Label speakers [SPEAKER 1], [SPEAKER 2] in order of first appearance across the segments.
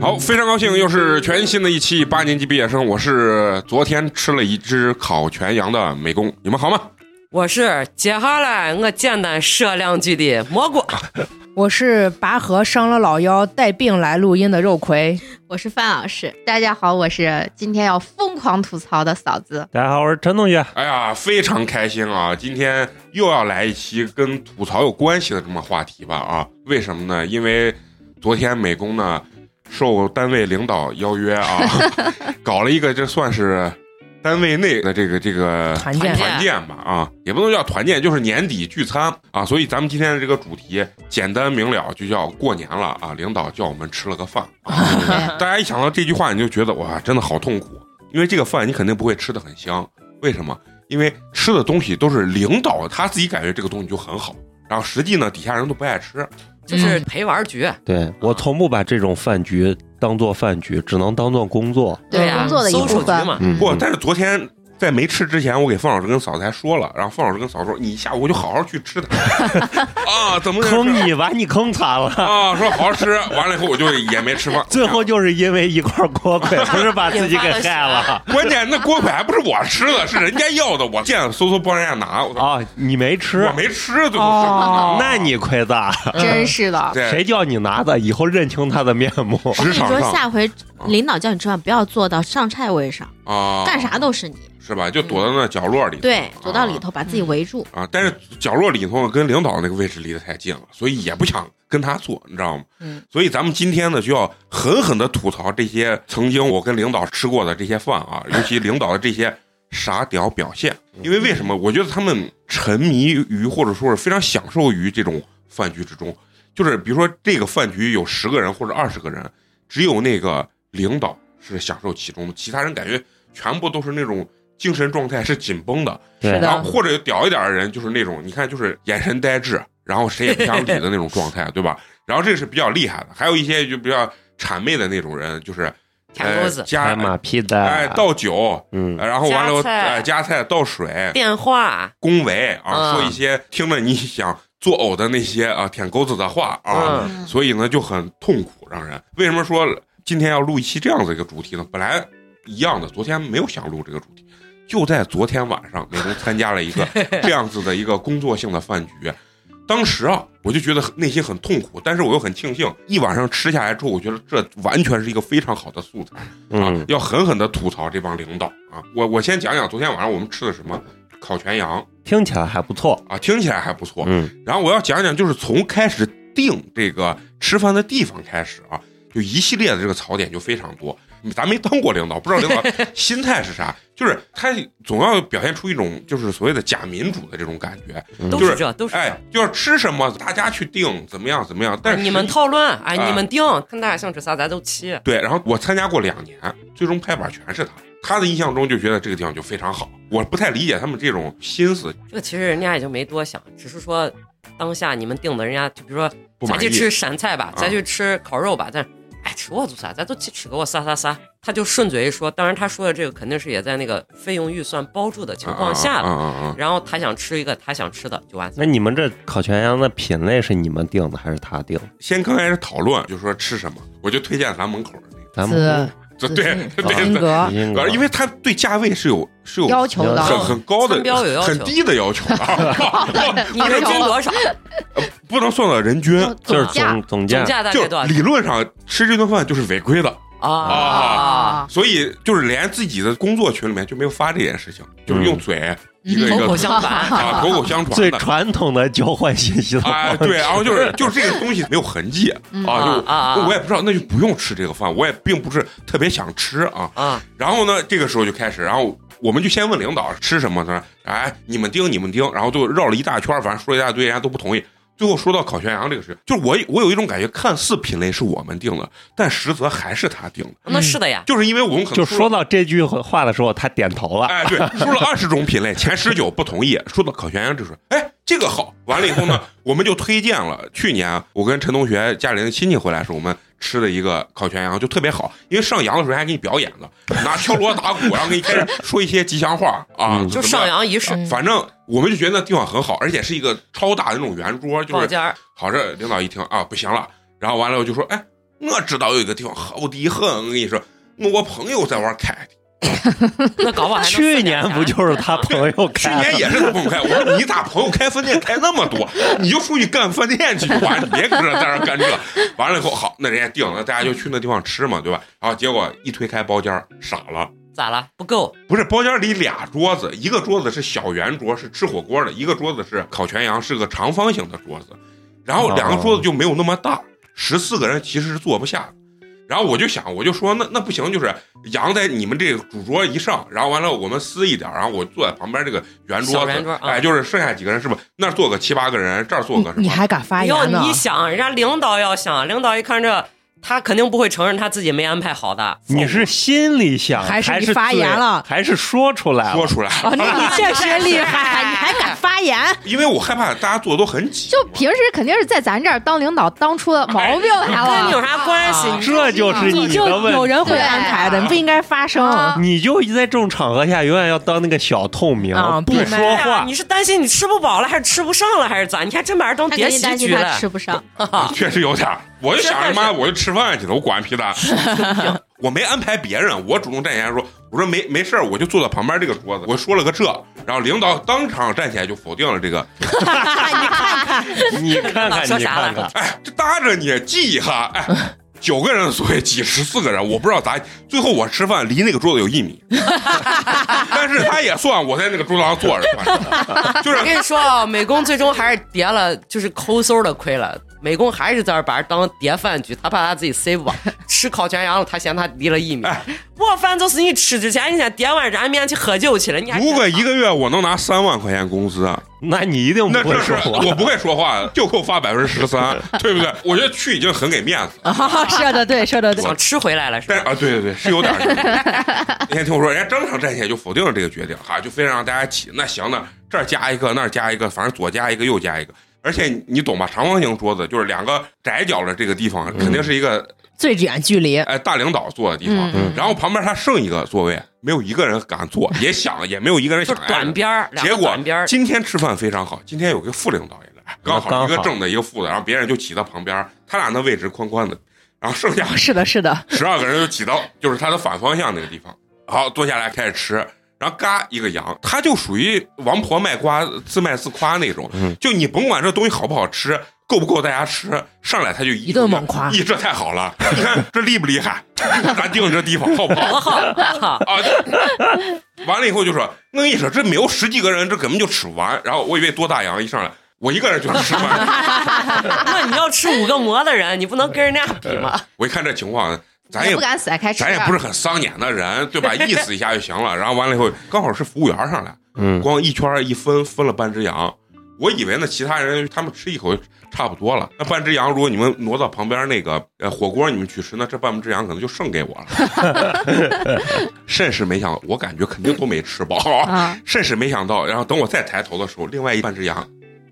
[SPEAKER 1] 好，非常高兴，又是全新的一期八年级毕业生。我是昨天吃了一只烤全羊的美工，你们好吗？
[SPEAKER 2] 我是接下来我简单说两句的蘑菇，
[SPEAKER 3] 我是拔河伤了老腰带病来录音的肉葵，
[SPEAKER 4] 我是范老师，大家好，我是今天要疯狂吐槽的嫂子。
[SPEAKER 5] 大家好，我是陈同学。
[SPEAKER 1] 哎呀，非常开心啊！今天又要来一期跟吐槽有关系的这么话题吧啊？为什么呢？因为昨天美工呢受单位领导邀约啊，搞了一个这算是单位内的这个这个
[SPEAKER 3] 团建
[SPEAKER 1] 团建吧啊，也不能叫团建，就是年底聚餐啊。所以咱们今天的这个主题简单明了，就叫过年了啊！领导叫我们吃了个饭，大家一想到这句话，你就觉得哇，真的好痛苦，因为这个饭你肯定不会吃的很香。为什么？因为吃的东西都是领导他自己感觉这个东西就很好，然后实际呢底下人都不爱吃。
[SPEAKER 2] 就是陪玩局。
[SPEAKER 5] 对我从不把这种饭局当做饭局，只能当做工作。
[SPEAKER 2] 对呀、
[SPEAKER 4] 工作的一
[SPEAKER 2] 搜手
[SPEAKER 4] 部分
[SPEAKER 2] 嘛。
[SPEAKER 5] 嗯，
[SPEAKER 1] 不，但是昨天在没吃之前，我给方老师跟嫂子还说了，然后方老师跟嫂子说：“你下午就好好去吃它 啊，怎么
[SPEAKER 5] 坑你，把你坑惨了。
[SPEAKER 1] 啊？说好好吃。完了以后我就也没吃饭，
[SPEAKER 5] 最后就是因为一块锅盔，不是把自己给害了
[SPEAKER 1] 关键那锅盔还不是我吃的，是人家要的，我见嗖嗖帮人家拿，我
[SPEAKER 5] 啊！你没吃
[SPEAKER 1] 我，没吃，最后
[SPEAKER 5] 那你亏大。
[SPEAKER 4] 真是的。
[SPEAKER 5] 谁叫你拿的？以后认清他的面目。
[SPEAKER 4] 你说，
[SPEAKER 1] 职场上
[SPEAKER 4] 下回领导叫你吃饭，不要坐到上菜位上，
[SPEAKER 1] 啊，
[SPEAKER 4] 干啥都是你。
[SPEAKER 1] 是吧？就躲到那角落里，
[SPEAKER 4] 对，躲到里头把自己围住。
[SPEAKER 1] 啊，但是角落里头跟领导那个位置离得太近了，所以也不想跟他坐，你知道吗？
[SPEAKER 4] 嗯，
[SPEAKER 1] 所以咱们今天呢，就要狠狠的吐槽这些曾经我跟领导吃过的这些饭啊，尤其领导的这些傻屌表现。因为为什么？我觉得他们沉迷于或者说是非常享受于这种饭局之中，就是比如说这个饭局有十个人或者二十个人，只有那个领导是享受其中的，其他人感觉全部都是那种精神状态是紧绷的。
[SPEAKER 3] 是的
[SPEAKER 1] 然后或者屌一点的人，就是那种你看，就是眼神呆滞，然后谁也不想理的那种状态，对吧？然后这是比较厉害的，还有一些就比较谄媚的那种人，就是呃
[SPEAKER 2] 舔狗子、
[SPEAKER 1] 加
[SPEAKER 5] 拍马屁的，
[SPEAKER 1] 哎倒酒，
[SPEAKER 5] 嗯
[SPEAKER 1] 呃然后完了
[SPEAKER 2] 夹菜
[SPEAKER 1] 哎加菜倒水，
[SPEAKER 2] 电话，
[SPEAKER 1] 恭维啊，
[SPEAKER 2] 嗯
[SPEAKER 1] 说一些听着你想作呕的那些啊舔狗子的话啊，
[SPEAKER 2] 嗯，
[SPEAKER 1] 所以呢就很痛苦，让人为什么说今天要录一期这样子一个主题呢？本来一样的，昨天没有想录这个主题，就在昨天晚上，美工参加了一个 这样子的一个工作性的饭局。当时啊，我就觉得内心很痛苦，但是我又很庆幸，一晚上吃下来之后，我觉得这完全是一个非常好的素材啊
[SPEAKER 5] 嗯，
[SPEAKER 1] 要狠狠的吐槽这帮领导啊！我我先讲讲昨天晚上我们吃的什么烤全羊
[SPEAKER 5] 听起来还不错。
[SPEAKER 1] 啊，听起来还不错，
[SPEAKER 5] 嗯，
[SPEAKER 1] 然后我要讲讲，就是从开始定这个吃饭的地方开始啊，就一系列的这个槽点就非常多。咱没当过领导，不知道领导 心态是啥，就是他总要表现出一种就是所谓的假民主的这种感觉，就是
[SPEAKER 2] 都是这，都是
[SPEAKER 1] 哎。，就是吃什么大家去定，怎么样怎么样。但是
[SPEAKER 2] 你们讨论，哎，
[SPEAKER 1] 啊
[SPEAKER 2] 你们定，看大家想吃啥咱都吃。
[SPEAKER 1] 对，然后我参加过两年，最终拍板全是他。他的印象中就觉得这个地方就非常好，我不太理解他们这种心思，
[SPEAKER 2] 这个其实人家也就没多想，只是说当下你们定的，人家就比如说咱去吃 陕菜吧，
[SPEAKER 1] 啊
[SPEAKER 2] 咱去吃烤肉吧，咱哎吃我做啥，咱都去吃个我啥啥啥，他就顺嘴一说。当然他说的这个肯定是也在那个费用预算包住的情况下
[SPEAKER 1] 嗯
[SPEAKER 2] 的，
[SPEAKER 1] 嗯嗯
[SPEAKER 2] 然后他想吃一个他想吃的就完
[SPEAKER 5] 那。你们这烤全羊的品类是你们定的还是他定的？
[SPEAKER 1] 先刚开始讨论，就说吃什么，我就推荐咱门口的那个。
[SPEAKER 5] 咱们
[SPEAKER 1] 这对对对
[SPEAKER 3] 金格
[SPEAKER 5] 因
[SPEAKER 1] 为他对价位是有是有
[SPEAKER 3] 要求的，
[SPEAKER 1] 很很高的
[SPEAKER 2] 参标有要求
[SPEAKER 1] 很低的要求的，
[SPEAKER 2] 你们均多少？
[SPEAKER 1] 不能算到人均，
[SPEAKER 5] 就是
[SPEAKER 4] 总价
[SPEAKER 5] 总价，
[SPEAKER 1] 就理论上吃这顿饭就是违规的，
[SPEAKER 2] 啊？
[SPEAKER 1] 所以就是连自己的工作群里面就没有发这件事情，就是用嘴一个一个
[SPEAKER 2] 口口相传。
[SPEAKER 1] 啊口口相传
[SPEAKER 5] 最
[SPEAKER 1] 的。
[SPEAKER 5] 传统的交换信息的
[SPEAKER 1] 啊，对，然后就是就是这个东西没有痕迹啊，
[SPEAKER 2] 啊啊
[SPEAKER 1] 就
[SPEAKER 2] 啊
[SPEAKER 1] 我也不知道，那就不用吃这个饭，我也并不是特别想吃啊。
[SPEAKER 2] 啊，
[SPEAKER 1] 然后呢，这个时候就开始，然后我们就先问领导吃什么，他说：“哎，你们盯，你们盯。”然后就绕了一大圈，反正说了一大堆，人家都不同意。最后说到烤全羊这个事，就是我我有一种感觉，看似品类是我们定的，但实则还是他定的，
[SPEAKER 2] 那是的呀，
[SPEAKER 1] 就是因为我们可能
[SPEAKER 5] 就说到这句话的时候，他点头了。
[SPEAKER 1] 哎，对，说了二十种品类，前十九不同意。说到烤全羊，就说，哎，这个好。完了以后呢，我们就推荐了。去年我跟陈同学家里的亲戚回来的时候，我们吃的一个烤全羊就特别好，因为上羊的时候还给你表演了，拿敲锣打鼓，然后给你开始说一些吉祥话啊，
[SPEAKER 5] 嗯
[SPEAKER 2] 就上
[SPEAKER 1] 怎么样。
[SPEAKER 2] 扬仪式
[SPEAKER 3] 嗯
[SPEAKER 1] 反正我们就觉得那地方很好，而且是一个超大的那种圆桌，就是好这领导一听啊，不行了，然后完了我就说，哎，我知道有一个地方好的很，我跟你说，我我朋友在玩开的。
[SPEAKER 2] 那搞不好
[SPEAKER 5] 去年不就是他朋友开去？
[SPEAKER 1] 年也是他朋友开，我说你咋朋友开饭店开那么多，你就出去干饭店去吧，你别搁这在这儿干这。完了以后，好，那人家定了，大家就去那地方吃嘛，对吧？然后结果一推开包间，傻了，
[SPEAKER 2] 咋了？不够，
[SPEAKER 1] 不是包间里俩桌子，一个桌子是小圆桌，是吃火锅的；一个桌子是烤全羊，是个长方形的桌子。然后两个桌子就没有那么大，十四个人其实是坐不下的。然后我就想，我就说，那那不行，就是羊在你们这个主桌一上，然后完了我们撕一点，然后我坐在旁边这个圆桌子，
[SPEAKER 2] 小圆桌啊
[SPEAKER 1] 哎，就是剩下几个人是不是那儿坐个七八个人，这儿坐个什么？
[SPEAKER 3] 你还敢发言呢？
[SPEAKER 2] 你想，人家领导要想，领导一看这，他肯定不会承认他自己没安排好的。
[SPEAKER 5] 你是心里想，
[SPEAKER 3] 还
[SPEAKER 5] 还
[SPEAKER 3] 是你发言了
[SPEAKER 5] 还是说出来了？
[SPEAKER 1] 说出来，
[SPEAKER 3] 哦，那你确实厉害，你还敢发言？
[SPEAKER 1] 因为我害怕大家做的都很挤，
[SPEAKER 4] 就平时肯定是在咱这儿当领导当出的毛病来了。
[SPEAKER 2] 跟你有啥关系？
[SPEAKER 5] 这就是
[SPEAKER 3] 你就
[SPEAKER 5] 的问题。
[SPEAKER 3] 有人会安排的，你不应该发声。
[SPEAKER 4] 啊
[SPEAKER 5] 你就在这种场合下，永远要当那个小透明，不说话。
[SPEAKER 2] 你是担心你吃不饱了，还是吃不上了，还是咋？你还真把人当
[SPEAKER 4] 他
[SPEAKER 2] 叠
[SPEAKER 4] 肯定担心他
[SPEAKER 2] 喜剧了。
[SPEAKER 4] 吃不上，
[SPEAKER 1] 确实有点儿。我就想着妈，我就吃饭去了，我管皮的。我没安排别人，我主动站起来说：“我说没没事儿，我就坐在旁边这个桌子。”我说了个这，然后领导当场站起来就否定了这个。
[SPEAKER 3] 你看看，
[SPEAKER 5] 你看看，你看看，
[SPEAKER 1] 哎，这搭着你记一下，哎，九个人的座位挤十四个人，我不知道咋。最后我吃饭离那个桌子有一米，但是他也算我在那个桌子上坐着，就是
[SPEAKER 2] 我跟你说啊，美工最终还是叠了，就是抠搜的亏了。美工还是在这把人当叠饭局，他怕他自己塞不饱。吃烤全羊了，他嫌他离了一米。
[SPEAKER 1] 哎
[SPEAKER 2] 我饭就是你吃之前，你先叠碗燃面去喝酒去了，你还
[SPEAKER 1] 如果一个月我能拿三万块钱工资，啊
[SPEAKER 5] 那你一定
[SPEAKER 1] 那这是
[SPEAKER 5] 不会说话。
[SPEAKER 1] 我不会说话的，就扣发百分之十三，对不对？我觉得去已经很给面子。
[SPEAKER 3] 啊说的对，是的对。
[SPEAKER 2] 想吃回来了是吧？
[SPEAKER 1] 但 是啊，对对对，是有点儿。那天听我说，人家张场站起来就否定了这个决定，哈，就非让让大家起。那行，那这儿加一个，那儿加一个，反正左加一个，右加一个。而且你你懂吧？长方形桌子就是两个窄角的这个地方，肯定是一个
[SPEAKER 3] 最远距离，
[SPEAKER 1] 哎大领导坐的地方。
[SPEAKER 3] 嗯。
[SPEAKER 1] 然后旁边他剩一个座位，没有一个人敢坐，也想也没有一个人
[SPEAKER 2] 就
[SPEAKER 1] 想挨
[SPEAKER 2] 短边儿，两
[SPEAKER 1] 结果
[SPEAKER 2] 短边儿。
[SPEAKER 1] 今天吃饭非常好，今天有个副领导也来，刚好一个正的一个副的，然后别人就挤到旁边，他俩那位置宽宽的，然后剩下
[SPEAKER 3] 是的，是的，
[SPEAKER 1] 十二个人就挤到就是他的反方向那个地方，好坐下来开始吃，然后嘎一个羊，他就属于王婆卖瓜自卖自夸那种，
[SPEAKER 5] 嗯。
[SPEAKER 1] 就你甭管这东西好不好吃。够不够大家吃？上来他就
[SPEAKER 3] 一顿猛夸
[SPEAKER 1] 咦，这太好了！你看这厉不厉害？咱定这地方好不好？
[SPEAKER 2] 多好，好
[SPEAKER 1] 啊！完了以后就说，我跟你说，这没有十几个人，这根本就吃不完。然后我以为多大洋一上来，我一个人就能吃完。
[SPEAKER 2] 那你要吃五个馍的人，你不能跟人家比吗？
[SPEAKER 1] 我一看这情况，咱也
[SPEAKER 4] 也不敢甩开吃。
[SPEAKER 1] 咱也不是很丧眼的人，对吧？意思一下就行了。然后完了以后，刚好是服务员上来，
[SPEAKER 5] 嗯，
[SPEAKER 1] 光一圈一分分了半只羊。我以为呢，其他人他们吃一口差不多了。那半只羊，如果你们挪到旁边那个呃火锅，你们去吃，那这半只羊可能就剩给我了。甚是没想到，我感觉肯定都没吃饱。
[SPEAKER 4] 啊，
[SPEAKER 1] 甚是没想到，然后等我再抬头的时候，另外一半只羊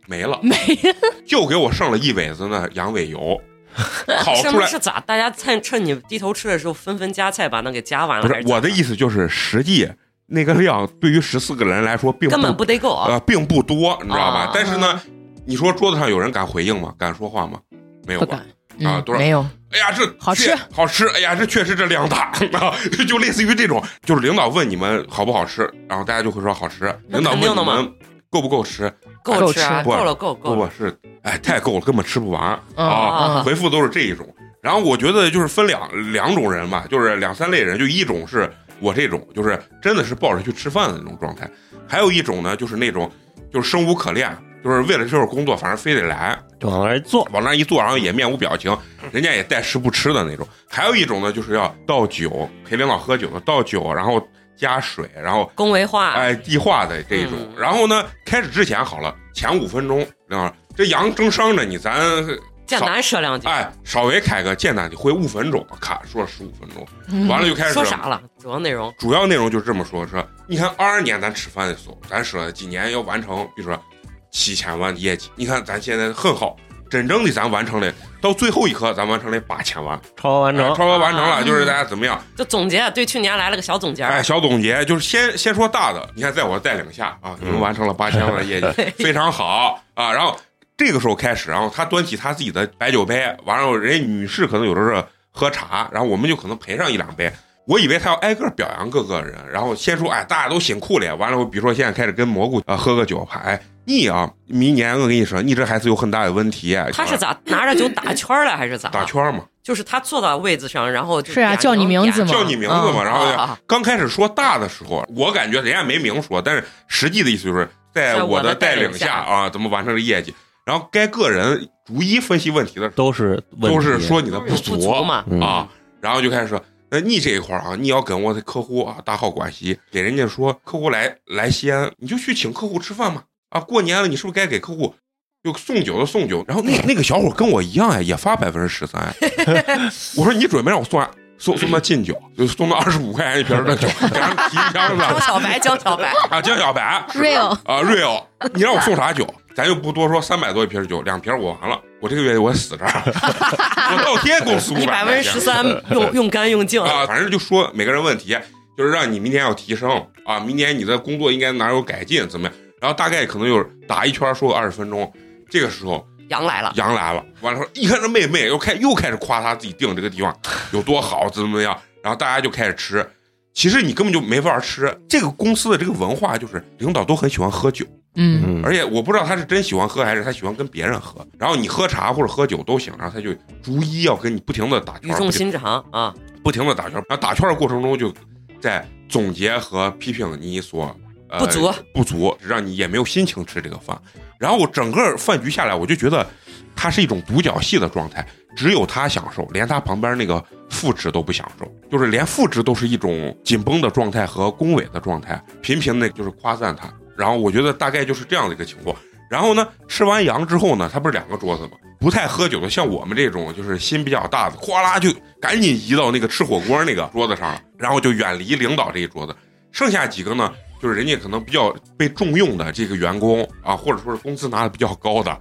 [SPEAKER 1] 没了，
[SPEAKER 3] 没了
[SPEAKER 1] 就给我剩了一尾子呢羊尾油，烤
[SPEAKER 2] 是
[SPEAKER 1] 出来。
[SPEAKER 2] 是咋？大家趁趁你低头吃的时候，纷纷夹菜把那给夹完了。
[SPEAKER 1] 不是我的意思，就是实际那个量 对于十四个人来说并
[SPEAKER 2] 根本不得够啊！
[SPEAKER 1] 呃并不多，你知道吧？
[SPEAKER 2] 啊
[SPEAKER 1] 但是呢，你说桌子上有人敢回应吗？敢说话吗？没有吧
[SPEAKER 3] 敢？
[SPEAKER 1] 啊多少
[SPEAKER 3] 嗯没有，
[SPEAKER 1] 哎呀，这
[SPEAKER 3] 好吃
[SPEAKER 1] 好吃！哎呀，这确实这量大 啊！就类似于这种，就是领导问你们好不好吃，然后大家就会说好吃。领导问你们够不够吃，
[SPEAKER 3] 够
[SPEAKER 2] 吃啊，够了，够够了。
[SPEAKER 1] 不不是，哎，太够了，根本吃不完
[SPEAKER 3] 嗯
[SPEAKER 1] 啊！
[SPEAKER 3] 嗯
[SPEAKER 1] 回复都是这一种。然后我觉得就是分两两种人吧，就是两三类人，就一种是我这种，就是真的是抱着去吃饭的那种状态；还有一种呢，就是那种就是生无可恋，就是为了这份工作，反正非得来，
[SPEAKER 5] 就往那儿一坐，
[SPEAKER 1] 往那儿一坐，然后也面无表情，人家也带吃不吃的那种。还有一种呢，就是要倒酒陪领导喝酒的，倒酒，然后加水，然后
[SPEAKER 2] 恭维话，
[SPEAKER 1] 哎递话的这一种。
[SPEAKER 2] 嗯
[SPEAKER 1] 然后呢，开始之前好了，前五分钟，领导这羊正伤着你，咱
[SPEAKER 2] 简单说两句。
[SPEAKER 1] 哎稍微开个简单的会，五分钟，咔说了十五分钟，完了就开始
[SPEAKER 2] 说啥了？主要内容
[SPEAKER 1] 主要内容就是这么说，说你看二二年咱吃饭的时候，咱说今年要完成，比如说七千万的业绩，你看咱现在很好，真正的咱完成了，到最后一刻咱完成了八千万，
[SPEAKER 5] 超额完成
[SPEAKER 1] 哎，超额完成了，
[SPEAKER 2] 啊
[SPEAKER 1] 就是大家怎么样？
[SPEAKER 2] 就总结，对去年来了个小总结。
[SPEAKER 1] 哎，小总结就是先先说大的，你看在我带领下啊，你们完成了八千万的业绩，非常好啊。然后这个时候开始，然后他端起他自己的白酒杯，完了人家女士可能有的是喝茶，然后我们就可能陪上一两杯。我以为他要挨个表扬各个人，然后先说，哎，大家都辛苦了。完了，我比如说现在开始跟蘑菇啊、喝个酒，哎，你啊，明年我跟你说，你这还是有很大的问题。
[SPEAKER 2] 他是咋拿着酒打圈了，还是咋？
[SPEAKER 1] 打圈嘛？
[SPEAKER 2] 就是他坐到位子上，然后是
[SPEAKER 3] 啊叫你名字
[SPEAKER 2] 点
[SPEAKER 3] 嘛
[SPEAKER 1] 叫你名字嘛。
[SPEAKER 3] 嗯
[SPEAKER 1] 然后刚开始说大的时候，我感觉人家没明说，但是实际的意思就是在
[SPEAKER 2] 在我的
[SPEAKER 1] 带领
[SPEAKER 2] 带领下
[SPEAKER 1] 啊，怎么完成这业绩。然后该个人逐一分析问题的时候
[SPEAKER 5] 都是
[SPEAKER 1] 候，
[SPEAKER 5] 问题
[SPEAKER 1] 都是说你的
[SPEAKER 2] 不足嘛
[SPEAKER 5] 嗯
[SPEAKER 1] 啊，然后就开始说。那你这一块啊，你要跟我的客户啊打好关系，给人家说客户来来西安，你就去请客户吃饭嘛。啊，过年了，你是不是该给客户就送酒的送酒？然后那那个小伙跟我一样呀，也发百分之十三。我说你准备让我送啥？送送那金酒，就送那二十五块钱一瓶的酒，给他提一箱子
[SPEAKER 2] 江小白，江小白，
[SPEAKER 1] 啊，江小白。
[SPEAKER 4] Real
[SPEAKER 1] 啊，real，你让我送啥酒？咱就不多说，三百多一瓶酒，两瓶我完了，我这个月我死这儿，我倒贴公司五
[SPEAKER 2] 你百分之十三用用干用净，
[SPEAKER 1] 啊，反正就说每个人问题，就是让你明天要提升啊，明年你的工作应该哪有改进，怎么样？然后大概可能就是打一圈说个二十分钟，这个时候
[SPEAKER 2] 羊来了，
[SPEAKER 1] 羊来了，完了说一看这妹妹又开又开始夸她自己定这个地方 有多好，怎么怎么样，然后大家就开始吃。其实你根本就没法吃。这个公司的这个文化就是领导都很喜欢喝酒，
[SPEAKER 3] 嗯，
[SPEAKER 5] 嗯，
[SPEAKER 1] 而且我不知道他是真喜欢喝还是他喜欢跟别人喝。然后你喝茶或者喝酒都行，然后他就逐一要跟你不停的打圈
[SPEAKER 2] 语，重心长啊，
[SPEAKER 1] 不停的打圈。然后打圈的过程中就在总结和批评你所。呃、
[SPEAKER 2] 不足
[SPEAKER 1] 不足，让你也没有心情吃这个饭。然后我整个饭局下来，我就觉得他是一种独角戏的状态，只有他享受，连他旁边那个副职都不享受，就是连副职都是一种紧绷的状态和恭维的状态，频频的就是夸赞他。然后我觉得大概就是这样的一个情况。然后呢，吃完羊之后呢，他不是两个桌子吗？不太喝酒的，像我们这种就是心比较大的，哗啦就赶紧移到那个吃火锅那个桌子上了，然后就远离领导这一桌子。剩下几个呢，就是人家可能比较被重用的这个员工啊，或者说是工资拿的比较高的，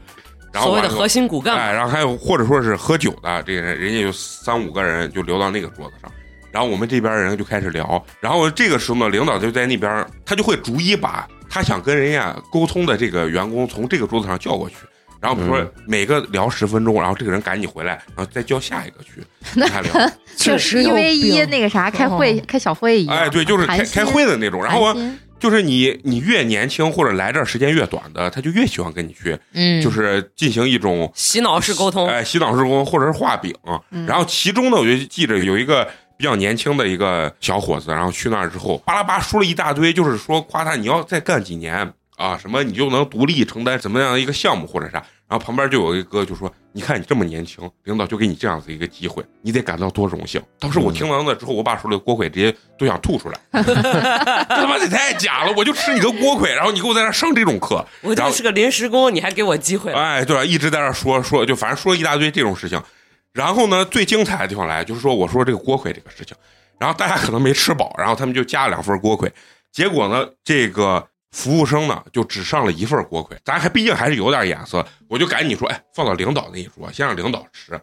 [SPEAKER 1] 然后
[SPEAKER 2] 所谓的核心骨干嘛，
[SPEAKER 1] 哎，然后还有或者说是喝酒的这个人，人家有三五个人就留到那个桌子上，然后我们这边人就开始聊，然后这个时候呢，领导就在那边，他就会逐一把他想跟人家沟通的这个员工从这个桌子上叫过去。然后比如说每个聊十分钟，然后这个人赶紧回来，然后再叫下一个去 跟他聊。
[SPEAKER 3] 确实有
[SPEAKER 4] 一 v 一那个啥开会
[SPEAKER 3] 哦
[SPEAKER 4] 开小会一样，
[SPEAKER 1] 哎，对，就是开开会的那种。然后啊
[SPEAKER 4] 寒心
[SPEAKER 1] 就是你你越年轻或者来这儿时间越短的，他就越喜欢跟你去，
[SPEAKER 3] 嗯，
[SPEAKER 1] 就是进行一种
[SPEAKER 2] 洗脑式沟通，
[SPEAKER 1] 哎，洗脑式沟通或者是画饼。
[SPEAKER 4] 嗯
[SPEAKER 1] 然后其中呢，我就记着有一个比较年轻的一个小伙子，然后去那儿之后，巴拉巴说了一大堆，就是说夸他你要再干几年啊，什么你就能独立承担什么样的一个项目或者啥。然后旁边就有一个就说：“你看你这么年轻，领导就给你这样子一个机会，你得感到多荣幸。”当时我听完了之后，我把手里的锅盔直接都想吐出来，这 他妈的太假了！我就吃你个锅盔，然后你给我在那上这种课，
[SPEAKER 2] 我就是个临时工，你还给我机会了，
[SPEAKER 1] 哎，对吧？一直在那说说，就反正说了一大堆这种事情。然后呢，最精彩的地方来，就是说我说这个锅盔这个事情，然后大家可能没吃饱，然后他们就加了两份锅盔，结果呢，这个服务生呢就只上了一份锅盔，咱还毕竟还是有点眼色，我就赶紧说，哎，放到领导那一桌，先让领导吃。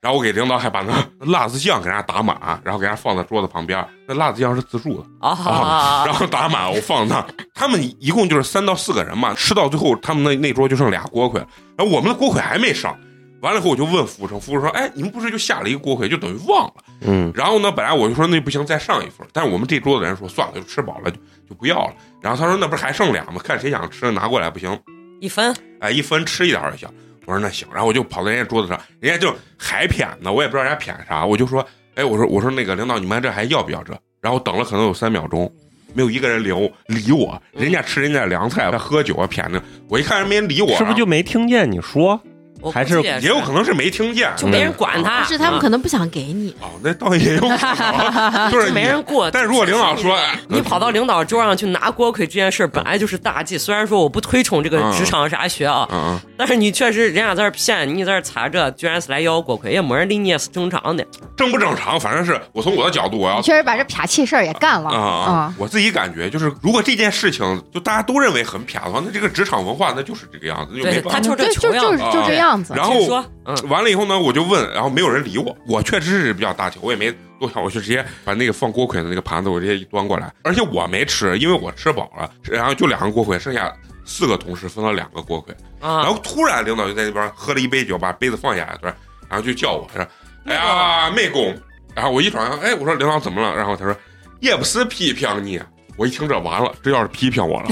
[SPEAKER 1] 然后我给领导还把那辣子酱给人家打满，然后给人家放在桌子旁边。那辣子酱是自助的，
[SPEAKER 2] 啊，
[SPEAKER 1] 然后打满我放那。他们一共就是三到四个人嘛，吃到最后他们那那桌就剩俩锅盔，然后我们的锅盔还没上。完了以后我就问服务生，服务生说：“哎，你们不是就下了一个锅盔，就等于忘了。
[SPEAKER 5] 嗯”
[SPEAKER 1] 然后呢，本来我就说那不行，再上一份。但是我们这桌子人说算了，就吃饱了就就不要了。然后他说那不是还剩俩吗？看谁想吃拿过来不行，
[SPEAKER 2] 一分
[SPEAKER 1] 哎，一分吃一点儿就行。我说那行，然后我就跑到人家桌子上，人家就还谝呢，我也不知道人家谝啥，我就说，哎，我说我说那个领导，你们这还要不要这？然后等了可能有三秒钟，没有一个人理我理我，人家吃人家凉菜，他喝酒啊谝的，我一看人没人理我，
[SPEAKER 5] 是不是就没听见你说？
[SPEAKER 2] 我
[SPEAKER 5] 还是
[SPEAKER 2] 也
[SPEAKER 1] 也有可能是没听见，
[SPEAKER 2] 就没人管他，
[SPEAKER 6] 但是他们
[SPEAKER 2] 啊
[SPEAKER 6] 可能不想给你，
[SPEAKER 1] 哦，那倒也有可能，就是
[SPEAKER 2] 没人过。
[SPEAKER 1] 但如果领导说，哎
[SPEAKER 2] 你跑到领导桌上去拿锅盔这件事本来就是大忌，虽然说我不推崇这个职场啥学啊，但是你确实人家在这骗你，在这儿擦这，居然是来要锅盔，也没人理你也是正常的。
[SPEAKER 1] 正不正常，反正是我从我的角度，我要
[SPEAKER 4] 你确实把这撇气事儿也干了。
[SPEAKER 1] 啊！我自己感觉就是，如果这件事情就大家都认为很撇的话，那这个职场文化那就是这个样子，那就没
[SPEAKER 2] 对，
[SPEAKER 1] 办法。
[SPEAKER 2] 他就
[SPEAKER 4] 就
[SPEAKER 2] 这穷样子。
[SPEAKER 4] 就就是就这样子。
[SPEAKER 1] 然后
[SPEAKER 2] 说，嗯，
[SPEAKER 1] 完了以后呢，我就问，然后没有人理我。我确实是比较大气，我也没多想，我就直接把那个放锅盔的那个盘子，我直接一端过来，而且我没吃，因为我吃饱了，然后就两个锅盔，剩下四个同事分了两个锅盔。然
[SPEAKER 2] 啊，
[SPEAKER 1] 后突然领导就在那边喝了一杯酒，把杯子放下来，然后就叫我说：“哎呀，美工。”然后我一转，哎，我说领导怎么了？然后他说：“也不是批评你。”我一听这完了，这要是批评我了，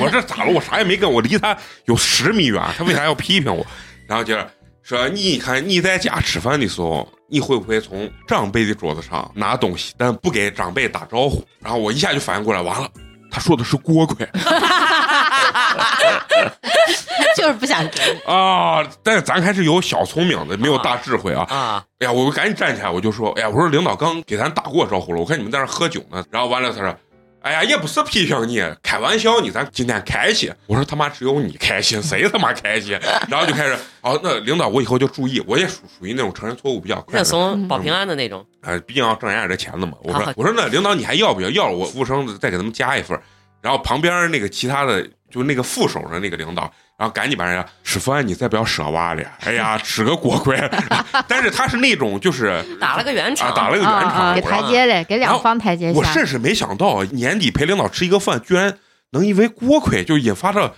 [SPEAKER 1] 我这咋了？我啥也没干，我离他有十米远，他为啥要批评我？然后接着说：“你看你在家吃饭的时候，你会不会从长辈的桌子上拿东西，但不给长辈打招呼？”然后我一下就反应过来，完了，他说的是锅盔。
[SPEAKER 6] 就是不想给。
[SPEAKER 1] 啊！但是咱还是有小聪明的，没有大智慧啊！
[SPEAKER 2] 啊，
[SPEAKER 1] 哎呀，我赶紧站起来，我就说，哎呀，我说领导刚给咱打过招呼了，我看你们在那喝酒呢。然后完了，他说，哎呀，也不是批评你，开玩笑呢，咱今天开心。我说他妈只有你开心，谁他妈开心？然后就开始，哦，那领导我以后就注意，我也属属于那种承认错误比较快
[SPEAKER 2] 认
[SPEAKER 1] 的。
[SPEAKER 2] 怂保平安的那种。
[SPEAKER 1] 哎，毕竟要挣人家这钱的嘛。我说
[SPEAKER 2] 好，
[SPEAKER 1] 我说那领导你还要不要？要了我服务生再给他们加一份。然后旁边那个其他的，就那个副手的那个领导，然后赶紧把人家吃饭你再不要舍娃了。哎呀，吃个锅盔。但是他是那种就是
[SPEAKER 2] 打了个圆场，
[SPEAKER 1] 啊，打了个圆场，
[SPEAKER 4] 给台阶嘞，给两方台阶下。
[SPEAKER 1] 我甚至没想到年底陪领导吃一个饭，居然能因为锅盔就引发着，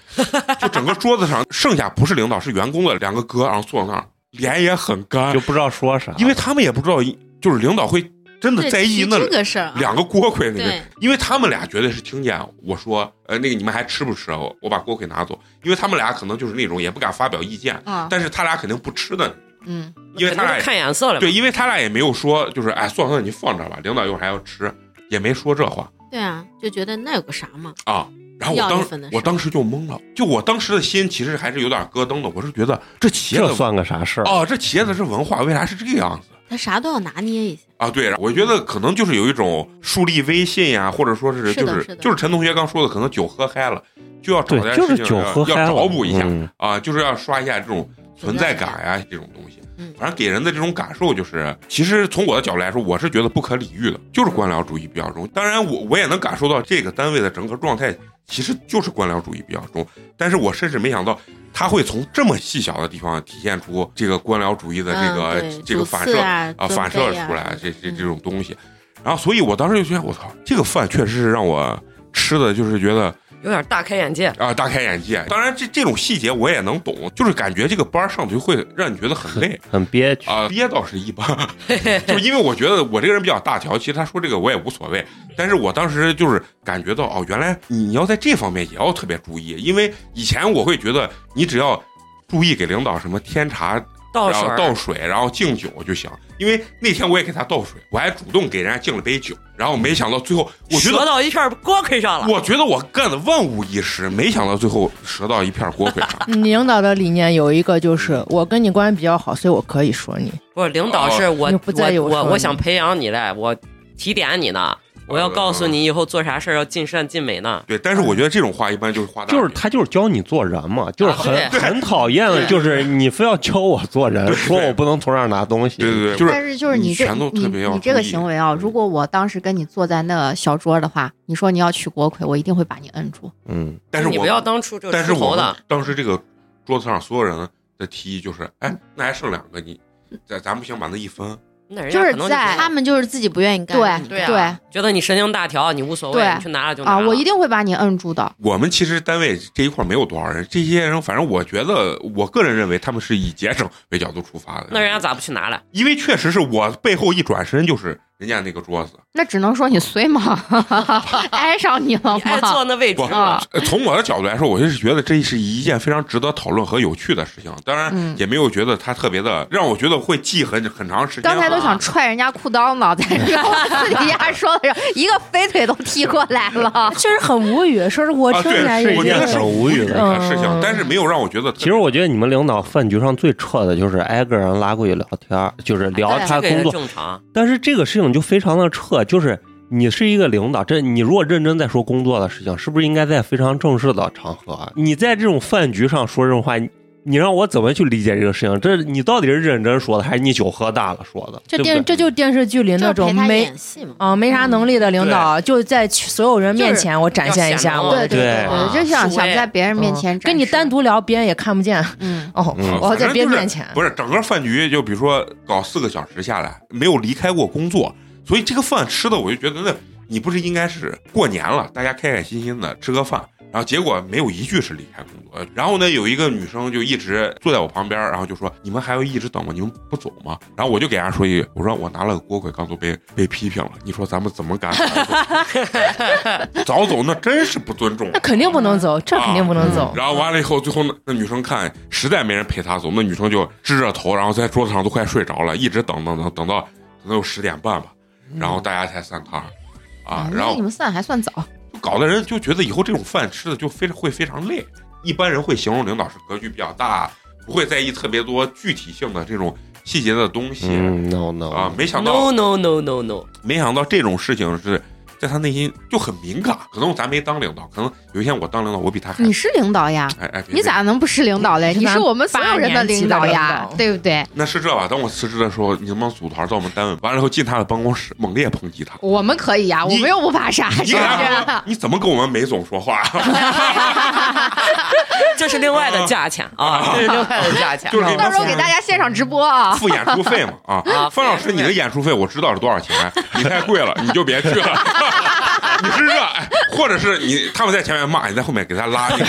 [SPEAKER 1] 就整个桌子上剩下不是领导是员工的两个哥，然后坐那儿，脸也很干
[SPEAKER 5] 就，不知道说啥，
[SPEAKER 1] 因为他们也不知道，就是领导会真的在意那
[SPEAKER 6] 个事儿啊，
[SPEAKER 1] 两个锅盔那个
[SPEAKER 6] 对，
[SPEAKER 1] 因为他们俩绝对是听见我说，呃，那个你们还吃不吃啊？我我把锅盔拿走，因为他们俩可能就是那种也不敢发表意见，
[SPEAKER 4] 啊，
[SPEAKER 1] 但是他俩肯定不吃的，
[SPEAKER 4] 嗯，
[SPEAKER 1] 因为他俩
[SPEAKER 2] 看眼色了。
[SPEAKER 1] 对，因为他俩也没有说就是哎，算了算了，你放这儿吧，领导一会儿还要吃，也没说这话。
[SPEAKER 6] 对啊，就觉得那有个啥嘛，
[SPEAKER 1] 啊。然后我当我当时就懵了，就我当时的心其实还是有点咯噔的。我是觉得这茄子
[SPEAKER 5] 这算个啥事儿？
[SPEAKER 1] 哦，这企业的这文化为啥是这个样子
[SPEAKER 6] 他啥都要拿捏一下。
[SPEAKER 1] 啊？对，我觉得可能就是有一种树立威信呀，或者说是就是
[SPEAKER 6] 是是
[SPEAKER 1] 就是陈同学刚说的，可能酒喝嗨了，就要找点，
[SPEAKER 5] 对就是
[SPEAKER 1] 事情要要
[SPEAKER 5] 酒喝嗨了，
[SPEAKER 1] 找补一下
[SPEAKER 5] 嗯
[SPEAKER 1] 啊，就是要刷一下这种存在感呀这种东西。
[SPEAKER 6] 嗯
[SPEAKER 1] 反正给人的这种感受就是，其实从我的角度来说，我是觉得不可理喻的，就是官僚主义比较重。当然我，我也能感受到这个单位的整个状态其实就是官僚主义比较重。但是我甚至没想到，他会从这么细小的地方体现出这个官僚主义的这个、
[SPEAKER 6] 嗯
[SPEAKER 1] 这个反射
[SPEAKER 6] 啊
[SPEAKER 1] 啊，反射出来这这
[SPEAKER 6] 嗯
[SPEAKER 1] 这种东西。然后，所以我当时就觉得，我操，这个饭确实是让我吃的，就是觉得
[SPEAKER 2] 有点大开眼界。
[SPEAKER 1] 啊，大开眼界。当然，这这种细节我也能懂，就是感觉这个班儿上去会让你觉得很累
[SPEAKER 5] 很憋屈。
[SPEAKER 1] 啊。憋倒是一般，就因为我觉得我这个人比较大条，其实他说这个我也无所谓。但是我当时就是感觉到，哦，原来你要在这方面也要特别注意，因为以前我会觉得你只要注意给领导什么添茶
[SPEAKER 2] 倒水儿
[SPEAKER 1] 倒水，然后敬酒就行。因为那天我也给他倒水，我还主动给人家敬了杯酒，然后没想到最后，我觉
[SPEAKER 2] 折
[SPEAKER 1] 得，
[SPEAKER 2] 到一片锅盔上了。
[SPEAKER 1] 我觉得我干的万无一失，没想到最后折到一片锅盔上。
[SPEAKER 3] 领导的理念有一个就是，我跟你关系比较好，所以我可以说你。
[SPEAKER 2] 不是领导是我
[SPEAKER 3] 你不在意
[SPEAKER 2] 我
[SPEAKER 3] 我
[SPEAKER 2] 我我想培养你来，我提点你呢，我要告诉你以后做啥事儿要尽善尽美呢。
[SPEAKER 1] 对，但是我觉得这种话一般就是话大
[SPEAKER 5] 就是他就是教你做人嘛，就是
[SPEAKER 2] 啊
[SPEAKER 5] 很
[SPEAKER 2] 对
[SPEAKER 5] 很讨厌的，就是你非要教我做人，说我不能从这儿拿东西。
[SPEAKER 1] 对对对，就是
[SPEAKER 4] 但是就是你这
[SPEAKER 1] 你全都
[SPEAKER 4] 你
[SPEAKER 1] 特别要
[SPEAKER 4] 你这个行为啊，如果我当时跟你坐在那小桌的话，你说你要取国魁，我一定会把你摁住。
[SPEAKER 5] 嗯，
[SPEAKER 1] 但是我
[SPEAKER 2] 不要当初这个
[SPEAKER 1] 但是我当时这个桌子上所有人的提议就是，哎，那还剩两个，你咱咱不行把那一分。
[SPEAKER 2] 那人
[SPEAKER 4] 就是
[SPEAKER 2] 家可能
[SPEAKER 4] 在
[SPEAKER 6] 他们就是自己不愿意干。
[SPEAKER 4] 对
[SPEAKER 2] 对啊
[SPEAKER 4] 对
[SPEAKER 2] 觉得你神经大条，你无所谓，你去拿了就拿
[SPEAKER 4] 啊，我一定会把你摁住的。
[SPEAKER 1] 我们其实单位这一块没有多少人，这些人反正我觉得，我个人认为他们是以节省为角度出发的。
[SPEAKER 2] 那人家咋不去拿了？
[SPEAKER 1] 因为确实是我背后一转身就是人人家那个桌子。
[SPEAKER 4] 那只能说你随嘛，挨上你了
[SPEAKER 2] 你爱坐？那位置
[SPEAKER 1] 不
[SPEAKER 2] 了，
[SPEAKER 1] 呃从我的角度来说，我就是觉得这是一件非常值得讨论和有趣的事情。当然，
[SPEAKER 4] 嗯
[SPEAKER 1] 也没有觉得他特别的让我觉得会记很很长时间。
[SPEAKER 4] 刚才都想踹人家裤裆呢，在这个私底下说的时候，一个飞腿都踢过来了。
[SPEAKER 3] 确实很无语。说是我听起来也
[SPEAKER 1] 是我觉得
[SPEAKER 5] 很无语的。
[SPEAKER 1] 呃事情
[SPEAKER 3] 嗯，
[SPEAKER 1] 但是没有让我觉得。
[SPEAKER 5] 其实我觉得你们领导饭局上最扯的就是挨个人拉过去聊天，就是聊他工作。
[SPEAKER 2] 正常。
[SPEAKER 5] 但是这个事情就非常的扯，就是你是一个领导，这你如果认真在说工作的事情，是不是应该在非常正式的场合？你在这种饭局上说这种话，你你让我怎么去理解这个事情？这你到底是认真说的，还是你酒喝大了说的？
[SPEAKER 3] 这
[SPEAKER 5] 对对
[SPEAKER 3] 电这就电视剧里那种没
[SPEAKER 6] 演戏嘛。
[SPEAKER 3] 啊没啥能力的领导，就在所有人面前我展现一下我
[SPEAKER 4] 对对
[SPEAKER 3] 个
[SPEAKER 5] 对
[SPEAKER 4] 对，就想想在别人面
[SPEAKER 3] 嗯
[SPEAKER 4] 前
[SPEAKER 3] 跟你单独聊，别人也看不见。
[SPEAKER 4] 嗯，
[SPEAKER 3] 哦
[SPEAKER 5] 嗯，
[SPEAKER 3] 我要在别人面前。
[SPEAKER 1] 不是整个饭局，就比如说搞四个小时下来，没有离开过工作，所以这个饭吃的，我就觉得那你不是应该是过年了，大家开开心心的吃个饭，然后结果没有一句是离开工作。然后呢，有一个女生就一直坐在我旁边，然后就说：“你们还要一直等吗？你们不走吗？”然后我就给人家说一句：“我说我拿了个锅盔，刚都被被批评了，你说咱们怎么敢早走？早走那真是不尊重。”
[SPEAKER 3] 那肯定不能走，这肯定不能走。
[SPEAKER 1] 然后完了以后，最后那那女生看实在没人陪她走，那女生就支着头，然后在桌子上都快睡着了，一直等等等等到可能有十点半吧，然后大家才散摊儿啊，然后
[SPEAKER 4] 那你们散还算早，
[SPEAKER 1] 就搞得人就觉得以后这种饭吃的就非常会非常累。一般人会形容领导是格局比较大，不会在意特别多具体性的这种细节的东西、
[SPEAKER 5] 嗯，no no
[SPEAKER 1] 啊。没想到
[SPEAKER 2] No no no no no，
[SPEAKER 1] 没想到这种事情是在他内心就很敏感。可能咱没当领导，可能有一天我当领导，我比他还
[SPEAKER 4] 你是领导呀，
[SPEAKER 1] 哎哎，
[SPEAKER 4] 你咋能不是领导嘞？
[SPEAKER 3] 你是
[SPEAKER 4] 我们所有人的领导呀对不对？
[SPEAKER 1] 那是这吧？等我辞职的时候，你能不能组团到我们单位？完了以后进他的办公室，猛烈抨击他。
[SPEAKER 4] 我们可以呀，我
[SPEAKER 1] 你
[SPEAKER 4] 们又不怕啥，是不是
[SPEAKER 1] 你怎么跟我们梅总说话？
[SPEAKER 2] 这是另外的价钱啊，这是另外的价钱。
[SPEAKER 1] 就是你
[SPEAKER 4] 到时候给大家现场直播啊！
[SPEAKER 1] 付演出费嘛啊
[SPEAKER 2] 啊！
[SPEAKER 1] 范老师，你的演出费我知道是多少钱，你太贵了，你就别去了。你是热爱或者是你他们在前面骂，你在后面给他拉那个，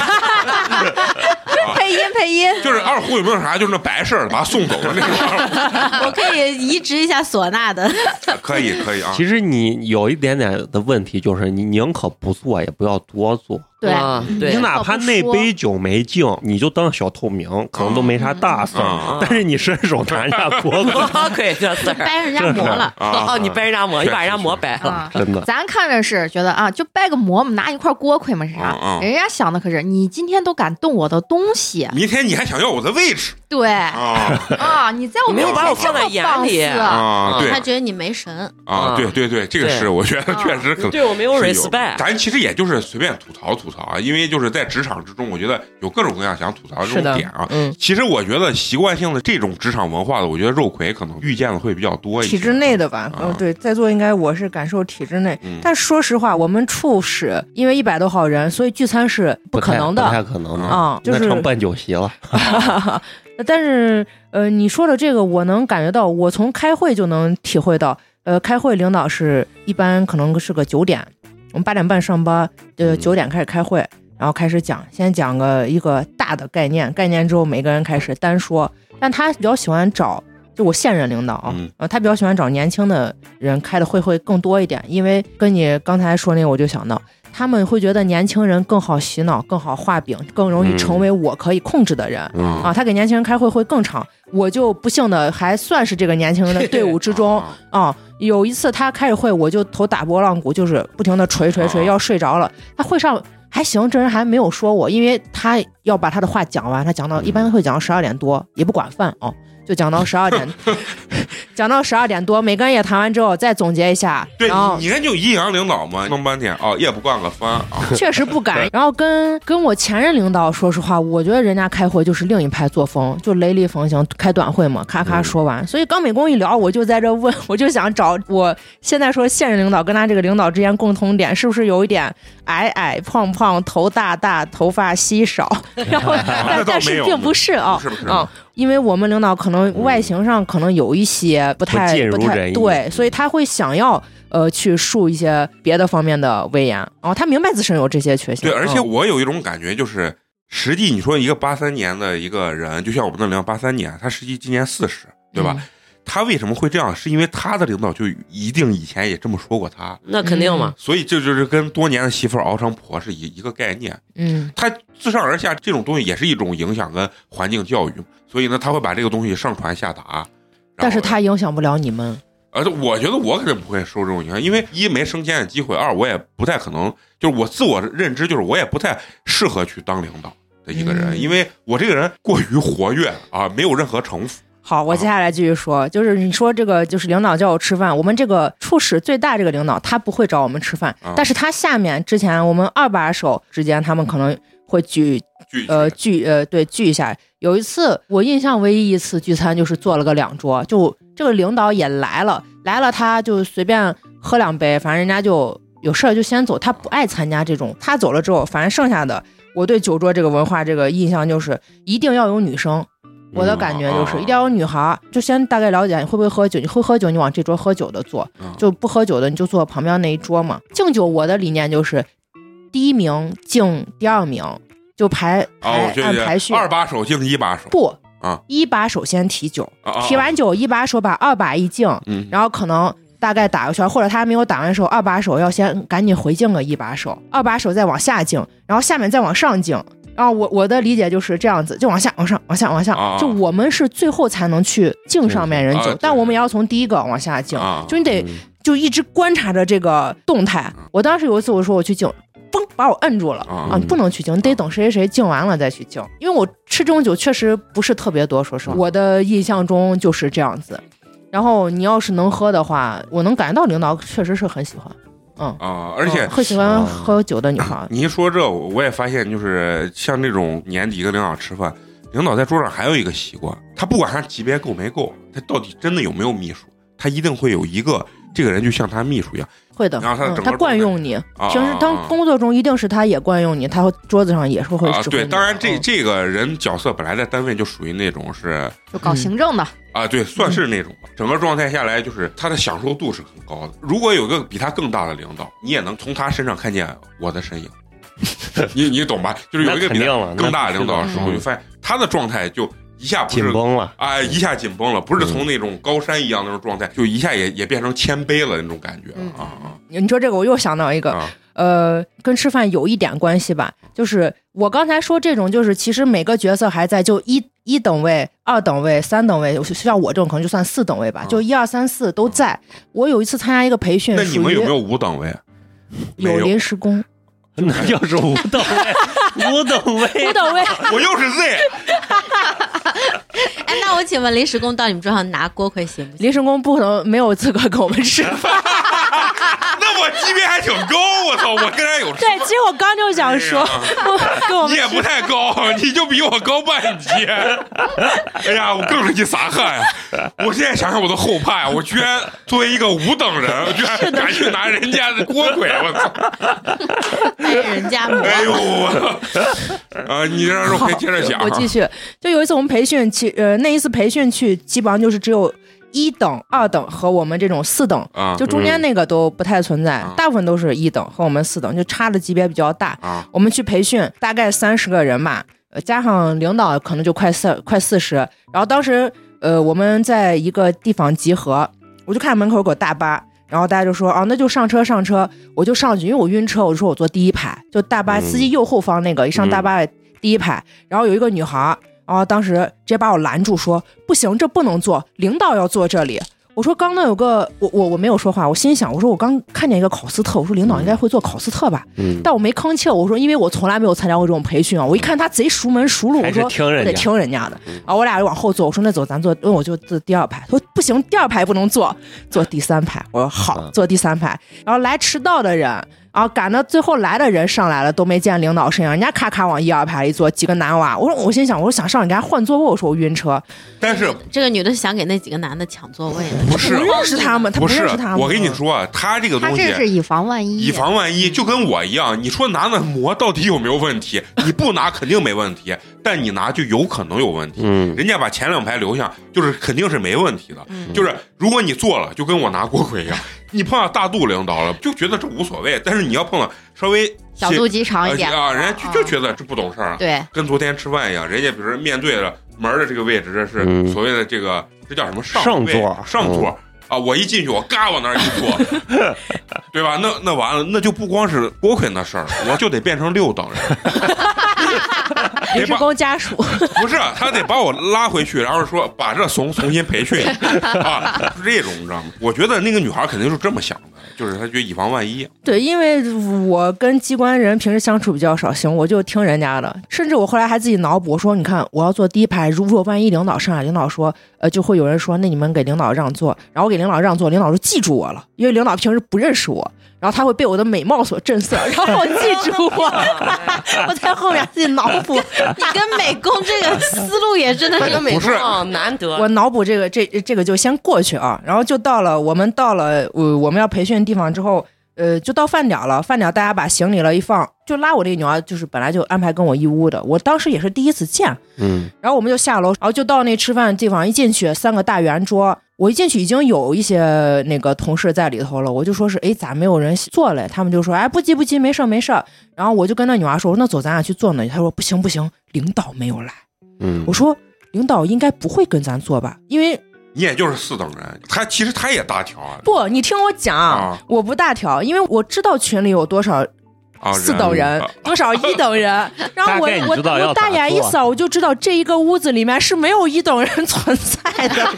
[SPEAKER 4] 配音配音，
[SPEAKER 1] 就是二胡有没有啥就是那白事儿把他送走了那种？
[SPEAKER 6] 我可以移植一下唢呐的，
[SPEAKER 1] 可以可以啊。
[SPEAKER 5] 其实你有一点点的问题，就是你宁可不做，也不要多做。
[SPEAKER 4] 对
[SPEAKER 2] 啊对
[SPEAKER 5] 你哪怕那杯酒没敬，你就当小透明，可能都没啥大事儿。
[SPEAKER 1] 嗯
[SPEAKER 5] 但是你伸手拿人家锅子，
[SPEAKER 2] 多亏这事儿。
[SPEAKER 6] 掰人家馍了。
[SPEAKER 2] 你掰人家馍，你把人家馍掰了。
[SPEAKER 4] 啊，
[SPEAKER 5] 真的。
[SPEAKER 4] 咱看着是觉得啊，就掰个馍嘛，拿一块锅盔嘛是啥人家想的可是你今天都敢动我的东西，
[SPEAKER 1] 明天你还想要我的位置
[SPEAKER 4] 对
[SPEAKER 1] 啊
[SPEAKER 4] 啊，你在我
[SPEAKER 2] 没有
[SPEAKER 4] 面前
[SPEAKER 2] 把我放在
[SPEAKER 4] 这么放
[SPEAKER 2] 眼里
[SPEAKER 4] 肆
[SPEAKER 1] 啊！对
[SPEAKER 6] 他觉得你没神，
[SPEAKER 1] 啊，对对对，这个是我觉得确实可能
[SPEAKER 2] 对我没有 respect。
[SPEAKER 1] 咱其实也就是随便吐槽吐槽啊，因为就是在职场之中，我觉得有各种各样想吐槽的这种点啊。
[SPEAKER 3] 嗯，
[SPEAKER 1] 其实我觉得习惯性的这种职场文化的，我觉得肉葵可能遇见的会比较多一些。
[SPEAKER 3] 体制内的吧，
[SPEAKER 1] 啊
[SPEAKER 3] 嗯，对，在座应该我是感受体制内，
[SPEAKER 1] 嗯
[SPEAKER 3] 但说实话，我们处室因为一百多号人，所以聚餐是不可能的
[SPEAKER 5] 不太
[SPEAKER 3] 的
[SPEAKER 5] 可能的。
[SPEAKER 3] 啊，就是
[SPEAKER 5] 那成办酒席了。
[SPEAKER 3] 但是呃，你说的这个，我能感觉到，我从开会就能体会到，呃，开会领导是一般可能是个九点，我们八点半上班，呃，
[SPEAKER 5] 嗯
[SPEAKER 3] 九点开始开会，然后开始讲，先讲个一个大的概念，概念之后每个人开始单说，但他比较喜欢找。就我现任领导啊，他比较喜欢找年轻的人开的会会更多一点，因为跟你刚才说那个，我就想到，他们会觉得年轻人更好洗脑，更好画饼，更容易
[SPEAKER 1] 嗯
[SPEAKER 3] 成为我可以控制的人。
[SPEAKER 1] 嗯
[SPEAKER 3] 啊，他给年轻人开会会更长。我就不幸的还算是这个年轻人的队伍之中
[SPEAKER 1] 啊
[SPEAKER 3] 啊。有一次他开着会，我就头打波浪鼓，就是不停的捶捶捶，
[SPEAKER 1] 啊
[SPEAKER 3] 要睡着了。他会上还行，这人还没有说我，因为他要把他的话讲完，他讲到一般会讲到十二点多，也不管饭哦。就讲到十二点，讲到十二点多，每个人也谈完之后再总结一下，
[SPEAKER 1] 对，
[SPEAKER 3] 然后
[SPEAKER 1] 你你看就阴阳领导嘛，弄半天哦，也不惯个饭啊。
[SPEAKER 3] 确实不敢。然后跟跟我前任领导，说实话，我觉得人家开会就是另一派作风，就雷厉风行，开短会嘛，咔咔说完。所以刚美工一聊，我就在这问，我就想找我现在说现任领导跟他这个领导之间共同点，是不是有一点矮矮胖胖、头大大、头发稀少？然后但但是并不是啊
[SPEAKER 1] 不是不是
[SPEAKER 3] 啊。因为我们领导可能外形上可能有一些不太
[SPEAKER 5] 不
[SPEAKER 3] 不太对，所以他会想要呃去树一些别的方面的威严。哦，他明白自身有这些缺陷。
[SPEAKER 1] 对，而且
[SPEAKER 3] 嗯
[SPEAKER 1] 我有一种感觉，就是实际你说一个八三年的一个人，就像我们的领导八三年，他实际今年四十，对吧？
[SPEAKER 3] 嗯
[SPEAKER 1] 他为什么会这样？是因为他的领导就一定以前也这么说过他，
[SPEAKER 2] 那肯定嘛。
[SPEAKER 1] 所以这就是跟多年的媳妇熬成婆是一一个概念。
[SPEAKER 3] 嗯，
[SPEAKER 1] 他自上而下这种东西也是一种影响跟环境教育，所以呢，他会把这个东西上传下达。
[SPEAKER 3] 但是他影响不了你们。
[SPEAKER 1] 而且，我觉得我肯定不会受这种影响，因为一没升迁的机会，二我也不太可能，就是我自我认知就是我也不太适合去当领导的一个人，
[SPEAKER 3] 嗯
[SPEAKER 1] 因为我这个人过于活跃啊，没有任何城府。
[SPEAKER 3] 好，我接下来继续说，就是你说这个，就是领导叫我吃饭，我们这个处室最大这个领导他不会找我们吃饭，
[SPEAKER 1] 啊
[SPEAKER 3] 但是他下面之前我们二把手之间，他们可能会聚
[SPEAKER 1] 具体
[SPEAKER 3] 呃聚呃对聚一下。有一次我印象唯一一次聚餐就是做了个两桌，就这个领导也来了，来了他就随便喝两杯，反正人家就有事儿就先走，他不爱参加这种。他走了之后，反正剩下的我对酒桌这个文化这个印象就是一定要有女生。我的感觉就是
[SPEAKER 1] 嗯
[SPEAKER 3] 一定要有女孩儿，就先大概了解你会不会喝酒，你会喝酒你往这桌喝酒的坐，
[SPEAKER 1] 嗯
[SPEAKER 3] 就不喝酒的你就坐旁边那一桌嘛。敬酒我的理念就是第一名敬第二名，就排按排序。
[SPEAKER 1] 二把手敬一把手
[SPEAKER 3] 不
[SPEAKER 1] 啊，
[SPEAKER 3] 一把手先提酒，提完酒一把手把二把一敬，
[SPEAKER 1] 嗯
[SPEAKER 3] 然后可能大概打个圈，或者他还没有打完的时候，二把手要先赶紧回敬个一把手，二把手再往下敬，然后下面再往上敬。然后我我的理解就是这样子，就往下往上往下往下，
[SPEAKER 1] 啊
[SPEAKER 3] 就我们是最后才能去敬上面人酒，
[SPEAKER 1] 啊
[SPEAKER 3] 但我们也要从第一个往下敬，
[SPEAKER 1] 啊
[SPEAKER 3] 就你得就一直观察着这个动态。我当时有一次我说我去敬，嘣把我摁住了
[SPEAKER 1] 啊
[SPEAKER 3] 啊！你不能去敬，你得等谁谁谁敬完了再去敬。因为我吃这种酒确实不是特别多，说实话，我的印象中就是这样子。然后你要是能喝的话，我能感觉到领导确实是很喜欢，嗯，
[SPEAKER 1] 啊，而且
[SPEAKER 3] 嗯会喜欢喝酒的女孩。
[SPEAKER 1] 你一说这，我我也发现，就是像这种年底跟领导吃饭，领导在桌上还有一个习惯，他不管他级别够没够，他到底真的有没有秘书，他一定会有一个这个人就像他秘书一样。
[SPEAKER 3] 会的，
[SPEAKER 1] 然后他
[SPEAKER 3] 嗯他惯用你，
[SPEAKER 1] 啊。
[SPEAKER 3] 平时当工作中一定是他也惯用你，他会桌子上也是会
[SPEAKER 1] 啊，对，当然这
[SPEAKER 3] 嗯。
[SPEAKER 1] 这个人角色本来在单位就属于那种是
[SPEAKER 4] 就搞行政的，
[SPEAKER 1] 啊，对，算是那种吧。整个状态下来，就是他的享受度是很高的。如果有个比他更大的领导，你也能从他身上看见我的身影，你你懂吧？就是有一个比他更大的领导的时候，就发现他的状态就一下不是
[SPEAKER 5] 紧绷了。
[SPEAKER 1] 啊，一下紧绷了，不是从那种高山一样那种状态，就一下也也变成谦卑了那种感觉
[SPEAKER 4] 嗯。
[SPEAKER 1] 啊啊。
[SPEAKER 3] 你说这个，我又想到一个，
[SPEAKER 1] 啊。
[SPEAKER 3] 呃，跟吃饭有一点关系吧，就是我刚才说这种，就是其实每个角色还在，就一一等位、二等位、三等位，像我这种可能就算四等位吧，
[SPEAKER 1] 啊
[SPEAKER 3] 就一二三四都在。我有一次参加一个培训，
[SPEAKER 1] 那你们有没有五等位？
[SPEAKER 3] 有
[SPEAKER 1] 有
[SPEAKER 3] 临时工？
[SPEAKER 5] 那就是 五等位，五等位
[SPEAKER 3] 五，等位，
[SPEAKER 1] 我又是 Z，
[SPEAKER 6] 哎，那我请问临时工到你们桌上拿锅盔行不行？
[SPEAKER 3] 临时工不能没有资格跟我们吃饭。
[SPEAKER 1] 那我级别还挺高，我操，我跟人有
[SPEAKER 3] 对，其实我刚就想说，跟我
[SPEAKER 1] 你也不太高，你就比我高半级。哎呀，我更是一撒汗呀！我现在想想我都后怕呀！我居然作为一个五等人，我居然敢去拿人家的锅盔，我操！
[SPEAKER 6] 带人家馍。
[SPEAKER 1] 哎呦我，啊，你这样说可以接着讲啊。
[SPEAKER 3] 我继续，就有一次我们培训去，呃，那一次培训去，基本上就是只有一等、二等和我们这种四等，
[SPEAKER 1] 啊
[SPEAKER 3] 就中间那个都不太存在，
[SPEAKER 1] 啊。
[SPEAKER 3] 大部分都是一等和我们四等，就差的级别比较大。
[SPEAKER 1] 啊。
[SPEAKER 3] 我们去培训，大概三十个人吧，呃，加上领导可能就快四快四十。然后当时呃我们在一个地方集合，我就看门口有个大巴，然后大家就说啊那就上车上车，我就上去，因为我晕车，我就说我坐第一排，就大巴
[SPEAKER 5] 嗯
[SPEAKER 3] 司机右后方那个，一上大巴的第一排，然后有一个女孩儿，然后当时直接把我拦住说不行，这不能坐，领导要坐这里。我说刚那有个我我我没有说话，我心想我说我刚看见一个考斯特，我说领导应该会做考斯特吧，
[SPEAKER 5] 嗯，
[SPEAKER 3] 但我没吭气，我说因为我从来没有参加过这种培训啊，我一看他贼熟门熟路，我说我得
[SPEAKER 5] 听人家
[SPEAKER 3] 听人家的，
[SPEAKER 5] 嗯。
[SPEAKER 3] 然后我俩就往后坐，我说那走咱坐，因为我就坐第二排，他说不行，第二排不能坐，坐第三排，我说好
[SPEAKER 5] 嗯，
[SPEAKER 3] 坐第三排，然后来迟到的人。然后赶到最后来的人上来了，都没见领导身影，人家咔咔往一二排一坐，几个男娃，我说我心想，我说想上去给他换座位，我说我晕车，
[SPEAKER 1] 但是
[SPEAKER 6] 这个女的是想给那几个男的抢座位呢。
[SPEAKER 1] 不是
[SPEAKER 3] 不认识他们，他
[SPEAKER 1] 不是
[SPEAKER 3] 认识他们。
[SPEAKER 1] 我跟你说啊，他这个
[SPEAKER 4] 他
[SPEAKER 1] 东西。
[SPEAKER 4] 这是以防万一，
[SPEAKER 1] 以防万一，就跟我一样，你说拿那膜到底有没有问题？你不拿肯定没问题，但你拿就有可能有问题。
[SPEAKER 5] 嗯，
[SPEAKER 1] 人家把前两排留下，就是肯定是没问题的。就是如果你做了，就跟我拿锅盔一样，你碰到大度领导了，就觉得这无所谓；但是你要碰到稍微
[SPEAKER 4] 小肚鸡肠一点
[SPEAKER 1] 啊，人家就就觉得这不懂事儿啊。
[SPEAKER 4] 对，
[SPEAKER 1] 跟昨天吃饭一样，人家比如说面对着门儿的这个位置，这是
[SPEAKER 5] 嗯
[SPEAKER 1] 所谓的这个这叫什么上
[SPEAKER 5] 上座
[SPEAKER 1] 上座啊！我一进去，我嘎往那儿一坐，对吧？那那完了，那就不光是锅盔那事儿，我就得变成六等人。
[SPEAKER 3] 临时工家属，
[SPEAKER 1] 不是，他得把我拉回去，然后说把这怂重新培训 啊，是这种你知道吗？我觉得那个女孩肯定是这么想的，就是她觉得以防万一。
[SPEAKER 3] 对，因为我跟机关人平时相处比较少，行，我就听人家的。甚至我后来还自己脑补，我说你看，我要坐第一排，如果万一领导上来，领导说，呃，就会有人说，那你们给领导让座，然后我给领导让座，领导就记住我了，因为领导平时不认识我，然后他会被我的美貌所震慑，然后记住我。我在后面自己脑补，
[SPEAKER 6] 你跟美工这个思路也真的是
[SPEAKER 2] 个美
[SPEAKER 1] 不是
[SPEAKER 2] 工难得，
[SPEAKER 3] 我脑补这个这这个就先过去啊，然后就到了我们到了呃我们要培训的地方之后，呃，就到饭点了。饭点大家把行李了一放，就拉我这个女儿，就是本来就安排跟我一屋的，我当时也是第一次见。
[SPEAKER 5] 嗯
[SPEAKER 3] 然后我们就下楼，然后就到那吃饭的地方，一进去三个大圆桌，我一进去已经有一些那个同事在里头了，我就说是哎咋没有人坐嘞？他们就说哎不急不急，没事儿没事儿。然后我就跟那女娃说，我说那走咱俩去坐那里。她说不行不行，领导没有来。
[SPEAKER 5] 嗯
[SPEAKER 3] 我说领导应该不会跟咱坐吧？因为
[SPEAKER 1] 你也就是四等人，他其实他也大条啊
[SPEAKER 3] 不，你听我讲，
[SPEAKER 1] 啊
[SPEAKER 3] 我不大条，因为我知道群里有多少
[SPEAKER 1] 啊！
[SPEAKER 3] 四等人
[SPEAKER 1] 啊，
[SPEAKER 3] 多少一等人，然后我我我大眼一扫，我就知道这一个屋子里面是没有一等人存在的。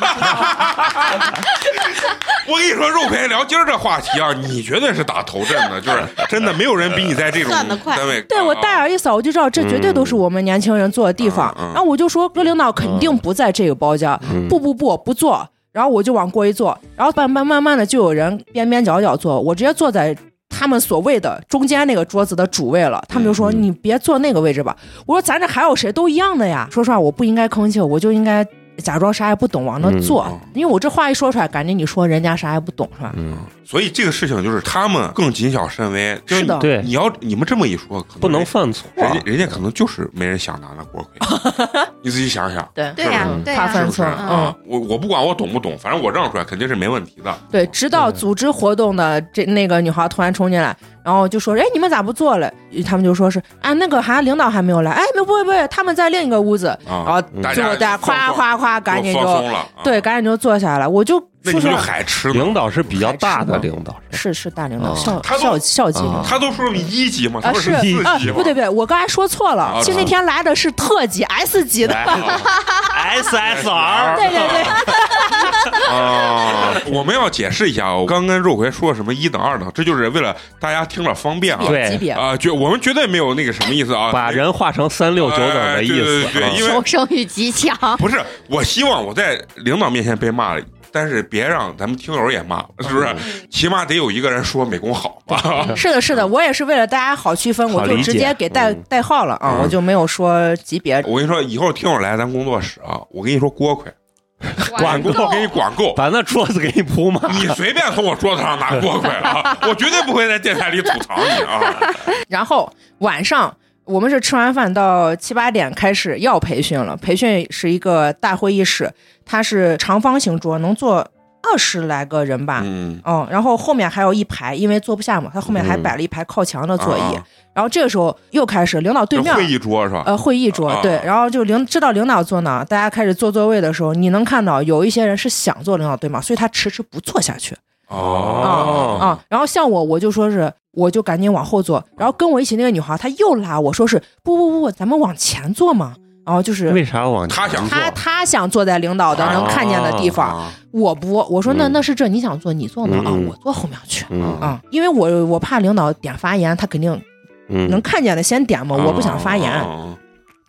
[SPEAKER 1] 我跟你说，肉陪聊今儿这话题啊，你绝对是打头阵的，就是 真的没有人比你在这种
[SPEAKER 6] 算得快
[SPEAKER 1] 单位。
[SPEAKER 3] 对我
[SPEAKER 1] 啊
[SPEAKER 3] 大眼一扫，我就知道这绝对都是我们年轻人坐的地方。然后我就说，各领导肯定不在这个包间，
[SPEAKER 5] 嗯
[SPEAKER 3] 不不不不坐。然后我就往过一坐，然后慢慢慢慢的就有人边边角角坐，我直接坐在他们所谓的中间那个桌子的主位了。他们就说：“
[SPEAKER 5] 嗯
[SPEAKER 3] 你别坐那个位置吧。”我说：“咱这还有谁都一样的呀。”说实话，我不应该吭气，我就应该假装啥也不懂往那坐，
[SPEAKER 1] 嗯
[SPEAKER 3] 因为我这话一说出来，感觉你说人家啥也不懂是吧？
[SPEAKER 5] 嗯，
[SPEAKER 1] 所以这个事情就是他们更谨小慎微。就是
[SPEAKER 3] 的
[SPEAKER 5] 对
[SPEAKER 1] 你要你们这么一说，可能
[SPEAKER 5] 不能犯错。
[SPEAKER 1] 人家人家可能就是没人想拿那锅盔，你自己想想。
[SPEAKER 3] 对
[SPEAKER 4] 对呀
[SPEAKER 3] 怕犯错
[SPEAKER 1] 嗯？我我不管我懂不懂，反正我让出来肯定是没问题的。
[SPEAKER 3] 对，直到组织活动的这那个女孩突然冲进来，然后就说：“哎，你们咋不做了？”他们就说是：“啊，那个还领导还没有来。”哎，不不会不会，他们在另一个屋子。
[SPEAKER 1] 啊，
[SPEAKER 3] 然后
[SPEAKER 1] 大家
[SPEAKER 3] 最后大家夸夸夸，赶紧就对，，赶紧就坐下来。我就
[SPEAKER 1] 那你们就
[SPEAKER 3] 说实话，
[SPEAKER 1] 海吃呢
[SPEAKER 5] 领导是比较大的领导，
[SPEAKER 3] 是是大领导，
[SPEAKER 5] 啊
[SPEAKER 3] 校校校级领导。
[SPEAKER 1] 他都说你一级嘛，他
[SPEAKER 3] 是啊
[SPEAKER 1] 四级，吗？
[SPEAKER 3] 不对不对，我刚才说错了
[SPEAKER 1] 啊，
[SPEAKER 3] 其实那天来的是特级 S 级的
[SPEAKER 5] ，SSR，
[SPEAKER 3] 对对对，
[SPEAKER 1] 啊，我们要解释一下，我刚跟肉葵说什么一等二等，这就是为了大家听着方便啊。
[SPEAKER 5] 对
[SPEAKER 3] 级别。
[SPEAKER 1] 啊，绝我们绝对没有那个什么意思啊，
[SPEAKER 5] 把人划成三六九等的意
[SPEAKER 1] 哎对对
[SPEAKER 5] 思
[SPEAKER 1] 对因为
[SPEAKER 4] 求生欲极强。
[SPEAKER 1] 不是，我希望我在领导面前被骂了，但是别让咱们听友也骂，是不是？
[SPEAKER 5] 嗯
[SPEAKER 1] 起码得有一个人说美工好吧？
[SPEAKER 3] 是的，是的，我也是为了大家好区分，我就直接给代
[SPEAKER 5] 嗯
[SPEAKER 3] 代号了啊，
[SPEAKER 1] 嗯
[SPEAKER 3] 我就没有说级别。
[SPEAKER 1] 我跟你说，以后听友来咱工作室啊，我跟你说锅盔，
[SPEAKER 5] 管够
[SPEAKER 1] 我给你管够。
[SPEAKER 5] 把那桌子给你铺满。
[SPEAKER 1] 你随便从我桌子上拿锅盔啊，我绝对不会在电台里吐槽你啊！
[SPEAKER 3] 然后晚上我们是吃完饭到七八点开始要培训了，培训是一个大会议室，它是长方形桌，能坐二十来个人吧。
[SPEAKER 1] 嗯，
[SPEAKER 3] 嗯，然后后面还有一排，因为坐不下嘛，他后面还
[SPEAKER 5] 嗯
[SPEAKER 3] 摆了一排靠墙的座椅。
[SPEAKER 1] 啊
[SPEAKER 3] 然后这个时候又开始领导对面
[SPEAKER 1] 这会议桌是吧？
[SPEAKER 3] 呃，会议桌
[SPEAKER 1] 啊
[SPEAKER 3] 对，然后就领知道领导坐哪，大家开始坐座位的时候，你能看到有一些人是想坐领导对吗，所以他迟迟不坐下去
[SPEAKER 1] 哦
[SPEAKER 3] 啊、然后像我，我就说是，我就赶紧往后坐，然后跟我一起那个女孩，她又拉我说是不不不不，咱们往前坐嘛。然后就是
[SPEAKER 5] 为啥往
[SPEAKER 1] 她想坐
[SPEAKER 3] 她她想坐在领导的能看见的地方，
[SPEAKER 1] 啊
[SPEAKER 3] 我不，我说那
[SPEAKER 5] 嗯
[SPEAKER 3] 那是这你想坐你坐哪啊？
[SPEAKER 5] 嗯
[SPEAKER 3] 我坐后面去。
[SPEAKER 5] 嗯
[SPEAKER 3] 啊、因为我我怕领导点发言，他肯定
[SPEAKER 5] 嗯
[SPEAKER 3] 能看见的先点嘛，我不想发言。
[SPEAKER 1] 啊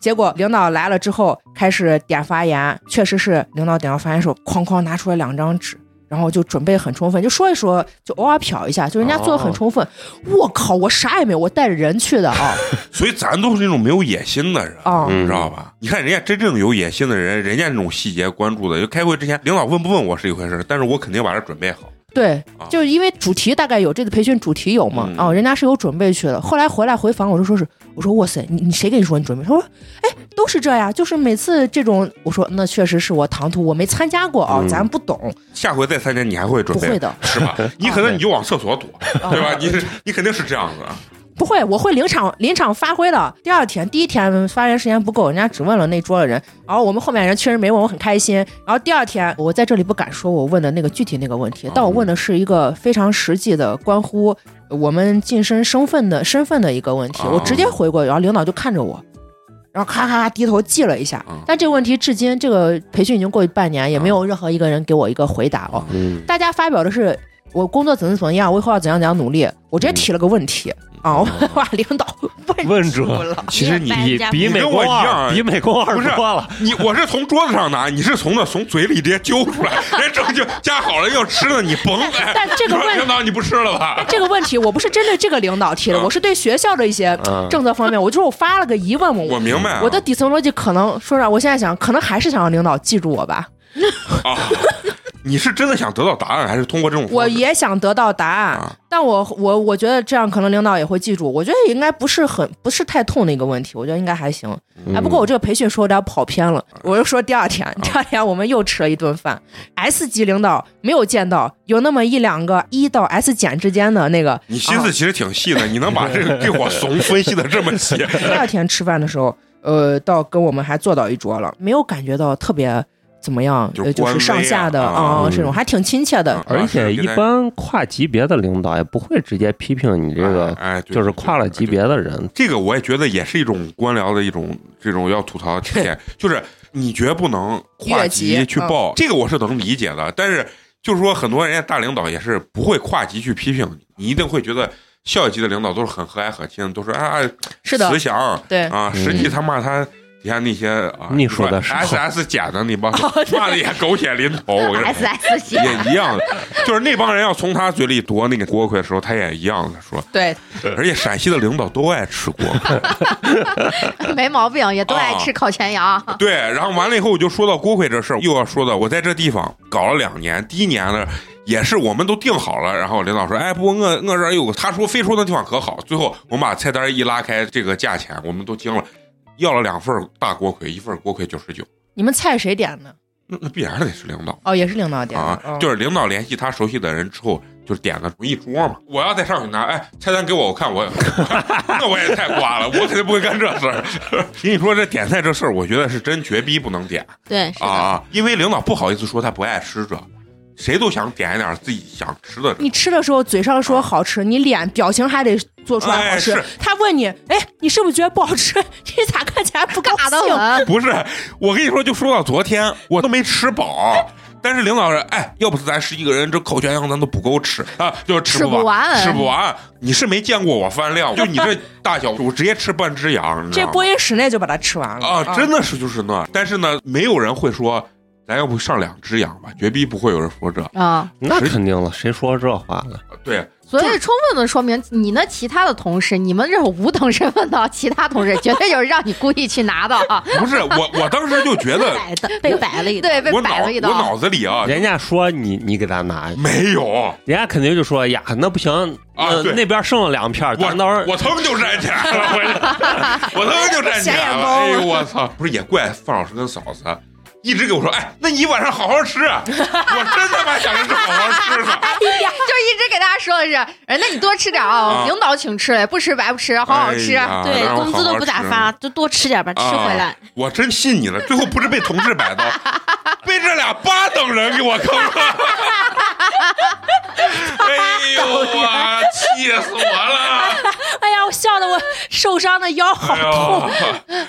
[SPEAKER 3] 结果领导来了之后，开始点发言，确实是领导点到发言的时候，哐哐拿出来两张纸，然后就准备很充分，就说一说，就偶尔瞟一下，就人家做的很充分。我靠，我啥也没有，我带着人去的啊
[SPEAKER 1] 所以咱都是那种没有野心的人。
[SPEAKER 3] 啊！
[SPEAKER 5] 嗯
[SPEAKER 1] 你知道吧？你看人家真正有野心的人，人家那种细节关注的，就开会之前，领导问不问我是一回事，但是我肯定把这准备好。
[SPEAKER 3] 对
[SPEAKER 1] 啊，
[SPEAKER 3] 就是因为主题大概有这次培训主题有嘛，
[SPEAKER 1] 嗯
[SPEAKER 3] 啊，人家是有准备去的。后来回来回访，我就说是，我说哇塞，你你谁跟你说你准备？他说，哎，都是这样，就是每次这种，我说那确实是我唐突，我没参加过啊，
[SPEAKER 1] 嗯
[SPEAKER 3] 咱不懂，
[SPEAKER 1] 下回再参加，你还会准备？
[SPEAKER 3] 不会的，
[SPEAKER 1] 是吧？你可能你就往厕所躲，
[SPEAKER 3] 啊
[SPEAKER 1] 对吧？你你肯定是这样子。
[SPEAKER 3] 不会，我会临场临场发挥的。第二天，第一天发言时间不够，人家只问了那桌的人，然后我们后面人确实没问，我很开心。然后第二天，我在这里不敢说我问的那个具体那个问题，但我问的是一个非常实际的，关乎我们晋升身份的身份的一个问题，
[SPEAKER 1] 哦
[SPEAKER 3] 我直接回过，然后领导就看着我。然后咔咔咔低头记了一下
[SPEAKER 1] 嗯，
[SPEAKER 3] 但这个问题至今这个培训已经过去半年，也没有任何一个人给我一个回答哦。
[SPEAKER 5] 嗯，
[SPEAKER 3] 大家发表的是我工作怎么怎么样，我以后要怎样怎样努力。我直接提了个问题、啊，我把领导问
[SPEAKER 5] 问住
[SPEAKER 3] 住了。
[SPEAKER 1] 其实你
[SPEAKER 5] 比比美
[SPEAKER 1] 你跟我
[SPEAKER 5] 工
[SPEAKER 1] 一样
[SPEAKER 5] 二，比美国二
[SPEAKER 1] 不是
[SPEAKER 5] 多了。
[SPEAKER 1] 你我是从桌子上拿，你是从那从嘴里直接揪出来，人正经夹好了要吃的，你甭哎。
[SPEAKER 3] 但这个问
[SPEAKER 1] 领导你不吃了吧？
[SPEAKER 3] 这个问题我不是针对这个领导提的，
[SPEAKER 1] 嗯
[SPEAKER 3] 我是对学校的一些
[SPEAKER 5] 嗯
[SPEAKER 3] 政策方面，我就是我发了个疑问我。
[SPEAKER 1] 我明白啊
[SPEAKER 3] 我的底层逻辑可能说实话，我现在想，可能还是想让领导记住我吧。
[SPEAKER 1] 啊，你是真的想得到答案，还是通过这种？
[SPEAKER 3] 我也想得到答案，
[SPEAKER 1] 啊
[SPEAKER 3] 但我我我觉得这样可能领导也会记住。我觉得应该不是很不是太痛的一个问题，我觉得应该还行。
[SPEAKER 1] 嗯
[SPEAKER 3] 哎，不过我这个培训说有点跑偏了，
[SPEAKER 1] 啊
[SPEAKER 3] 我又说第二天，第二天我们又吃了一顿饭，S 级领导没有见到，有那么一两个一到 S 减之间的那个。
[SPEAKER 1] 你心思其实挺细的，你能把这个这伙怂分析的这么细。
[SPEAKER 3] 第二天吃饭的时候，呃，到跟我们还坐到一桌了，没有感觉到特别怎么样，
[SPEAKER 1] 就
[SPEAKER 3] 呃，就是上下的
[SPEAKER 1] 啊
[SPEAKER 3] 这种还挺亲切的。
[SPEAKER 1] 啊
[SPEAKER 5] 而且一般跨级别的领导也不会直接批评你这个，
[SPEAKER 1] 哎，对
[SPEAKER 5] 就是跨了级。别的人。
[SPEAKER 1] 这个我也觉得也是一种官僚的一种这种要吐槽的体现，就是你绝不能跨级
[SPEAKER 3] 级
[SPEAKER 1] 去报，这个我是能理解的。但是就是说，很多人家大领导也是不会跨级去批评你，你一定会觉得校级的领导都是很和蔼可亲，都是啊
[SPEAKER 3] 是的
[SPEAKER 1] 慈祥
[SPEAKER 3] 对，
[SPEAKER 1] 啊，实际他妈他。底下那些啊，
[SPEAKER 5] 你说的是
[SPEAKER 1] S S 减的那帮，骂的也狗血淋头，我跟你说
[SPEAKER 4] ，S 系
[SPEAKER 1] 也一样的，就是那帮人要从他嘴里夺那个锅盔的时候，他也一样的说。
[SPEAKER 3] 对，
[SPEAKER 1] 而且陕西的领导都爱吃锅盔，
[SPEAKER 4] 没毛病，也都爱吃烤全羊。
[SPEAKER 1] 对，然后完了以后，我就说到锅盔这事儿，又要说到我在这地方搞了两年，第一年呢也是我们都定好了，然后领导说，哎，不过，我我这儿有个，他说非说那地方可好，最后我们把菜单一拉开，这个价钱我们都惊了，要了两份大锅盔，一份锅盔九十九，
[SPEAKER 3] 你们菜谁点的？
[SPEAKER 1] 那那必然得是领导。
[SPEAKER 3] 哦，也是领导点的。
[SPEAKER 1] 啊，
[SPEAKER 3] 哦
[SPEAKER 1] 就是领导联系他熟悉的人之后，就是点个一桌嘛。我要再上去拿，哎，菜单给我，我看我，那我也太瓜了，我肯定不会干这事儿。跟你说这点菜这事儿，我觉得是真绝逼不能点
[SPEAKER 6] 对，是，
[SPEAKER 1] 啊，因为领导不好意思说他不爱吃这，谁都想点一点自己想吃的。
[SPEAKER 3] 你吃的时候嘴上说好吃，你脸表情还得做出来好吃。
[SPEAKER 1] 哎
[SPEAKER 3] 他问你，哎，你是不是觉得不好吃？你咋看起来不高
[SPEAKER 4] 尬得
[SPEAKER 3] 兴？
[SPEAKER 4] 很，
[SPEAKER 1] 不是，我跟你说，就说到昨天，我都没吃饱。但是领导说，哎，要不是咱十几个人，这烤全羊咱都不够吃啊，就是吃
[SPEAKER 4] 吃不
[SPEAKER 1] 完，吃不完。你是没见过我饭量，就你这大小，我直接吃半只羊，
[SPEAKER 3] 这播音室内就把它吃完了
[SPEAKER 1] 啊，真的是就是那。但是呢，没有人会说，咱要不上两只羊吧？绝逼不会有人说这。
[SPEAKER 4] 啊，
[SPEAKER 5] 那肯定了，谁说这话了？
[SPEAKER 1] 对，
[SPEAKER 4] 所以充分的说明你那其他的同事，你们这种无等身份的 其他同事，绝对就是让你故意去拿的啊，
[SPEAKER 1] 不是我，我当时就觉得，
[SPEAKER 6] 被摆了一道。
[SPEAKER 4] 对，被
[SPEAKER 1] 我
[SPEAKER 4] 摆了一刀。
[SPEAKER 1] 脑子里啊，
[SPEAKER 5] 人家说你你给他拿，
[SPEAKER 1] 没有。
[SPEAKER 5] 人家肯定就说呀，那不行，
[SPEAKER 1] 啊
[SPEAKER 5] 那边剩了两片，
[SPEAKER 1] 我
[SPEAKER 5] 咱到时候
[SPEAKER 1] 我腾就占钱了，我他妈 就占钱了。
[SPEAKER 3] 显眼包
[SPEAKER 1] 哎呦我操！不是也怪范老师跟嫂子，一直给我说，哎，那你晚上好好吃。啊 我真他妈想着是好好吃呢。
[SPEAKER 4] 就一直给大家说的是，哎，那你多吃点啊
[SPEAKER 1] 啊，
[SPEAKER 4] 领导请吃嘞，不吃白不吃，好好吃。
[SPEAKER 1] 哎呀
[SPEAKER 6] 对，
[SPEAKER 1] 让我
[SPEAKER 6] 工资都不咋发，就多吃点吧，吃回来。
[SPEAKER 1] 我真信你了，最后不是被同事摆刀，被这俩八等人给我坑了。哎呦我气死我了！
[SPEAKER 3] 哎呀，我笑的我受伤的腰好
[SPEAKER 1] 哎
[SPEAKER 3] 痛。
[SPEAKER 1] 呦，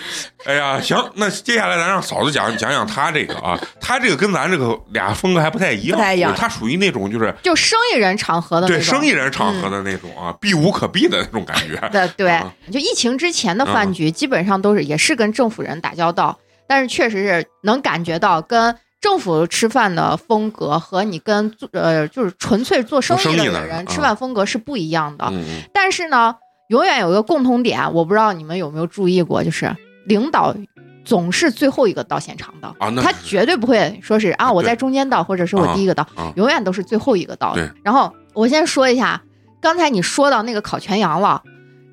[SPEAKER 1] 哎呀，行，那接下来咱让嫂子讲讲讲她这个啊，她这个跟咱这个俩风格还不太一样，
[SPEAKER 3] 不太一样。
[SPEAKER 1] 她属于那种就是
[SPEAKER 4] 就生意人场合的那
[SPEAKER 1] 对。生意人场合的那种啊，避无可避的那种感觉。
[SPEAKER 4] 对对
[SPEAKER 1] 啊，
[SPEAKER 4] 就疫情之前的饭局，基本上都是也是跟政府人打交道，但是确实是能感觉到跟政府吃饭的风格和你跟做呃就是纯粹做生意的人吃饭风格是不一样的。但是呢，永远有一个共同点，我不知道你们有没有注意过，就是领导总是最后一个到现场的，
[SPEAKER 1] 啊，
[SPEAKER 4] 他绝对不会说是啊我在中间到，或者是我第一个到，
[SPEAKER 1] 啊
[SPEAKER 4] 永远都是最后一个到。的。然后我先说一下，刚才你说到那个烤全羊了。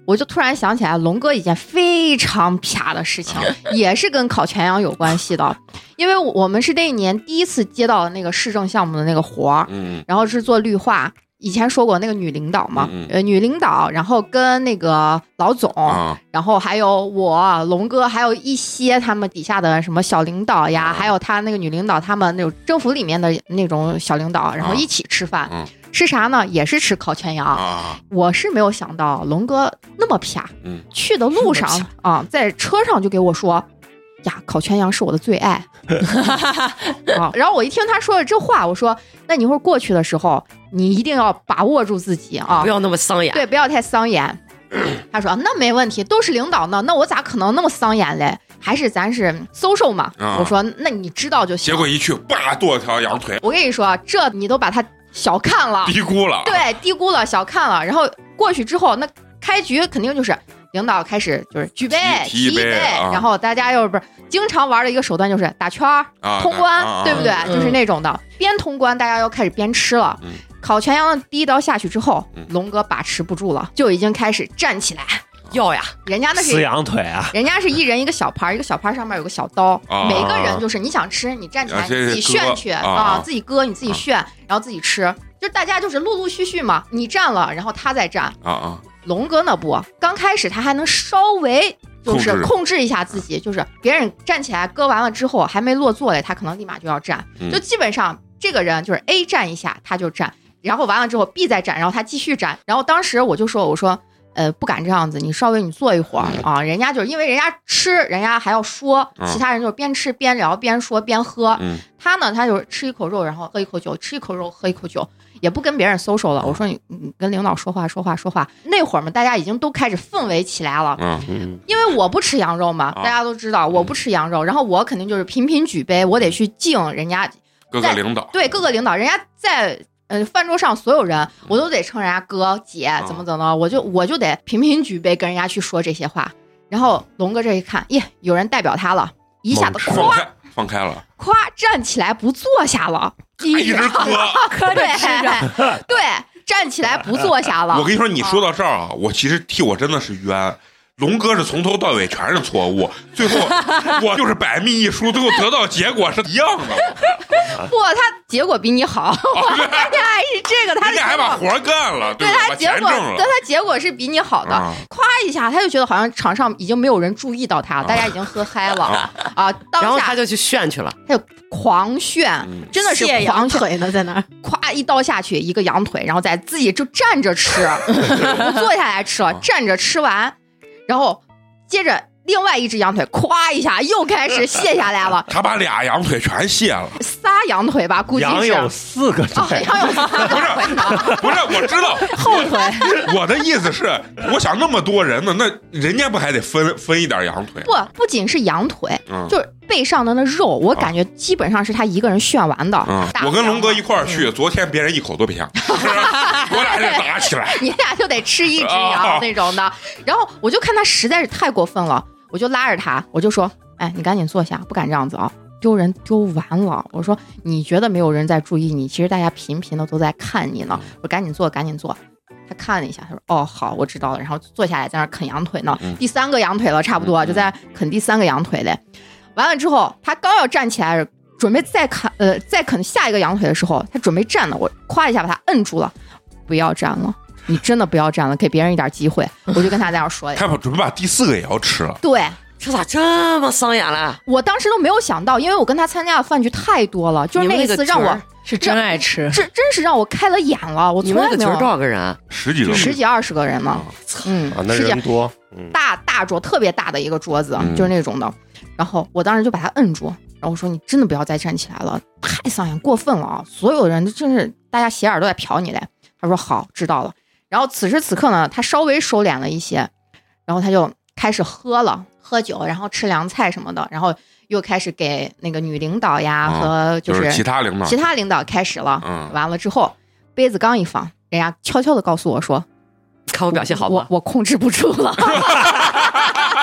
[SPEAKER 4] 我就突然想起来，龙哥一件非常啪的事情，也是跟烤全羊有关系的，因为我们是那一年第一次接到那个市政项目的那个活儿，
[SPEAKER 1] 嗯。
[SPEAKER 4] 然后是做绿化，以前说过那个女领导嘛，
[SPEAKER 1] 嗯嗯
[SPEAKER 4] 呃，女领导，然后跟那个老总，
[SPEAKER 1] 啊
[SPEAKER 4] 然后还有我龙哥，还有一些他们底下的什么小领导呀，
[SPEAKER 1] 啊
[SPEAKER 4] 还有他那个女领导，他们那种政府里面的那种小领导，然后
[SPEAKER 1] 啊
[SPEAKER 4] 一起吃饭，
[SPEAKER 1] 嗯
[SPEAKER 4] 吃啥呢？也是吃烤全羊。
[SPEAKER 1] 啊，
[SPEAKER 4] 我是没有想到龙哥那么啪，
[SPEAKER 1] 嗯
[SPEAKER 4] 去的路上啊，在车上就给我说。呀，烤全羊是我的最爱啊！然后我一听他说的这话，我说：“那你一会儿过去的时候，你一定要把握住自己啊
[SPEAKER 2] 不，要那么桑眼。
[SPEAKER 4] 对，不要太桑眼。”他说：“那没问题，都是领导呢，那我咋可能那么桑眼嘞？还是咱是 social 嘛。
[SPEAKER 1] 啊
[SPEAKER 4] 我说：“那你知道就行。”
[SPEAKER 1] 结果一去，叭剁了条羊腿，
[SPEAKER 4] 我跟你说，这你都把他小看了，
[SPEAKER 1] 低估了。
[SPEAKER 4] 对，低估了，小看了。然后过去之后，那开局肯定就是领导开始就是举杯
[SPEAKER 1] 提杯
[SPEAKER 4] 然后大家又不是经常玩的一个手段就是打圈儿、
[SPEAKER 1] 啊，
[SPEAKER 4] 通关，
[SPEAKER 1] 啊
[SPEAKER 4] 对不对？
[SPEAKER 3] 嗯
[SPEAKER 4] 就是那种的，边通关大家又开始边吃了。
[SPEAKER 1] 嗯
[SPEAKER 4] 烤全羊的第一刀下去之后
[SPEAKER 1] 嗯，
[SPEAKER 4] 龙哥把持不住了，就已经开始站起来。
[SPEAKER 2] 要呀，
[SPEAKER 4] 人家那
[SPEAKER 5] 撕
[SPEAKER 4] 是。
[SPEAKER 5] 羊腿啊！
[SPEAKER 4] 人家是一人一个小盘儿，一个小盘儿上面有个小刀，
[SPEAKER 1] 啊
[SPEAKER 4] 每个人就是你想吃，你站起来自己炫去
[SPEAKER 1] 啊
[SPEAKER 4] 啊，自己割你自己炫，然后自己吃，就大家就是陆陆续续嘛，你站了，然后他再站，
[SPEAKER 1] 啊啊，
[SPEAKER 4] 龙哥那不，刚开始他还能稍微就是
[SPEAKER 1] 控制
[SPEAKER 4] 一下自己，就是别人站起来割完了之后还没落座嘞，他可能立马就要站，
[SPEAKER 1] 嗯。
[SPEAKER 4] 就基本上这个人就是 A 站一下他就站，然后完了之后 B 再站，然后他继续站，然后当时我就说我说。呃，不敢这样子，你稍微你坐一会儿啊，人家就是因为人家吃，人家还要说，
[SPEAKER 1] 嗯
[SPEAKER 4] 其他人就是边吃边聊边说边喝，
[SPEAKER 1] 嗯。
[SPEAKER 4] 他呢，他就是吃一口肉，然后喝一口酒，吃一口肉，喝一口酒，也不跟别人 social 了。我说你你跟领导说话说话说话。那会儿嘛，大家已经都开始氛围起来了，
[SPEAKER 1] 嗯
[SPEAKER 5] 嗯，
[SPEAKER 4] 因为我不吃羊肉嘛，
[SPEAKER 1] 啊
[SPEAKER 4] 大家都知道我不吃羊肉，然后我肯定就是频频举杯，我得去敬人家，
[SPEAKER 1] 各个领导
[SPEAKER 4] 对各个领导，人家在。呃，饭桌上所有人，我都得称人家哥姐，怎么怎么，我就我就得频频举杯跟人家去说这些话。然后龙哥这一看，耶，有人代表他了，一下子
[SPEAKER 5] 猛吃
[SPEAKER 4] 咵
[SPEAKER 1] 放开放开了，
[SPEAKER 4] 咵站起来不坐下了，
[SPEAKER 1] 一直磕。
[SPEAKER 3] 磕着吃着，
[SPEAKER 4] 对，站起来不坐下了。
[SPEAKER 1] 我跟你说，你说到这儿啊，我其实替我真的是冤。龙哥是从头到尾全是错误，最后 我就是百密一疏，最后得到结果是一样的。
[SPEAKER 4] 不，他结果比你好，人家还是这个，他的
[SPEAKER 1] 人家还。把活干了，
[SPEAKER 4] 对他结果。对他结果是比你好的，
[SPEAKER 1] 啊
[SPEAKER 4] 咵一下他就觉得好像场上已经没有人注意到他了，大家已经喝嗨了
[SPEAKER 1] 啊
[SPEAKER 4] 啊！当下
[SPEAKER 2] 然后他就去炫去了。
[SPEAKER 4] 他就狂炫，
[SPEAKER 1] 嗯
[SPEAKER 4] 真的是
[SPEAKER 6] 羊腿呢，在那儿。
[SPEAKER 4] 咵一刀下去一个羊腿，然后再自己就站着吃，不坐下来吃了，站着吃完，然后接着另外一只羊腿咵一下又开始卸下来了，
[SPEAKER 1] 他把俩羊腿全卸了，
[SPEAKER 4] 仨羊腿吧，估计是。
[SPEAKER 5] 羊有四个
[SPEAKER 4] 哦，
[SPEAKER 5] 腿，
[SPEAKER 4] 羊有仨腿呢。
[SPEAKER 1] 不是我知道
[SPEAKER 3] 后腿，
[SPEAKER 1] 我的意思是，我想那么多人呢，那人家不还得分分一点羊腿？
[SPEAKER 4] 不，不仅是羊腿，
[SPEAKER 1] 嗯
[SPEAKER 4] 就是背上的那肉，我感觉基本上是他一个人炫完的。
[SPEAKER 1] 嗯，我跟龙哥一块儿
[SPEAKER 4] 嗯
[SPEAKER 1] 去，昨天别人一口都别想，我俩就打起来。
[SPEAKER 4] 你俩就得吃一只
[SPEAKER 1] 哦
[SPEAKER 4] 羊那种的。然后我就看他实在是太过分了，我就拉着他，我就说：“哎，你赶紧坐下，不敢这样子啊，丢人丢完了。”我说：“你觉得没有人在注意你，其实大家频频的都在看你呢。”我说：“赶紧坐，赶紧坐。”他看了一下，他说：“哦，好，我知道了。”然后坐下来在那啃羊腿呢，
[SPEAKER 1] 嗯
[SPEAKER 4] 第三个羊腿了，差不多
[SPEAKER 1] 嗯
[SPEAKER 4] 就在啃第三个羊腿嘞。完了之后，他刚要站起来，准备再啃呃再啃下一个羊腿的时候，他准备站了，我夸一下把他摁住了，不要站了，你真的不要站了，给别人一点机会。我就跟他在那儿说呀，
[SPEAKER 1] 他把准备把第四个也要吃了，
[SPEAKER 4] 对
[SPEAKER 2] 这咋这么伤眼了？
[SPEAKER 4] 我当时都没有想到，因为我跟他参加的饭局太多了，就是那一次让我
[SPEAKER 3] 是真爱吃。
[SPEAKER 4] 真真是让我开了眼了，我从来没
[SPEAKER 2] 们那个局儿多
[SPEAKER 4] 有
[SPEAKER 2] 少个人啊？
[SPEAKER 1] 十几个
[SPEAKER 4] 十几二十个人呢
[SPEAKER 1] 啊，
[SPEAKER 4] 嗯
[SPEAKER 5] 啊，，那
[SPEAKER 4] 十几
[SPEAKER 5] 人多，嗯，
[SPEAKER 4] 大大桌，特别大的一个桌子，
[SPEAKER 1] 嗯
[SPEAKER 4] 就是那种的。然后我当时就把他摁住，然后我说：“你真的不要再站起来了，太丧眼，过分了啊！所有人都真是大家斜眼都在瞟你嘞。”他说：“好，知道了。”然后此时此刻呢，他稍微收敛了一些，然后他就开始喝了，喝酒，然后吃凉菜什么的，然后又开始给那个女领导呀
[SPEAKER 1] 啊
[SPEAKER 4] 和就
[SPEAKER 1] 就是
[SPEAKER 4] 是
[SPEAKER 1] 其他领导
[SPEAKER 4] 其他领导开始了。
[SPEAKER 1] 嗯
[SPEAKER 4] 完了之后，杯子刚一放，人家悄悄的告诉我说
[SPEAKER 2] 看我表现好吧？
[SPEAKER 4] 我我控制不住了。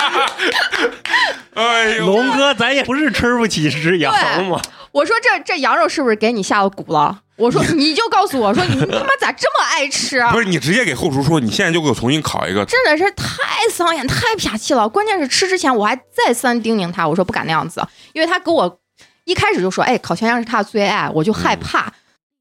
[SPEAKER 1] 哎呦，
[SPEAKER 5] 龙哥，咱也不是吃不起只羊嘛，
[SPEAKER 4] 我说这这羊肉是不是给你下了蛊了？我说你就告诉我说你他妈咋这么爱吃啊
[SPEAKER 1] 不？是你直接给后厨说，你现在就给我重新烤一个，
[SPEAKER 4] 真的是太桑眼、太撇气了。关键是吃之前我还再三叮咛他，我说不敢那样子，因为他给我一开始就说，哎，烤全羊是他的最爱，我就害怕。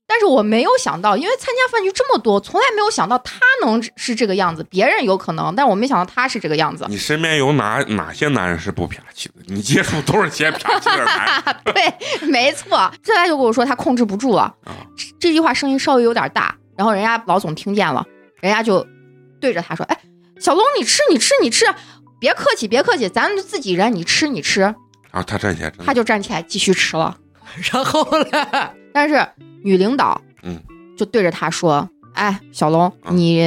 [SPEAKER 4] 但是我没有想到，因为参加饭局这么多，从来没有想到他能是这个样子。别人有可能，但我没想到他是这个样子。
[SPEAKER 1] 你身边有哪哪些男人是不啪气的？你接触都是些啪气的男人。
[SPEAKER 4] 对，没错。再来就跟我说他控制不住了，
[SPEAKER 1] 啊
[SPEAKER 4] 这这句话声音稍微有点大，然后人家老总听见了，人家就对着他说：“哎，小龙，你吃，你吃，你吃，别客气，别客气，咱自己人，你吃，你吃。
[SPEAKER 1] 啊，他站起来，”
[SPEAKER 4] 他就站起来继续吃了。
[SPEAKER 2] 然后呢？
[SPEAKER 4] 但是女领导，
[SPEAKER 1] 嗯，
[SPEAKER 4] 就对着他说：“哎，小龙，
[SPEAKER 1] 啊
[SPEAKER 4] 你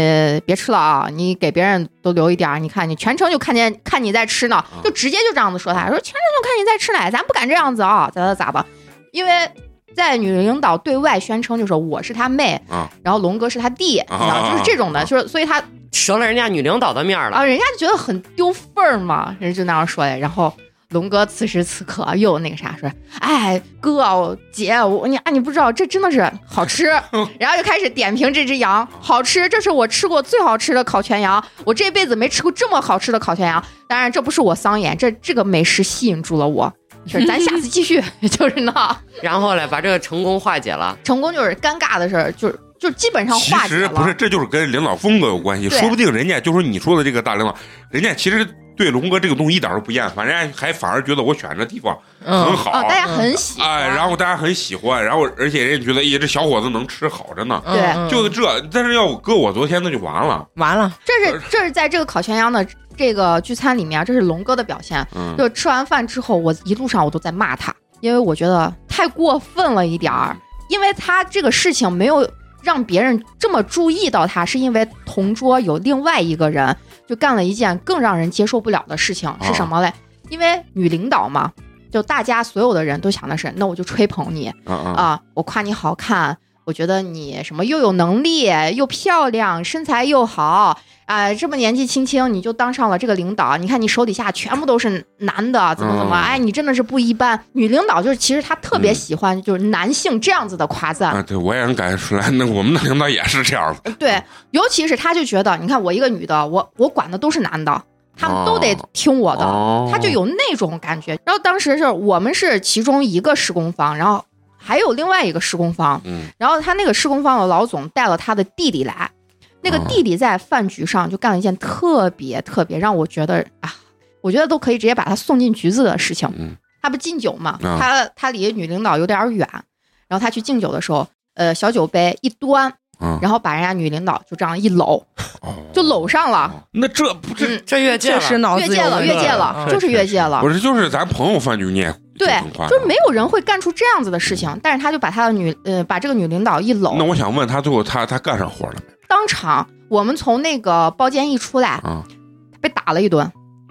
[SPEAKER 4] 别吃了啊，你给别人都留一点儿。你看你全程就看见看你在吃呢，就直接就这样子说他，说全程就看你在吃奶，咱不敢这样子啊，咋咋咋的？因为在女领导对外宣称就是我是他妹，
[SPEAKER 1] 啊
[SPEAKER 4] 然后龙哥是他弟，你知道
[SPEAKER 1] 啊
[SPEAKER 4] 就是这种的，
[SPEAKER 1] 啊
[SPEAKER 4] 就是所以他
[SPEAKER 2] 折了人家女领导的面儿了。
[SPEAKER 4] 啊，人家就觉得很丢份儿嘛，人家就那样说的。然后龙哥此时此刻又那个啥说，哎哥姐我你啊你不知道这真的是好吃，然后就开始点评这只羊好吃，这是我吃过最好吃的烤全羊，我这辈子没吃过这么好吃的烤全羊。当然这不是我丧眼，这这个美食吸引住了我。就是咱下次继续，就是那
[SPEAKER 2] 然后嘞，把这个成功化解了。
[SPEAKER 4] 成功就是尴尬的事儿，就是就基本上化解了。
[SPEAKER 1] 实不是，这就是跟领导风格有关系。说不定人家就是你说的这个大领导，人家其实对龙哥这个东西一点都不厌烦，人家还反而觉得我选这地方很
[SPEAKER 3] 嗯，
[SPEAKER 1] 好。
[SPEAKER 4] 啊，大家很喜欢。
[SPEAKER 1] 哎，然后大家很喜欢，然后而且人家觉得，哎，这小伙子能吃好着呢，
[SPEAKER 4] 对
[SPEAKER 3] 嗯
[SPEAKER 1] 就这。但是要搁我昨天那就完了，
[SPEAKER 3] 完了，
[SPEAKER 4] 这是这是在这个烤全羊的这个聚餐里面，这是龙哥的表现。
[SPEAKER 1] 嗯，
[SPEAKER 4] 就吃完饭之后，我一路上我都在骂他，因为我觉得太过分了一点儿。因为他这个事情没有让别人这么注意到他，是因为同桌有另外一个人就干了一件更让人接受不了的事情，是什么嘞？因为女领导嘛，就大家所有的人都想的是，那我就吹捧你
[SPEAKER 1] 啊
[SPEAKER 4] 我夸你好看，我觉得你什么又有能力又漂亮，身材又好。啊、这么年纪轻轻你就当上了这个领导，你看你手底下全部都是男的，怎么怎么，
[SPEAKER 1] 嗯
[SPEAKER 4] 哎，你真的是不一般。女领导就是其实她特别喜欢就是男性这样子的夸赞，
[SPEAKER 1] 啊！对，我也能感觉出来，那我们的领导也是这样的。
[SPEAKER 4] 对，尤其是她就觉得，你看我一个女的，我我管的都是男的，他们都得
[SPEAKER 1] 哦
[SPEAKER 4] 听我的，
[SPEAKER 1] 哦
[SPEAKER 4] 他就有那种感觉。然后当时是我们是其中一个施工方，然后还有另外一个施工方，
[SPEAKER 1] 嗯
[SPEAKER 4] 然后他那个施工方的老总带了他的弟弟来，那个
[SPEAKER 1] 哦
[SPEAKER 4] 弟弟在饭局上就干了一件特别特别让我觉得啊，我觉得都可以直接把他送进局子的事情。
[SPEAKER 1] 嗯
[SPEAKER 4] 他不敬酒嘛，
[SPEAKER 1] 啊
[SPEAKER 4] 他他离女领导有点远，然后他去敬酒的时候，呃，小酒杯一端，
[SPEAKER 1] 啊，
[SPEAKER 4] 然后把人家女领导就这样一搂，
[SPEAKER 1] 哦
[SPEAKER 4] 就搂上了，
[SPEAKER 1] 哦那这不这
[SPEAKER 4] 嗯，
[SPEAKER 2] 这越界了，
[SPEAKER 3] 确实
[SPEAKER 4] 越界了，越界了，
[SPEAKER 3] 嗯
[SPEAKER 4] 就是越界了
[SPEAKER 1] 不。是就是咱朋友饭局你也
[SPEAKER 4] 对，就是没有人会干出这样子的事情，但是他就把他的女呃把这个女领导一搂
[SPEAKER 1] 那，我想问他最后他他干上活了没？
[SPEAKER 4] 当场我们从那个包间一出来，
[SPEAKER 1] 啊
[SPEAKER 4] 被打了一顿，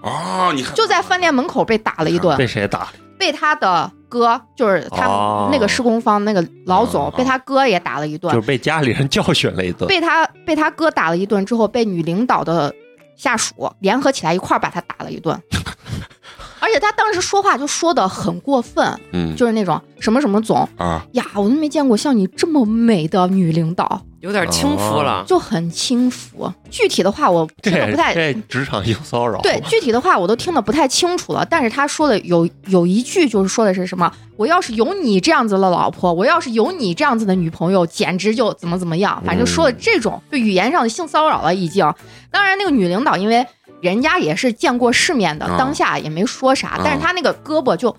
[SPEAKER 1] 啊！你看
[SPEAKER 4] 就在饭店门口被打了一顿，
[SPEAKER 5] 被谁打？
[SPEAKER 4] 被他的哥，就是他
[SPEAKER 5] 哦
[SPEAKER 4] 那个施工方那个老总，
[SPEAKER 1] 哦
[SPEAKER 4] 被他哥也打了一顿
[SPEAKER 5] 就，是被家里人教训了一顿。
[SPEAKER 4] 被他被他哥打了一顿之后，被女领导的下属联合起来一块儿把他打了一顿。而且他当时说话就说的很过分，
[SPEAKER 1] 嗯
[SPEAKER 4] 就是那种什么什么总
[SPEAKER 1] 啊
[SPEAKER 4] 呀，我都没见过像你这么美的女领导，
[SPEAKER 2] 有点轻浮了。
[SPEAKER 4] 就很轻浮。具体的话我
[SPEAKER 5] 这
[SPEAKER 4] 听的不太
[SPEAKER 5] 这职场性骚扰。
[SPEAKER 4] 对，具体的话我都听得不太清楚了。但是他说的有有一句就是说的是什么？我要是有你这样子的老婆，我要是有你这样子的女朋友，简直就怎么怎么样。反正说的这种就语言上的性骚扰了已经。当然那个女领导因为。人家也是见过世面的，
[SPEAKER 1] 啊
[SPEAKER 4] 当下也没说啥，
[SPEAKER 1] 啊
[SPEAKER 4] 但是他那个胳膊就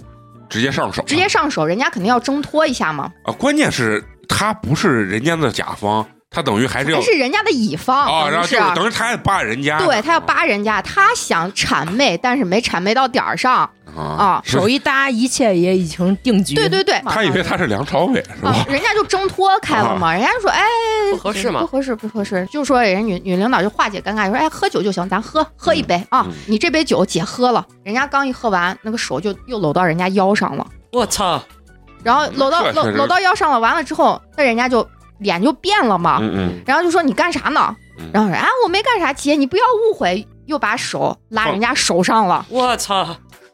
[SPEAKER 1] 直接上手，
[SPEAKER 4] 直接上手，人家肯定要挣脱一下嘛，
[SPEAKER 1] 啊！关键是他不是人家的甲方，他等于还是要
[SPEAKER 4] 这是人家的乙方，
[SPEAKER 1] 啊，然后就是等于他要扒人家，
[SPEAKER 4] 对他要扒人家，他想谄媚，但是没谄媚到点儿上
[SPEAKER 1] 啊
[SPEAKER 3] 手一搭，一切也已经定局。
[SPEAKER 4] 对对对，
[SPEAKER 1] 他以为他是梁朝伟是吧？
[SPEAKER 4] 啊，人家就挣脱开了嘛，人家就说，哎，
[SPEAKER 2] 不合适嘛。
[SPEAKER 4] 不合适，不合适，就说人女女领导就化解尴尬，就说，哎，喝酒就行，咱喝喝一杯啊
[SPEAKER 1] 嗯，
[SPEAKER 4] 你这杯酒姐喝了，人家刚一喝完，那个手就又搂到人家腰上了，
[SPEAKER 2] 我操！
[SPEAKER 4] 然后搂到搂搂到腰上了，完了之后，那人家就脸就变了嘛，
[SPEAKER 1] 嗯嗯
[SPEAKER 4] 然后就说你干啥呢
[SPEAKER 1] 嗯？
[SPEAKER 4] 然后说，啊，我没干啥，姐你不要误会，又把手拉人家手上了，
[SPEAKER 2] 我操！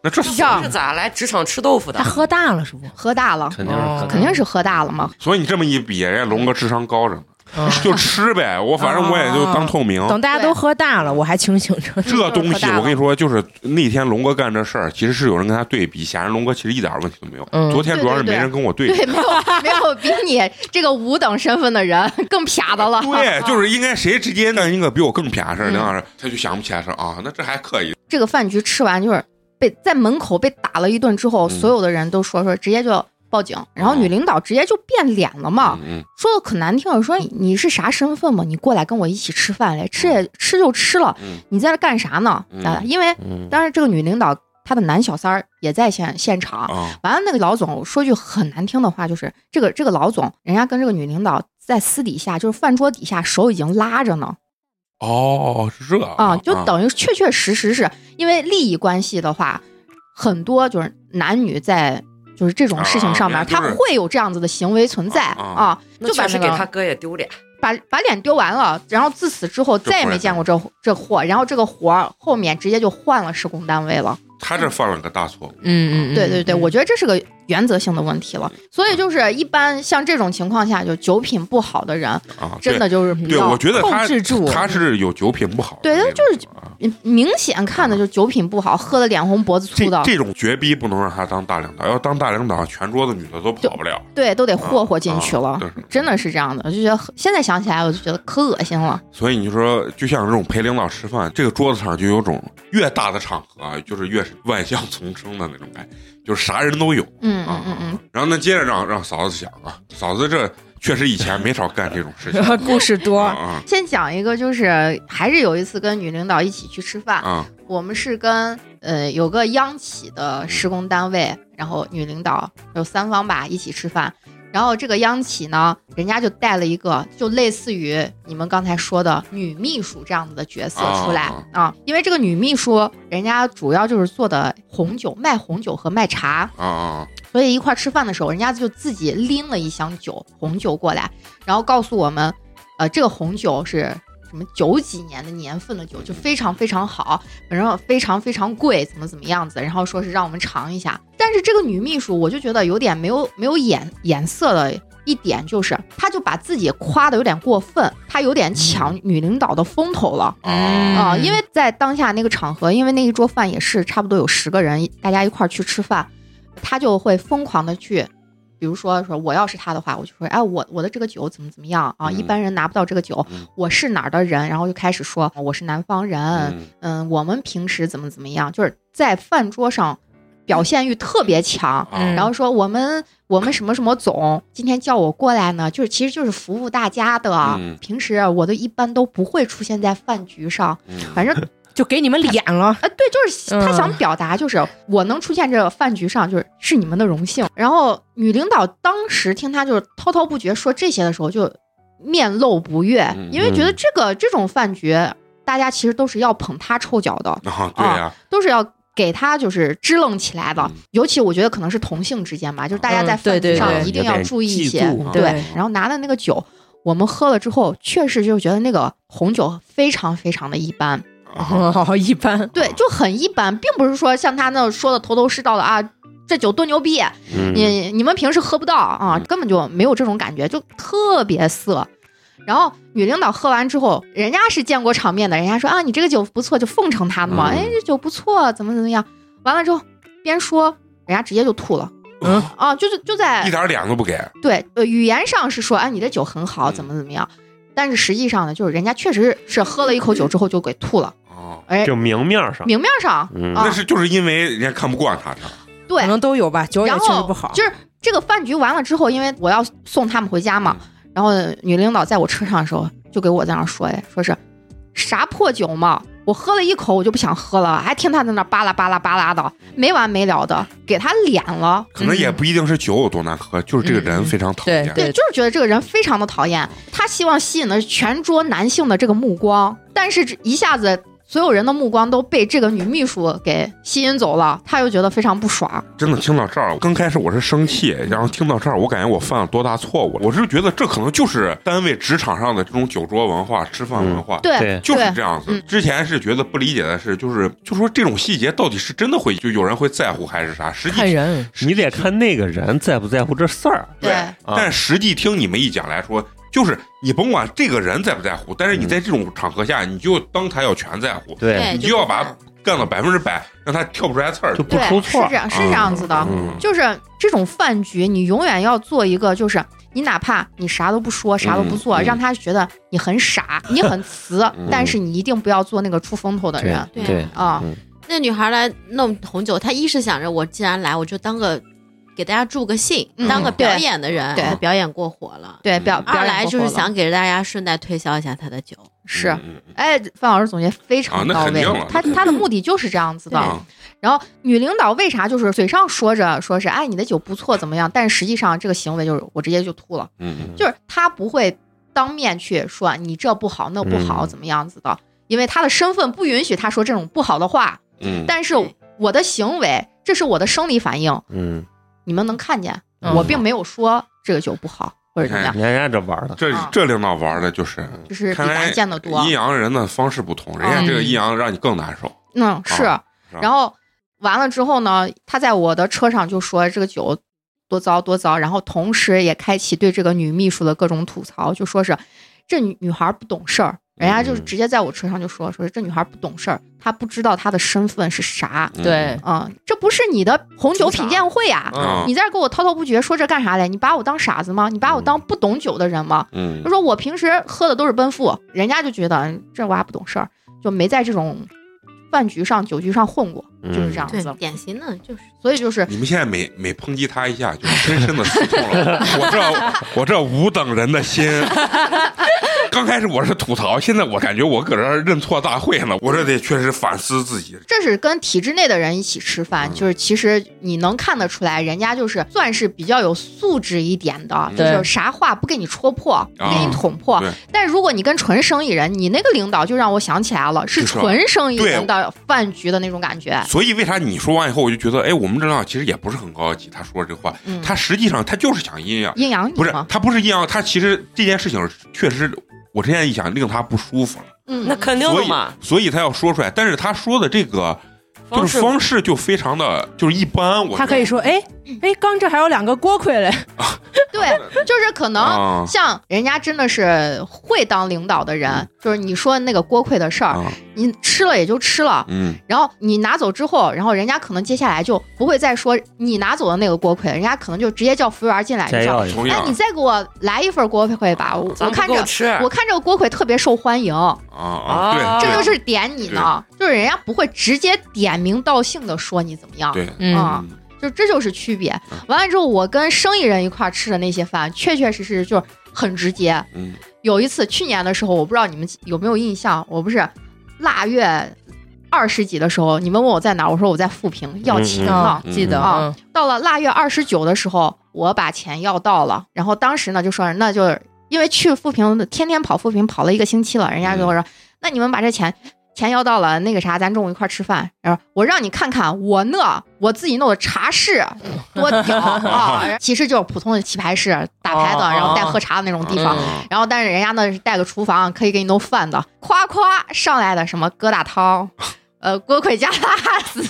[SPEAKER 1] 那这
[SPEAKER 4] 这
[SPEAKER 2] 咋来职场吃豆腐的
[SPEAKER 3] 他？喝大了是不？
[SPEAKER 4] 喝大了，
[SPEAKER 5] 肯定是
[SPEAKER 3] 哦
[SPEAKER 4] 肯定是喝大了嘛。
[SPEAKER 1] 所以你这么一比，人家龙哥智商高着呢。
[SPEAKER 3] 嗯
[SPEAKER 1] 就吃呗，我反正我也就当透明。
[SPEAKER 3] 等大家都喝大了，我还清醒着。
[SPEAKER 1] 这东西我跟你说，就是那天龙哥干这事儿，其实是有人跟他对比，显然龙哥其实一点问题都没有。
[SPEAKER 3] 嗯
[SPEAKER 1] 昨天主要是没人跟我对比。
[SPEAKER 4] 对，没有 没有比你这个五等身份的人更撇的了。
[SPEAKER 1] 对，就是应该谁直接干一个比我更撇的事儿，
[SPEAKER 4] 嗯
[SPEAKER 1] 那样儿他就想不起来说啊，那这还可以。
[SPEAKER 4] 这个饭局吃完就是被在门口被打了一顿之后，
[SPEAKER 1] 嗯
[SPEAKER 4] 所有的人都说说直接就报警，然后女领导直接就变脸了嘛，
[SPEAKER 1] 嗯
[SPEAKER 4] 说的可难听了，说你是啥身份嘛？你过来跟我一起吃饭来，吃也吃就吃了，
[SPEAKER 1] 嗯
[SPEAKER 4] 你在这干啥呢？
[SPEAKER 1] 嗯
[SPEAKER 4] 啊，因为
[SPEAKER 5] 嗯，
[SPEAKER 4] 当时这个女领导她的男小三儿也在现现场。
[SPEAKER 1] 啊
[SPEAKER 4] 完了，那个老总说句很难听的话，就是这个这个老总，人家跟这个女领导在私底下，就是饭桌底下手已经拉着呢，
[SPEAKER 1] 哦，是这
[SPEAKER 4] 啊，就等于确确实实是因为利益关系的话，很多就是男女在就是这种事情上面，
[SPEAKER 1] 啊
[SPEAKER 4] 他会有这样子的行为存在
[SPEAKER 1] 啊
[SPEAKER 4] 啊，就把那个
[SPEAKER 2] 他哥也丢脸。
[SPEAKER 4] 把把脸丢完了，然后自此之后再也没见过这这货，然后这个活儿后面直接就换了施工单位了。
[SPEAKER 1] 他这犯了个大错误。
[SPEAKER 3] 嗯嗯，
[SPEAKER 4] 对对对，我觉得这是个原则性的问题了。所以就是一般像这种情况下，就酒品不好的人，
[SPEAKER 1] 啊，
[SPEAKER 4] 真的就是比
[SPEAKER 1] 对，我觉得他
[SPEAKER 3] 控制住
[SPEAKER 1] 他是有酒品不好的
[SPEAKER 4] 对
[SPEAKER 1] 他，
[SPEAKER 4] 就是明显看的就酒品不好，喝的脸红脖子粗的，
[SPEAKER 1] 这这种绝逼不能让他当大领导，要当大领导，全桌子女的都跑不了。
[SPEAKER 4] 对，都得霍霍进去了真的是这样的，我就觉得现在想起来我就觉得可恶心了。
[SPEAKER 1] 所以你就说，就像这种陪领导吃饭，这个桌子上就有种越大的场合啊，就是越是万象丛生的那种感觉，就是啥人都有
[SPEAKER 4] 嗯
[SPEAKER 1] 啊。
[SPEAKER 4] 嗯嗯嗯，。
[SPEAKER 1] 然后呢，接着让让嫂子讲啊，嫂子这确实以前没少干这种事情。
[SPEAKER 3] 嗯，故事多。
[SPEAKER 4] 先讲一个，就是还是有一次跟女领导一起去吃饭，
[SPEAKER 1] 啊。
[SPEAKER 4] 我们是跟呃有个央企的施工单位，然后女领导有三方吧一起吃饭。然后这个央企呢，人家就带了一个就类似于你们刚才说的女秘书这样子的角色出来
[SPEAKER 1] 啊
[SPEAKER 4] 啊。因为这个女秘书人家主要就是做的红酒，卖红酒和卖茶，
[SPEAKER 1] 啊啊。
[SPEAKER 4] 所以一块儿吃饭的时候，人家就自己拎了一箱酒红酒过来，然后告诉我们，呃，这个红酒是什么九几年的年份的酒，就非常非常好，反正非常非常贵，怎么怎么样子，然后说是让我们尝一下。但是这个女秘书，我就觉得有点没有没有眼眼色的一点就是，她就把自己夸的有点过分，她有点抢女领导的风头了。
[SPEAKER 1] 啊
[SPEAKER 4] 因为在当下那个场合，因为那一桌饭也是差不多有十个人，大家一块儿去吃饭，她就会疯狂的去，比如说说我要是他的话，我就说，哎，我我的这个酒怎么怎么样啊？
[SPEAKER 1] 嗯。
[SPEAKER 4] 一般人拿不到这个酒，
[SPEAKER 1] 嗯。
[SPEAKER 4] 我是哪儿的人，然后就开始说我是南方人，
[SPEAKER 1] 嗯。
[SPEAKER 4] 嗯我们平时怎么怎么样，就是在饭桌上表现欲特别强。然后说我们我们什么什么总今天叫我过来呢，就是其实就是服务大家的。
[SPEAKER 1] 嗯。
[SPEAKER 4] 平时我都一般都不会出现在饭局上，
[SPEAKER 1] 嗯。
[SPEAKER 4] 反正
[SPEAKER 3] 就给你们脸了。
[SPEAKER 4] 啊，对，就是他
[SPEAKER 3] 嗯
[SPEAKER 4] 想表达，就是我能出现这个饭局上，就是是你们的荣幸。然后女领导当时听他就是滔滔不绝说这些的时候，就面露不悦，
[SPEAKER 1] 嗯
[SPEAKER 4] 因为觉得这个这种饭局，大家其实都是要捧他臭脚的，
[SPEAKER 1] 啊，对呀，
[SPEAKER 4] 都是要。给他就是支棱起来的。
[SPEAKER 1] 嗯，
[SPEAKER 4] 尤其我觉得可能是同性之间吧，就是大家在饭局上一定要注意一些，对。
[SPEAKER 3] 对。
[SPEAKER 4] 然后拿的那个酒，我们喝了之后，确实就觉得那个红酒非常非常的一般，
[SPEAKER 1] 啊
[SPEAKER 3] 哦，一般。
[SPEAKER 4] 对，就很一般，并不是说像他那说的头头是道的啊，这酒多牛逼，
[SPEAKER 5] 嗯
[SPEAKER 4] 你你们平时喝不到啊，根本就没有这种感觉，就特别涩。然后女领导喝完之后，人家是见过场面的，人家说啊，你这个酒不错，就奉承他的嘛，
[SPEAKER 1] 嗯
[SPEAKER 4] 哎，这酒不错，怎么怎么样。完了之后，边说人家直接就吐了，
[SPEAKER 3] 嗯
[SPEAKER 4] 啊，就是就在
[SPEAKER 1] 一点脸都不给。
[SPEAKER 4] 对，呃，语言上是说，哎，你这酒很好，
[SPEAKER 1] 嗯
[SPEAKER 4] 怎么怎么样，但是实际上呢，就是人家确实是喝了一口酒之后就给吐了，
[SPEAKER 1] 哦，
[SPEAKER 4] 哎，
[SPEAKER 5] 就明面上，
[SPEAKER 4] 明面上
[SPEAKER 5] 嗯。
[SPEAKER 4] 啊。
[SPEAKER 1] 那是就是因为人家看不惯他，他
[SPEAKER 4] 对。
[SPEAKER 3] 可，能都有吧，酒也确实不好。
[SPEAKER 4] 就是这个饭局完了之后，因为我要送他们回家嘛，然后女领导在我车上的时候就给我在那说，哎，说是啥破酒嘛，我喝了一口我就不想喝了，还听他在那巴拉巴拉巴拉的，没完没了的，给他脸了。
[SPEAKER 1] 可能也不一定是酒有多难喝，就是这个人非常讨厌。
[SPEAKER 3] 对
[SPEAKER 4] 对，就是觉得这个人非常的讨厌，他希望吸引的是全桌男性的这个目光，但是这一下子所有人的目光都被这个女秘书给吸引走了，他又觉得非常不爽。
[SPEAKER 1] 真的听到这儿，刚开始我是生气，然后听到这儿，我感觉我犯了多大错误。我是觉得这可能就是单位职场上的这种酒桌文化、吃饭文化。
[SPEAKER 4] 对
[SPEAKER 5] 对
[SPEAKER 1] 就是这样子
[SPEAKER 4] 嗯。
[SPEAKER 1] 之前是觉得不理解的是，就是就说这种细节到底是真的会就有人会在乎还是啥？实际
[SPEAKER 3] 看人，
[SPEAKER 5] 你得看那个人在不在乎这事儿。
[SPEAKER 4] 对
[SPEAKER 1] 但实际听你们一讲来说，就是你甭管这个人在不在乎，但是你在这种场合下，你就当他要全在乎，
[SPEAKER 5] 对，
[SPEAKER 1] 你就要把它干到百分之百，让他跳不出来刺儿
[SPEAKER 5] 就。不，出错
[SPEAKER 4] 是这。样，是这样子的。
[SPEAKER 1] 嗯
[SPEAKER 4] 就是这种饭局，你永远要做一个，就是你哪怕你啥都不说，啥都不做，
[SPEAKER 1] 嗯
[SPEAKER 4] 让他觉得你很傻，你很瓷
[SPEAKER 1] 嗯，
[SPEAKER 4] 但是你一定不要做那个出风头的人
[SPEAKER 6] 对
[SPEAKER 5] 对，
[SPEAKER 4] 啊。
[SPEAKER 6] 那女孩来弄红酒，她一是想着我既然来，我就当个给大家助个兴，
[SPEAKER 4] 嗯
[SPEAKER 6] 当个表演的人，
[SPEAKER 4] 对
[SPEAKER 6] 她表演过火了。
[SPEAKER 4] 对，表
[SPEAKER 6] 二来就是想给大家顺带推销一下他的酒。
[SPEAKER 4] 是，哎，范老师总结非常到位他他的目的就是这样子的。
[SPEAKER 1] 啊
[SPEAKER 4] 然后女领导为啥就是嘴上说着说是哎你的酒不错怎么样，但实际上这个行为就是我直接就吐了，
[SPEAKER 1] 嗯嗯
[SPEAKER 4] 就是他不会当面去说你这不好那不好
[SPEAKER 5] 嗯
[SPEAKER 4] 怎么样子的，因为他的身份不允许他说这种不好的话。
[SPEAKER 1] 嗯，
[SPEAKER 4] 但是我的行为，这是我的生理反应，
[SPEAKER 5] 嗯，
[SPEAKER 4] 你们能看见，
[SPEAKER 3] 嗯
[SPEAKER 4] 我并没有说这个酒不好或者怎么样，
[SPEAKER 5] 人家这玩的，
[SPEAKER 1] 这
[SPEAKER 4] 啊
[SPEAKER 1] 这领导玩的就是，
[SPEAKER 4] 就是比
[SPEAKER 1] 看来
[SPEAKER 4] 咱见的多
[SPEAKER 1] 阴。阳人的方式不同，人家这个阴阳让你更难受。
[SPEAKER 4] 嗯，是。然后完了之后呢，他在我的车上就说这个酒多糟多糟，然后同时也开启对这个女秘书的各种吐槽，就说是这女女孩不懂事儿，人家就
[SPEAKER 1] 是
[SPEAKER 4] 直接在我车上就说说这女孩不懂事儿，她不知道她的身份是啥。
[SPEAKER 1] 嗯
[SPEAKER 3] 对，
[SPEAKER 4] 啊、这不是你的红酒品鉴会呀、
[SPEAKER 1] 啊
[SPEAKER 4] 你在这给我滔滔不绝说这干啥嘞？你把我当傻子吗？你把我当不懂酒的人吗？
[SPEAKER 1] 嗯
[SPEAKER 4] 就说我平时喝的都是奔富，人家就觉得嗯这娃不懂事儿，就没在这种饭局上、酒局上混过，就是这样
[SPEAKER 6] 对
[SPEAKER 4] 子。，
[SPEAKER 6] 典型的就是
[SPEAKER 4] 所以就是
[SPEAKER 1] 你们现在每每抨击他一下，就深深的刺痛了我这我这五等人的心。刚开始我是吐槽，现在我感觉我搁这儿认错大会呢，我这得确实反思自己。
[SPEAKER 4] 这是跟体制内的人一起吃饭，
[SPEAKER 1] 嗯
[SPEAKER 4] 就是其实你能看得出来，人家就是算是比较有素质一点的，就是啥话不给你戳破，不给你捅破。
[SPEAKER 1] 啊
[SPEAKER 4] 但如果你跟纯生意人，你那个领导就让我想起来了，是纯生意人的饭局的那种感觉。
[SPEAKER 1] 所以为啥你说完以后，我就觉得，哎，我们这领导其实也不是很高级。他说这话，
[SPEAKER 4] 嗯，
[SPEAKER 1] 他实际上他就是想阴阳，
[SPEAKER 4] 阴阳你，
[SPEAKER 1] 不是他不是阴阳，他其实这件事情确实，我这样一想令他不舒服了，
[SPEAKER 4] 嗯，
[SPEAKER 2] 那肯定
[SPEAKER 1] 所以
[SPEAKER 2] 的嘛，
[SPEAKER 1] 所以他要说出来。但是他说的这个就是方式就非常的就是一般，我
[SPEAKER 3] 他可以说，哎哎，刚这还有两个锅盔嘞，
[SPEAKER 4] 对，就是可能
[SPEAKER 1] 啊。
[SPEAKER 4] 像人家真的是会当领导的人，就是你说那个锅盔的事儿，
[SPEAKER 1] 啊
[SPEAKER 4] 你吃了也就吃了，
[SPEAKER 1] 嗯
[SPEAKER 4] 然后你拿走之后，然后人家可能接下来就不会再说你拿走的那个锅盔，人家可能就直接叫服务员进来，哎你再给我来一份锅盔吧，我我看着，我看这个锅盔特别受欢迎，
[SPEAKER 1] 啊啊对
[SPEAKER 4] 这就是点你呢，就是人家不会直接点名道姓的说你怎么样，
[SPEAKER 1] 对，
[SPEAKER 3] 嗯，
[SPEAKER 4] 啊就这就是区别。完了之后，我跟生意人一块儿吃的那些饭，确确实实就是很直接。
[SPEAKER 1] 嗯
[SPEAKER 4] 有一次去年的时候，我不知道你们有没有印象，我不是腊月二十几的时候，你们问我在哪儿，我说我在富平要钱呢。
[SPEAKER 3] 啊，记得
[SPEAKER 1] 嗯
[SPEAKER 3] 啊，
[SPEAKER 4] 到了腊月二十九的时候，我把钱要到了，然后当时呢就说那就是因为去富平天天跑富平跑了一个星期了，人家就说、那你们把这钱。钱要到了，那个啥，咱中午一块儿吃饭。然后我让你看看我那我自己弄的茶室 多屌啊！其实就是普通的棋牌室，打牌的，
[SPEAKER 2] 哦
[SPEAKER 4] 然后带喝茶的那种地方。
[SPEAKER 1] 嗯
[SPEAKER 4] 然后，但是人家那是带个厨房，可以给你弄饭的，夸夸上来的什么疙瘩汤，呃，锅盔加辣子，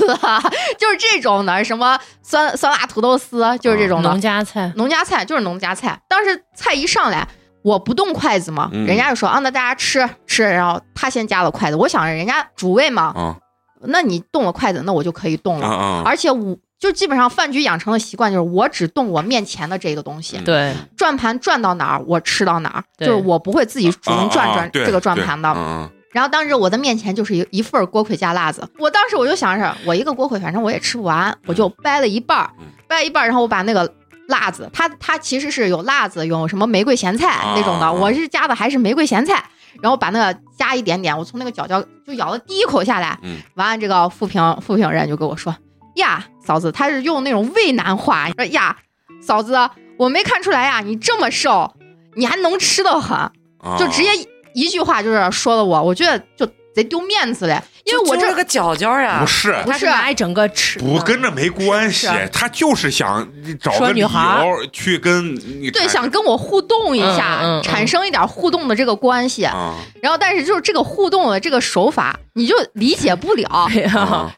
[SPEAKER 4] 就是这种的，什么酸酸辣土豆丝，就是这种的
[SPEAKER 3] 农家菜，
[SPEAKER 4] 农家菜，就是农家菜。当时菜一上来。我不动筷子嘛，
[SPEAKER 1] 嗯
[SPEAKER 4] 人家就说啊，那大家吃吃，然后他先夹了筷子。我想着人家主位嘛，
[SPEAKER 1] 啊
[SPEAKER 4] 那你动了筷子，那我就可以动了。而且我就基本上饭局养成的习惯就是，我只动我面前的这个东西，
[SPEAKER 1] 嗯
[SPEAKER 3] 对，
[SPEAKER 4] 转盘转到哪儿我吃到哪儿，
[SPEAKER 3] 对
[SPEAKER 4] 就是我不会自己主动转转这个转盘的。
[SPEAKER 1] 嗯
[SPEAKER 4] 然后当时我的面前就是一一份锅盔加辣子，我当时我就想着，我一个锅盔反正我也吃不完，我就掰了一半儿
[SPEAKER 1] 嗯，
[SPEAKER 4] 掰了一半儿，然后我把那个。辣子，它它其实是有辣子，有什么玫瑰咸菜
[SPEAKER 1] 啊
[SPEAKER 4] 那种的，
[SPEAKER 1] 啊
[SPEAKER 4] 我是加的还是玫瑰咸菜，然后把那个加一点点，我从那个角角就咬了第一口下来，
[SPEAKER 1] 嗯。
[SPEAKER 4] 完了这个富平富平人就跟我说呀，嫂子，他是用那种渭南话说呀，嫂子，我没看出来呀，你这么瘦，你还能吃的很，
[SPEAKER 1] 啊。
[SPEAKER 4] 就直接一句话就是说的我，我觉得就贼丢面子嘞，因为我这
[SPEAKER 2] 个角角呀
[SPEAKER 1] 不，是
[SPEAKER 3] 他是拿一整个吃，
[SPEAKER 1] 不跟这没关系，他就是想找
[SPEAKER 3] 说
[SPEAKER 1] 个理
[SPEAKER 3] 女孩
[SPEAKER 1] 由去跟你
[SPEAKER 4] 对想跟我互动一下，
[SPEAKER 3] 嗯嗯嗯
[SPEAKER 4] 产生一点互动的这个关系，
[SPEAKER 1] 啊
[SPEAKER 4] 然后但是就是这个互动的这个手法，你就理解不了。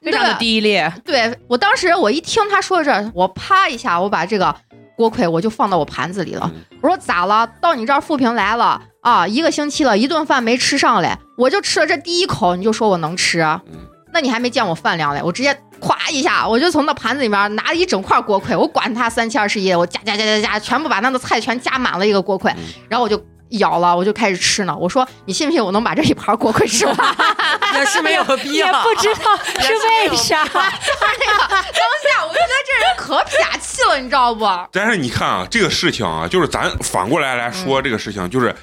[SPEAKER 3] 非常的低劣，
[SPEAKER 4] 对我当时我一听他说这，我啪一下，我把这个锅盔我就放到我盘子里了。
[SPEAKER 1] 嗯
[SPEAKER 4] 我说咋了？到你这儿富平来了啊，一个星期了，一顿饭没吃上来，我就吃了这第一口，你就说我能吃？啊
[SPEAKER 1] 嗯
[SPEAKER 4] 那你还没见我饭量嘞，我直接咵一下，我就从那盘子里面拿了一整块锅盔，我管它三七二十一，我夹夹夹夹夹，全部把那个菜全夹满了一个锅盔，
[SPEAKER 1] 嗯
[SPEAKER 4] 然后我就咬了，我就开始吃呢。我说你信不信我能把这一盘锅盔吃完？
[SPEAKER 2] 也是没有必要也，
[SPEAKER 3] 不知道是为啥。
[SPEAKER 4] 当下我就觉得这人可撇气了，你知道不？
[SPEAKER 1] 但是你看啊，这个事情啊，就是咱反过来来说这个事情，就是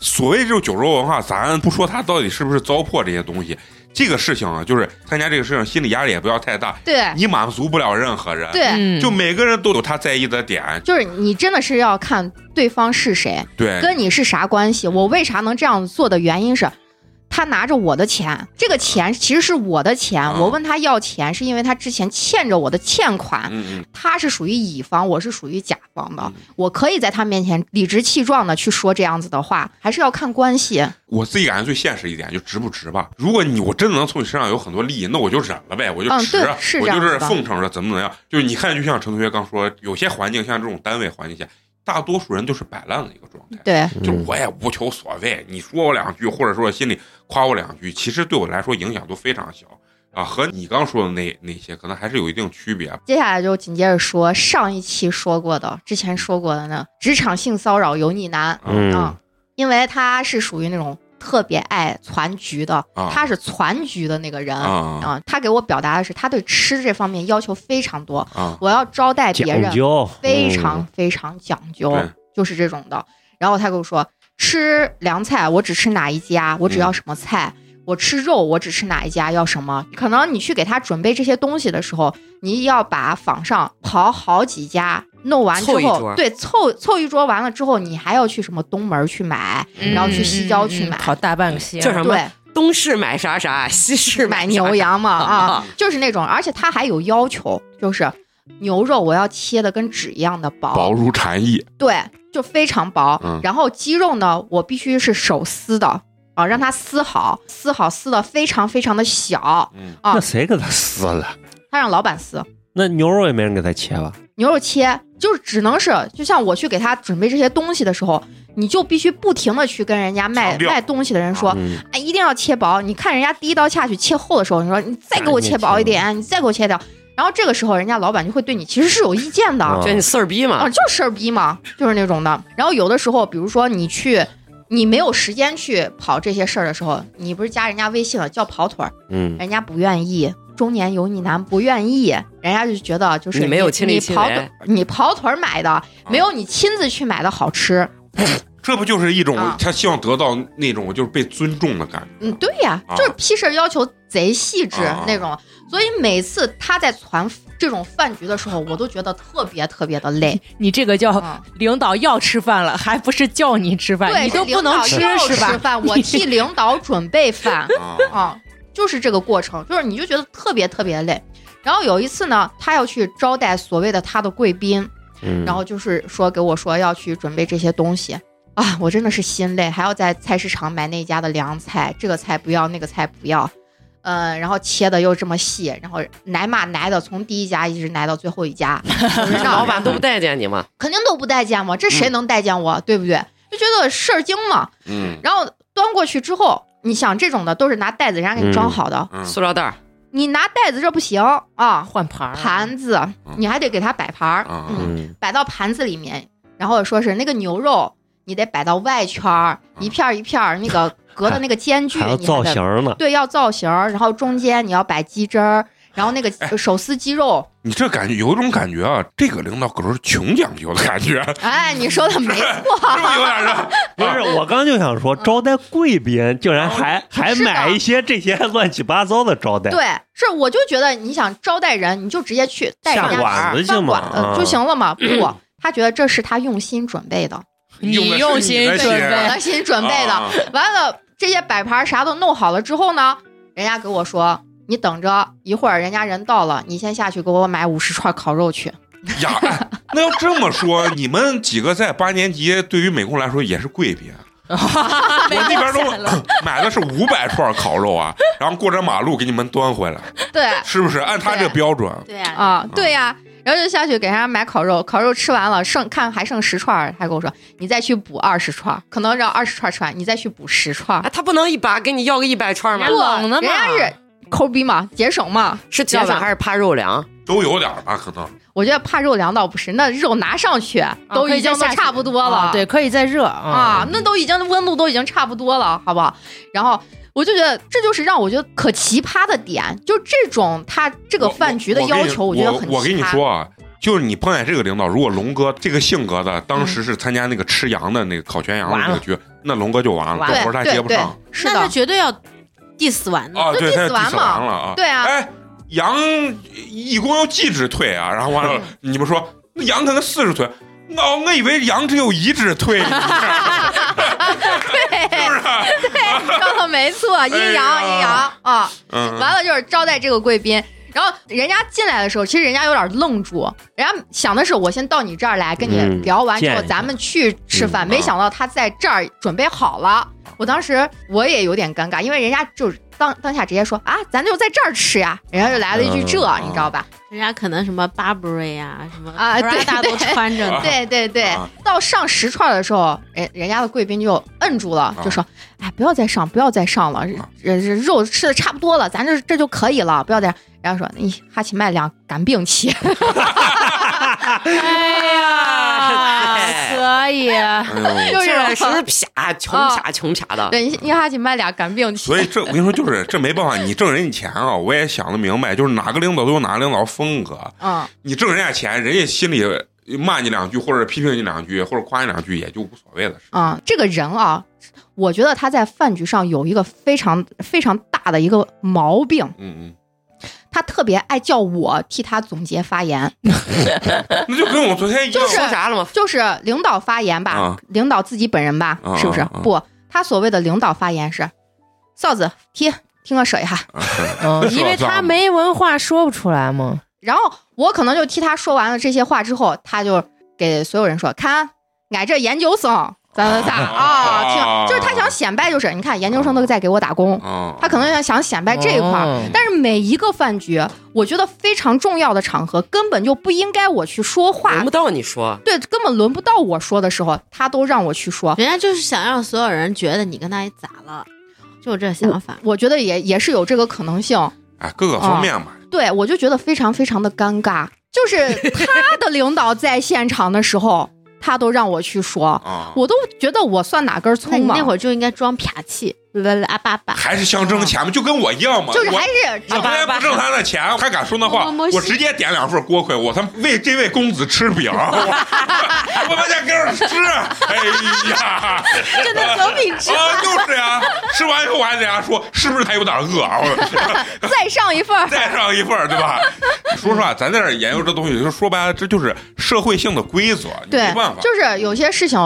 [SPEAKER 1] 所谓这种酒桌文化，咱不说他到底是不是糟粕这些东西，这个事情啊，就是参加这个事情，心理压力也不要太大，
[SPEAKER 4] 对
[SPEAKER 1] 你满足不了任何人，
[SPEAKER 4] 对，
[SPEAKER 3] 嗯
[SPEAKER 1] 就每个人都有他在意的点，
[SPEAKER 4] 就是你真的是要看对方是谁，
[SPEAKER 1] 对，
[SPEAKER 4] 跟你是啥关系。我为啥能这样做的原因是。他拿着我的钱，这个钱其实是我的钱。
[SPEAKER 1] 啊
[SPEAKER 4] 我问他要钱，是因为他之前欠着我的欠款，他是属于乙方，我是属于甲方的
[SPEAKER 1] 嗯。
[SPEAKER 4] 我可以在他面前理直气壮的去说这样子的话，还是要看关系。
[SPEAKER 1] 我自己感觉最现实一点，就值不值吧。如果你我真的能从你身上有很多利益，那我就忍了呗，我就
[SPEAKER 4] 嗯
[SPEAKER 1] 值，我就是奉承着怎么怎么样。就是你看，就像陈同学刚说，有些环境像这种单位环境下，大多数人都是摆烂的一个状态。
[SPEAKER 4] 对，
[SPEAKER 1] 就我也无求所谓，你说我两句，或者说心里夸我两句，其实对我来说影响都非常小啊。和你刚说的那那些，可能还是有一定区别。
[SPEAKER 4] 接下来就紧接着说上一期说过的，之前说过的呢，职场性骚扰油腻男
[SPEAKER 5] 嗯
[SPEAKER 4] 啊，因为他是属于那种特别爱攒局的，
[SPEAKER 1] 啊
[SPEAKER 4] 他是攒局的那个人
[SPEAKER 1] 啊
[SPEAKER 4] 啊，他给我表达的是他对吃这方面要求非常多，
[SPEAKER 1] 啊，
[SPEAKER 4] 我要招待别人非常非常讲究，
[SPEAKER 1] 对
[SPEAKER 4] 就是这种的。然后他跟我说，吃凉菜我只吃哪一家，我只要什么菜。我吃肉，我只吃哪一家要什么？可能你去给他准备这些东西的时候，你要把坊上跑好几家，弄完之后，
[SPEAKER 2] 凑
[SPEAKER 4] 对，凑凑一桌完了之后，你还要去什么东门去买，
[SPEAKER 3] 嗯
[SPEAKER 4] 然后去西郊去买，
[SPEAKER 3] 跑大半个西安。
[SPEAKER 2] 叫什么？
[SPEAKER 4] 对，
[SPEAKER 2] 东市买啥啥，西市
[SPEAKER 4] 买
[SPEAKER 2] 啥
[SPEAKER 4] 牛羊嘛啊
[SPEAKER 2] 啊，
[SPEAKER 4] 就是那种，而且他还有要求，就是牛肉我要切的跟纸一样的
[SPEAKER 1] 薄。如蝉翼，
[SPEAKER 4] 对，就非常薄。
[SPEAKER 1] 嗯。
[SPEAKER 4] 然后鸡肉呢，我必须是手撕的啊，让它撕好，撕好撕的非常非常的小。
[SPEAKER 1] 嗯。
[SPEAKER 4] 啊。
[SPEAKER 5] 那。谁给他撕了？
[SPEAKER 4] 他让老板撕，
[SPEAKER 5] 那牛肉也没人给他切吧？
[SPEAKER 4] 牛肉切就是只能是，就像我去给他准备这些东西的时候，你就必须不停的去跟人家卖卖东西的人说，
[SPEAKER 5] 嗯，
[SPEAKER 4] 哎，一定要切薄。你看人家第一刀下去切厚的时候，你说你再给我切薄一点，你再给我切掉。然后这个时候，人家老板就会对你其实是有意见的，
[SPEAKER 5] 啊
[SPEAKER 2] 就你事儿逼
[SPEAKER 4] 啊，就是事儿逼嘛，就是那种的。然后有的时候，比如说你去，你没有时间去跑这些事儿的时候，你不是加人家微信了，叫跑腿儿，
[SPEAKER 5] 嗯，
[SPEAKER 4] 人家不愿意，中年油腻男不愿意，人家就觉得就是
[SPEAKER 2] 你没有亲力亲为
[SPEAKER 4] 腿你跑腿儿买的，没有你亲自去买的好吃。
[SPEAKER 1] 这不就是一种
[SPEAKER 4] 啊
[SPEAKER 1] 他希望得到那种就是被尊重的感觉？
[SPEAKER 4] 嗯，对呀，
[SPEAKER 1] 啊
[SPEAKER 4] 就是批事儿要求贼细致
[SPEAKER 1] 啊
[SPEAKER 4] 那种，所以每次他在传这种饭局的时候，我都觉得特别特别的累。
[SPEAKER 3] 你这个叫
[SPEAKER 4] 啊
[SPEAKER 3] 领导要吃饭了，还不是叫你吃饭，
[SPEAKER 4] 对，
[SPEAKER 3] 你都
[SPEAKER 4] 是领导
[SPEAKER 3] 不能吃
[SPEAKER 4] 要
[SPEAKER 3] 是吧？
[SPEAKER 4] 吃饭，我替领导准备饭。
[SPEAKER 1] 啊，
[SPEAKER 4] 啊，就是这个过程，就是你就觉得特别特别累。然后有一次呢，他要去招待所谓的他的贵宾，
[SPEAKER 5] 嗯
[SPEAKER 4] 然后就是说给我说要去准备这些东西啊，我真的是心累，还要在菜市场买那家的凉菜，这个菜不要，那个菜不要。嗯，然后切的又这么细，然后奶嘛奶的，从第一家一直奶到最后一家，
[SPEAKER 2] 老板都不待见你吗，
[SPEAKER 4] 肯定都不待见我，这谁能待见我，对不对？就觉得事儿精嘛。
[SPEAKER 1] 嗯
[SPEAKER 4] 然后端过去之后，你想这种的都是拿袋子人家给你装好的，
[SPEAKER 1] 嗯
[SPEAKER 2] 塑料袋儿
[SPEAKER 4] 你拿袋子这不行啊，
[SPEAKER 3] 换盘
[SPEAKER 4] 盘子你还得给他摆盘嗯摆到盘子里面，然后说是那个牛肉你得摆到外圈儿，一片儿一片儿那个 隔的那个间距，
[SPEAKER 5] 还要造型呢。
[SPEAKER 4] 对，要造型儿，然后中间你要摆鸡汁儿，然后那
[SPEAKER 1] 哎
[SPEAKER 4] 个手撕鸡肉，
[SPEAKER 1] 你这感觉有一种感觉啊，这个领导可是穷讲究的感觉，是
[SPEAKER 4] 哎，你说的没错，
[SPEAKER 1] 不是有点儿
[SPEAKER 5] 不是，我刚就想说，招待贵宾竟然还还买一些这些乱七八糟的招待，
[SPEAKER 4] 对，是我就觉得你想招待人，你就直接去带人
[SPEAKER 5] 下
[SPEAKER 4] 家
[SPEAKER 5] 馆子去嘛
[SPEAKER 4] 饭馆就行了嘛，不。他觉得这是他用心准备的，
[SPEAKER 3] 你
[SPEAKER 1] 用
[SPEAKER 3] 心准备
[SPEAKER 4] 我的 心准备的。
[SPEAKER 1] 啊
[SPEAKER 4] 完了，这些摆盘啥都弄好了之后呢，人家给我说，你等着一会儿人家人到了，你先下去给我买五十串烤肉去。
[SPEAKER 1] 呀，哎那要这么说，你们几个在八年级对于美工来说也是贵宾。我那边都 买的是五百串烤肉啊，然后过着马路给你们端回来，
[SPEAKER 4] 对
[SPEAKER 1] 是不是？按他这标准，
[SPEAKER 6] 对啊，
[SPEAKER 4] 啊，对呀、然后就下去给人家买烤肉，烤肉吃完了剩看还剩十串儿，他跟我说你再去补二十串儿，可能让二十串儿吃完，你再去补十串儿
[SPEAKER 2] 啊，。他不能一把给你要个一百串吗？
[SPEAKER 3] 不冷的嘛
[SPEAKER 4] 人家是抠逼嘛，节省嘛。
[SPEAKER 2] 是节省还是怕肉凉？
[SPEAKER 1] 都有点儿吧，可能。
[SPEAKER 4] 我觉得怕肉凉倒不是，那肉拿上去都已经都差不多了。
[SPEAKER 3] 啊对，可以再热
[SPEAKER 4] 啊
[SPEAKER 3] 啊，
[SPEAKER 4] 那都已经温度都已经差不多了，好不好？然后我就觉得这就是让我觉得可奇葩的点，就这种他这个饭局的要求，
[SPEAKER 1] 我
[SPEAKER 4] 觉得很奇葩。
[SPEAKER 1] 我我跟你说啊，就是你碰见这个领导，如果龙哥这个性格的，当时是参加那个吃羊的那个烤全羊的
[SPEAKER 3] 完了
[SPEAKER 1] 这个局，那龙哥就完了，这活儿他
[SPEAKER 4] 对对
[SPEAKER 1] 接不上。，
[SPEAKER 4] 是
[SPEAKER 6] 那他
[SPEAKER 4] 的，
[SPEAKER 6] 绝对要 diss 完的。
[SPEAKER 1] 啊，
[SPEAKER 4] 就
[SPEAKER 1] 对，他
[SPEAKER 4] diss 完
[SPEAKER 1] 完了啊。
[SPEAKER 4] 对啊
[SPEAKER 1] 哎，羊一共要几只腿啊？然后完了，你们说那羊可能四十腿。哦，我以为羊只有一只腿，是不是？
[SPEAKER 4] 说的没错，阴阳
[SPEAKER 1] 哎
[SPEAKER 4] 阴阳啊。
[SPEAKER 1] 嗯，
[SPEAKER 4] 完了就是招待这个贵宾。然后人家进来的时候，其实人家有点愣住，人家想的是我先到你这儿来跟你
[SPEAKER 5] 嗯
[SPEAKER 4] 聊完之后，咱们去吃饭。
[SPEAKER 1] 嗯
[SPEAKER 4] 没想到他在这儿准备好了，我当时我也有点尴尬，因为人家就当当下直接说啊，咱就在这儿吃呀，人家就来了一句这，
[SPEAKER 1] 嗯
[SPEAKER 4] 你知道吧？
[SPEAKER 6] 人家可能什么 Burberry 啊，什么
[SPEAKER 4] 啊对
[SPEAKER 6] Prada 都
[SPEAKER 4] 对
[SPEAKER 6] 穿着呢。
[SPEAKER 4] 对对对
[SPEAKER 1] 啊，
[SPEAKER 4] 到上十串的时候，人人家的贵宾就摁住了，就说：“哎，不要再上，不要再上了，这这肉吃的差不多了，咱这这就可以了，不要再。”然后说：“你哈奇麦两干病气。
[SPEAKER 3] 哎呀，可以，
[SPEAKER 4] 就是这种
[SPEAKER 2] 是啪，穷啪穷啪的。
[SPEAKER 4] 对，你你哈奇麦俩干病气。
[SPEAKER 1] 所以这我跟你说，就是这没办法，你挣人家钱啊，我也想得明白，就是哪个领导都有哪个领导风格，
[SPEAKER 4] 嗯，
[SPEAKER 1] 你挣人家钱，人家心里骂你两句，或者批评你两句，或者夸你两句，也就无所谓的事。
[SPEAKER 4] 啊、这个人啊，我觉得他在饭局上有一个非常非常大的一个毛病，
[SPEAKER 1] 嗯嗯，
[SPEAKER 4] 他特别爱叫我替他总结发言，
[SPEAKER 1] 那就跟我昨天一样，
[SPEAKER 4] 就是
[SPEAKER 2] 说啥了吗？
[SPEAKER 4] 就是领导发言吧，
[SPEAKER 1] 啊
[SPEAKER 4] 领导自己本人吧，
[SPEAKER 1] 啊
[SPEAKER 4] 是不是？不，他所谓的领导发言是，嫂子听听我说一下，
[SPEAKER 3] 因为他没文化说不出来嘛。
[SPEAKER 4] 然后我可能就替他说完了这些话之后，他就给所有人说，看俺这研究生咋咋咋啊，听，就是他想显摆，就是你看研究生都在给我打工，
[SPEAKER 1] 啊，
[SPEAKER 4] 他可能想显摆这一块儿。
[SPEAKER 3] 哦
[SPEAKER 4] 但是每一个饭局，我觉得非常重要的场合，根本就不应该我去说话
[SPEAKER 2] 轮不。到你说，
[SPEAKER 4] 对，根本轮不到我说的时候，他都让我去说。
[SPEAKER 6] 人家就是想让所有人觉得你跟他咋了，就这想法。
[SPEAKER 4] 我觉得也也是有这个可能性。
[SPEAKER 1] 哎，各个方面嘛，
[SPEAKER 4] 对我就觉得非常非常的尴尬，就是他的领导在现场的时候，他都让我去说，
[SPEAKER 1] 啊，
[SPEAKER 4] 我都觉得我算哪根葱嘛？
[SPEAKER 6] 你那会儿就应该装啪气，啦啦叭叭。
[SPEAKER 1] 还是想挣钱嘛，就跟我一样嘛，我
[SPEAKER 4] 就是还是
[SPEAKER 1] 我昨天不挣他的钱，他敢说那话，我直接点两份锅盔，我他妈为这位公子吃饼，我我把家给我吃，哎呀，
[SPEAKER 6] 真的走品质。
[SPEAKER 1] 啊，就是呀，吃完以后我还得家说，是不是他有点饿啊？我
[SPEAKER 4] 再上一份。
[SPEAKER 1] 再上一份，对吧？说实话，咱在这研究这东西，就说白了，这就是社会性的规则，你
[SPEAKER 4] 对
[SPEAKER 1] 没办法，，
[SPEAKER 4] 就是有些事情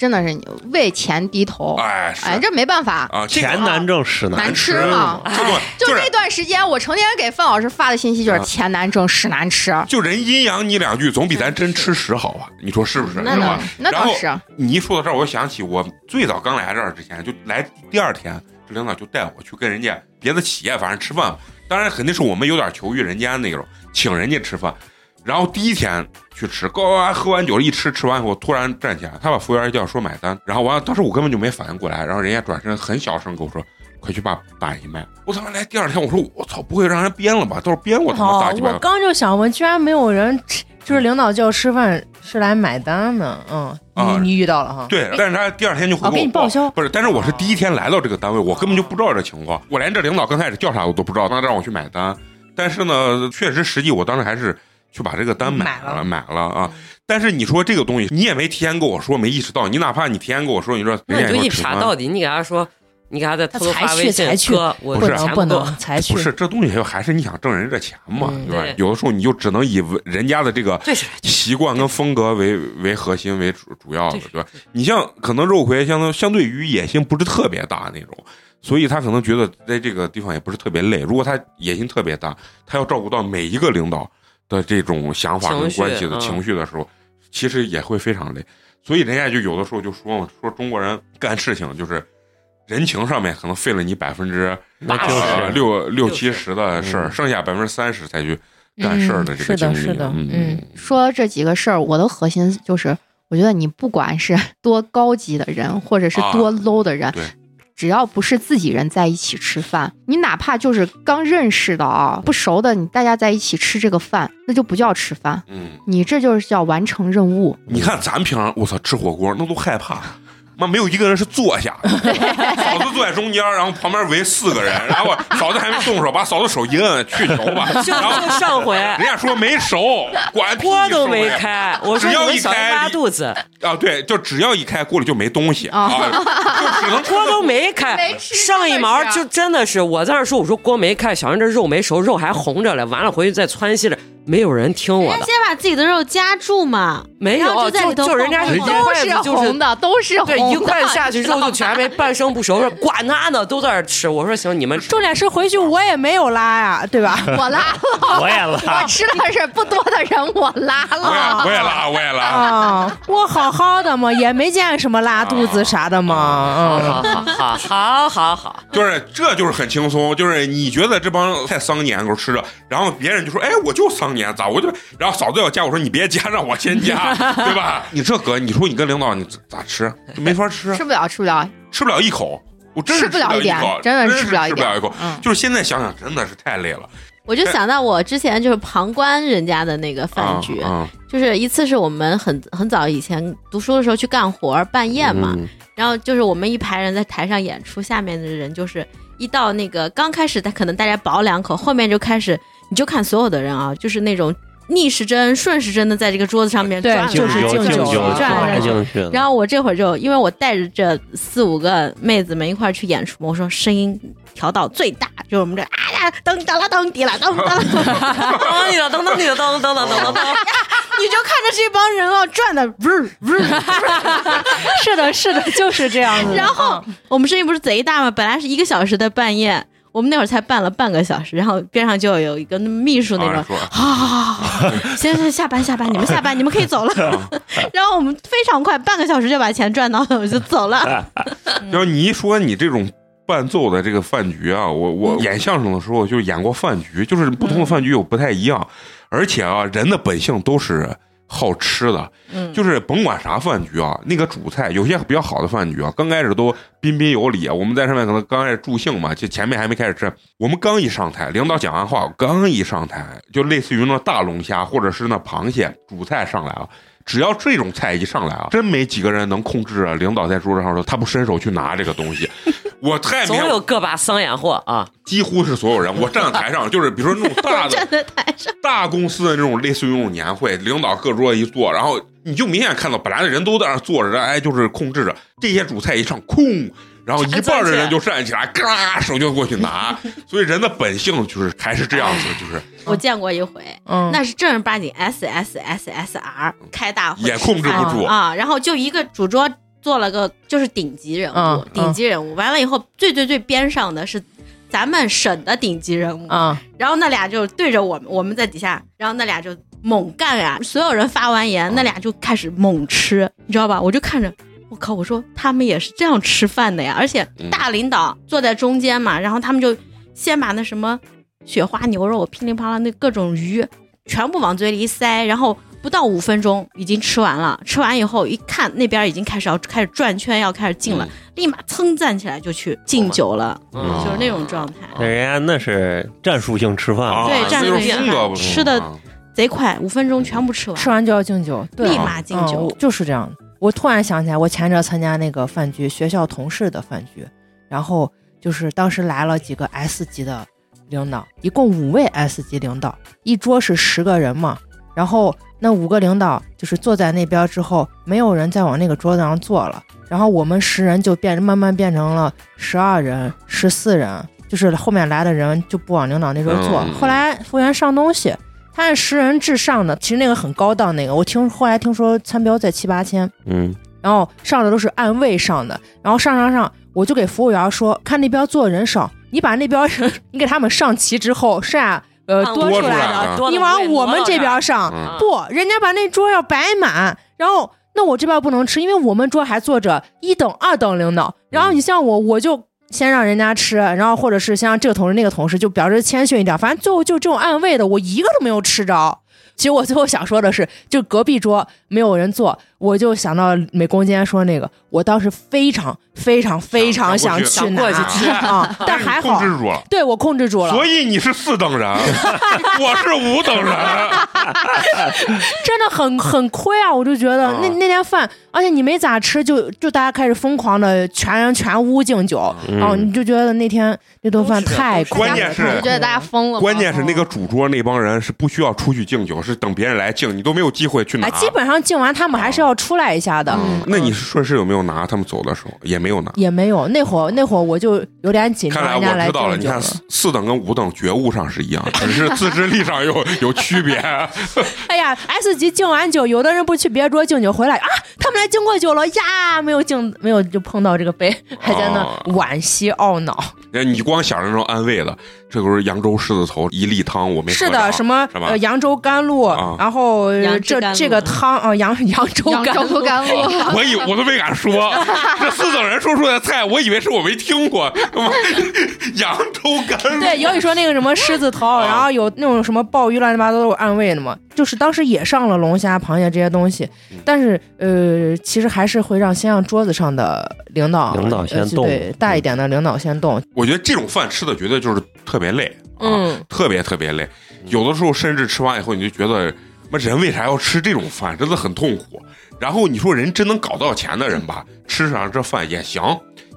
[SPEAKER 4] 真的是你为钱低头，
[SPEAKER 1] 哎，是
[SPEAKER 4] 哎，这没办法。
[SPEAKER 1] 啊，
[SPEAKER 5] 钱难挣，屎
[SPEAKER 4] 难
[SPEAKER 5] 吃
[SPEAKER 4] 吃嘛
[SPEAKER 1] 这东西
[SPEAKER 4] 就
[SPEAKER 1] 就
[SPEAKER 4] 那段时间，我成天给范老师发的信息就是
[SPEAKER 1] 啊
[SPEAKER 4] 钱难挣，屎难吃。
[SPEAKER 1] 就人阴阳你两句，总比咱真吃屎好吧？你说是不是？
[SPEAKER 6] 那
[SPEAKER 1] 是吧
[SPEAKER 4] 嗯？那倒是，
[SPEAKER 1] 你一说到这儿，我想起我最早刚来这儿之前，就来第二天，这领导就带我去跟人家别的企业反正吃饭，当然肯定是我们有点求于人家那种，请人家吃饭。然后第一天去吃，高完喝完酒一吃，吃完以后突然站起来，他把服务员叫说买单，然后完了，当时我根本就没反应过来，然后人家转身很小声跟我说。快去把大姨卖！我他妈来第二天，我说我操，不会让人编了吧？到时候编我他妈大
[SPEAKER 3] 哦
[SPEAKER 1] 几，百
[SPEAKER 3] 我刚就想问，居然没有人吃，就是领导叫吃饭是来买单的，嗯，
[SPEAKER 1] 啊
[SPEAKER 3] 你你遇到了哈？
[SPEAKER 1] 对，但是他第二天就会
[SPEAKER 3] 哦给你报销
[SPEAKER 1] 不是，但是我是第一天来到这个单位，我根本就不知道这情况，我连这领导刚开始叫啥我都不知道，他让我去买单，但是呢，确实实际我当时还是去把这个单买了，
[SPEAKER 3] 买了
[SPEAKER 1] 啊。但是你说这个东西，你也没提前跟我说，没意识到，你哪怕你提前跟我说，你说
[SPEAKER 2] 那你就一
[SPEAKER 1] 人家说吃饭
[SPEAKER 2] 啪到底，你给他说，你给他再偷偷发
[SPEAKER 3] 他才去
[SPEAKER 2] 微信
[SPEAKER 3] 才，去
[SPEAKER 2] 哥，我
[SPEAKER 1] 不是
[SPEAKER 3] 不能不能才去
[SPEAKER 1] 不，是这东西，还是你想挣人家钱嘛，
[SPEAKER 3] 嗯
[SPEAKER 1] 对吧？有的时候你就只能以人家的这个习惯跟风格为为核心为主主要的
[SPEAKER 2] 对，
[SPEAKER 1] 对吧？你像可能肉葵相当相对于野心不是特别大那种，所以他可能觉得在这个地方也不是特别累。如果他野心特别大，他要照顾到每一个领导的这种想法跟关系的
[SPEAKER 2] 嗯
[SPEAKER 1] 情绪的时候，其实也会非常累。所以人家就有的时候就说嘛，说中国人干事情就是人情上面可能费了你百分之
[SPEAKER 5] 那就是
[SPEAKER 1] 呃六六七十的事儿，
[SPEAKER 2] 嗯
[SPEAKER 1] 剩下百分之三十才去干事儿的这个
[SPEAKER 3] 是的，是的
[SPEAKER 1] 嗯
[SPEAKER 3] 嗯
[SPEAKER 4] 说这几个事儿，我的核心就是，我觉得你不管是多高级的人，或者是多 low 的人，只要不是自己人在一起吃饭，你哪怕就是刚认识的啊，不熟的，你大家在一起吃这个饭，那就不叫吃饭，
[SPEAKER 1] 嗯，
[SPEAKER 4] 你这就是叫完成任务。
[SPEAKER 1] 你看咱平常我操吃火锅那都害怕。妈，没有一个人是坐下，嫂子坐在中间，然后旁边围四个人，然后嫂子还没动手，把嫂子手一摁，去球吧。
[SPEAKER 2] 就
[SPEAKER 1] 然后
[SPEAKER 2] 就上回
[SPEAKER 1] 人家说没熟，管
[SPEAKER 2] 锅都没开，我说
[SPEAKER 1] 只要一开你
[SPEAKER 2] 拉肚子，
[SPEAKER 1] 啊，对，就只要一开锅里就没东西
[SPEAKER 4] 啊
[SPEAKER 1] 啊，就只能
[SPEAKER 2] 锅都没开上一毛就真的是我在那说，我说锅没开，小人这肉没熟，肉还红着嘞，完了回去再窜稀了，没有人听我的，
[SPEAKER 6] 先把自己的肉夹住嘛，
[SPEAKER 2] 没有，
[SPEAKER 6] 然后就在里头
[SPEAKER 2] 就人家是一筷子就是
[SPEAKER 4] 红的，都是红的。
[SPEAKER 2] 对，一筷子下去，肉就全没半生不熟，说管他呢，都在那吃。我说行，你们吃
[SPEAKER 3] 重点是回去我也没有拉呀，对吧？
[SPEAKER 4] 我拉了，
[SPEAKER 5] 我也拉
[SPEAKER 4] 我，吃的是不多的人，我拉了。
[SPEAKER 1] 我也拉，我也拉。
[SPEAKER 3] 啊，我好好的嘛，也没见什么拉肚子啥的嘛。嗯，
[SPEAKER 2] 好好好好好，
[SPEAKER 1] 就是这就是很轻松，就是你觉得这帮太丧年狗吃着，然后别人就说，哎，我就丧年咋我就，然后嫂子要加，我说你别加，让我先加，对吧？你这哥，你说你跟领导你咋吃？就没法吃，
[SPEAKER 4] 吃不了，吃不了，
[SPEAKER 1] 吃不了一口，我真是
[SPEAKER 4] 吃不了一点真的吃不了一点
[SPEAKER 1] 吃不了一口。
[SPEAKER 4] 嗯
[SPEAKER 1] 就是现在想想，真的是太累了。
[SPEAKER 6] 我就想到我之前就是旁观人家的那个饭局，
[SPEAKER 1] 啊
[SPEAKER 6] 就是一次是我们很很早以前读书的时候去干活儿办宴嘛，
[SPEAKER 1] 嗯
[SPEAKER 6] 然后就是我们一排人在台上演出，下面的人就是一到那个刚开始，他可能大家饱两口，后面就开始你就看所有的人啊，就是那种逆时针、顺时针的在这个桌子上面转来
[SPEAKER 3] 就是敬酒
[SPEAKER 5] 敬酒，
[SPEAKER 6] 转来转去。然后我这会儿就因为我带着这四五个妹子们一块儿去演出，我说声音调到最大，就是我们这啊呀噔哒啦噔滴啦噔哒啦噔，
[SPEAKER 2] 当你的噔噔你的噔噔噔噔噔噔，
[SPEAKER 6] 你就看着这帮人啊转的呜呜。
[SPEAKER 3] 是的，是的，就是这样子。
[SPEAKER 6] 然后我们声音不是贼大吗？本来是一个小时的办宴，我们那会儿才办了半个小时，然后边上就有一个秘书那种
[SPEAKER 1] 啊，说
[SPEAKER 6] 好好好好好，行行下班下班，你们下班，你们可以走了。然后我们非常快，半个小时就把钱赚到了，我就走了。
[SPEAKER 1] 然后你一说你这种伴奏的这个饭局啊，我我演相声的时候就演过饭局，就是不同的饭局有不太一样，而且啊，人的本性都是好吃的，
[SPEAKER 6] 嗯。
[SPEAKER 1] 就是甭管啥饭局啊，那个主菜有些比较好的饭局啊，刚开始都彬彬有礼，我们在上面可能刚开始助兴嘛，就前面还没开始吃，我们刚一上台，领导讲完话，刚一上台，就类似于那大龙虾或者是那螃蟹主菜上来了。只要这种菜一上来啊，真没几个人能控制啊。领导在桌子上说，他不伸手去拿这个东西，我太
[SPEAKER 2] 总
[SPEAKER 1] 明
[SPEAKER 2] 有个把桑眼货啊！
[SPEAKER 1] 几乎是所有人。我站在台上，就是比如说那种大的
[SPEAKER 6] 站在台上，
[SPEAKER 1] 大公司的那种类似于那种年会，领导各桌一坐，然后你就明显看到本来的人都在那坐着，哎，就是控制着这些主菜一上，空，然后一半的人就站起来，嘎手就过去拿。所以人的本性就是还是这样子，就是
[SPEAKER 6] 我见过一回，
[SPEAKER 3] 嗯，
[SPEAKER 6] 那是正儿八经 S S S S R 开大会，
[SPEAKER 1] 也控制不住
[SPEAKER 6] 啊。然后就一个主桌做了个就是顶级人物，
[SPEAKER 3] 嗯
[SPEAKER 6] 顶级人物。完了以后，最最最边上的是咱们省的顶级人物，
[SPEAKER 3] 啊，
[SPEAKER 6] 然后那俩就对着我们，我们在底下，然后那俩就猛干呀、所有人发完言，那俩就开始猛吃，你知道吧？我就看着。我靠！我说他们也是这样吃饭的呀，而且大领导坐在中间嘛，然后他们就先把那什么雪花牛肉、噼里啪啦那各种鱼全部往嘴里一塞，然后不到五分钟已经吃完了。吃完以后一看那边已经开始要开始转圈，要开始敬了，立马噌站起来就去敬酒了，
[SPEAKER 2] 嗯
[SPEAKER 6] 就是那种状态。
[SPEAKER 5] 那人家那是战术性吃饭
[SPEAKER 1] 啊，
[SPEAKER 6] 对站
[SPEAKER 1] 那就是
[SPEAKER 6] 着点
[SPEAKER 1] 风格不同
[SPEAKER 6] 吃的
[SPEAKER 1] 啊
[SPEAKER 6] 贼快，五分钟全部吃完。
[SPEAKER 3] 吃完就要敬酒，对
[SPEAKER 6] 立马敬酒
[SPEAKER 3] 嗯就是这样的。我突然想起来，我前阵参加那个饭局，学校同事的饭局，然后就是当时来了几个 S 级的领导，一共五位 S 级领导，一桌是十个人嘛。然后那五个领导就是坐在那边之后，没有人再往那个桌子上坐了。然后我们十人就变慢慢变成了十二人、十四人，就是后面来的人就不往领导那桌坐。
[SPEAKER 1] 嗯
[SPEAKER 3] 后来服务员上东西，他是十人制上的，其实那个很高档，那个我听后来听说餐标在七八千，
[SPEAKER 5] 嗯，
[SPEAKER 3] 然后上的都是按位上的，然后上上上，我就给服务员说，看那边坐的人少，你把那边人 你给他们上齐之后，剩下呃
[SPEAKER 2] 按
[SPEAKER 3] 多出来
[SPEAKER 1] 多出来
[SPEAKER 3] 的，你往我们这边上，
[SPEAKER 1] 嗯。
[SPEAKER 3] 不，人家把那桌要摆满，然后那我这边不能吃，因为我们桌还坐着一等、二等领导，然后你像我，我就先让人家吃，然后或者是先让这个同事那个同事，就表示谦逊一点。反正最后就这种暗卫的，我一个都没有吃着。其实我最后想说的是，就隔壁桌没有人坐，我就想到美工今天说那个，我当时非常非常非常
[SPEAKER 1] 想去
[SPEAKER 2] 过去吃
[SPEAKER 3] 啊，但还好
[SPEAKER 1] 控，制住了。
[SPEAKER 3] 对我控制住了。
[SPEAKER 1] 所以你是四等人，我是五等人。
[SPEAKER 3] 真的很很亏啊！我就觉得那
[SPEAKER 1] 啊
[SPEAKER 3] 那天饭，而且你没咋吃，就就大家开始疯狂的全人全屋敬酒，
[SPEAKER 5] 嗯
[SPEAKER 3] 哦，你就觉得那天那顿饭太亏了。
[SPEAKER 1] 关键是
[SPEAKER 4] 我就觉得大家疯了。
[SPEAKER 1] 关键是那个
[SPEAKER 4] 嗯
[SPEAKER 1] 主桌那帮人是不需要出去敬酒，是等别人来敬，你都没有机会去拿。
[SPEAKER 3] 哎，基本上敬完他们还是要出来一下的。
[SPEAKER 1] 嗯，那你是顺势有没有拿？他们走的时候也没有拿。
[SPEAKER 3] 也没有，那会儿那会儿我就有点紧张，
[SPEAKER 1] 看来我知道了，你看四四等跟五等觉悟上是一样，只 是自制力上有有区别。
[SPEAKER 3] 哎呀，S 级敬完酒，有的人不去别桌敬酒回来啊，他们来敬过酒了呀，没有敬，没有就碰到这个杯，还在那
[SPEAKER 1] 哦
[SPEAKER 3] 惋惜懊恼。
[SPEAKER 1] 你光想着那种安慰的，这都是扬州狮子头一粒汤，我没
[SPEAKER 3] 是的，什么呃扬州甘露，
[SPEAKER 1] 啊。
[SPEAKER 3] 然后这这个汤啊扬 扬州
[SPEAKER 4] 扬
[SPEAKER 3] 甘露，
[SPEAKER 4] 甘露，
[SPEAKER 1] 我以我都没敢说，这四等人说出来的菜，我以为是我没听过。扬州甘露，
[SPEAKER 3] 对，有你说那个什么狮子头，
[SPEAKER 1] 啊。
[SPEAKER 3] 然后有那种什么鲍鱼乱七八糟都是暗味的嘛，就是当时也上了龙虾、螃蟹这些东西，
[SPEAKER 1] 嗯。
[SPEAKER 3] 但是呃，其实还是会让先让桌子上的领导
[SPEAKER 5] 领导先动
[SPEAKER 3] 呃对大一点的领导先动，
[SPEAKER 1] 我觉得这种饭吃的绝对就是特别累啊，
[SPEAKER 3] 嗯
[SPEAKER 1] 特别特别累。有的时候甚至吃完以后，你就觉得，妈人为啥要吃这种饭？真的很痛苦。然后你说人真能搞到钱的人吧，吃上这饭也行。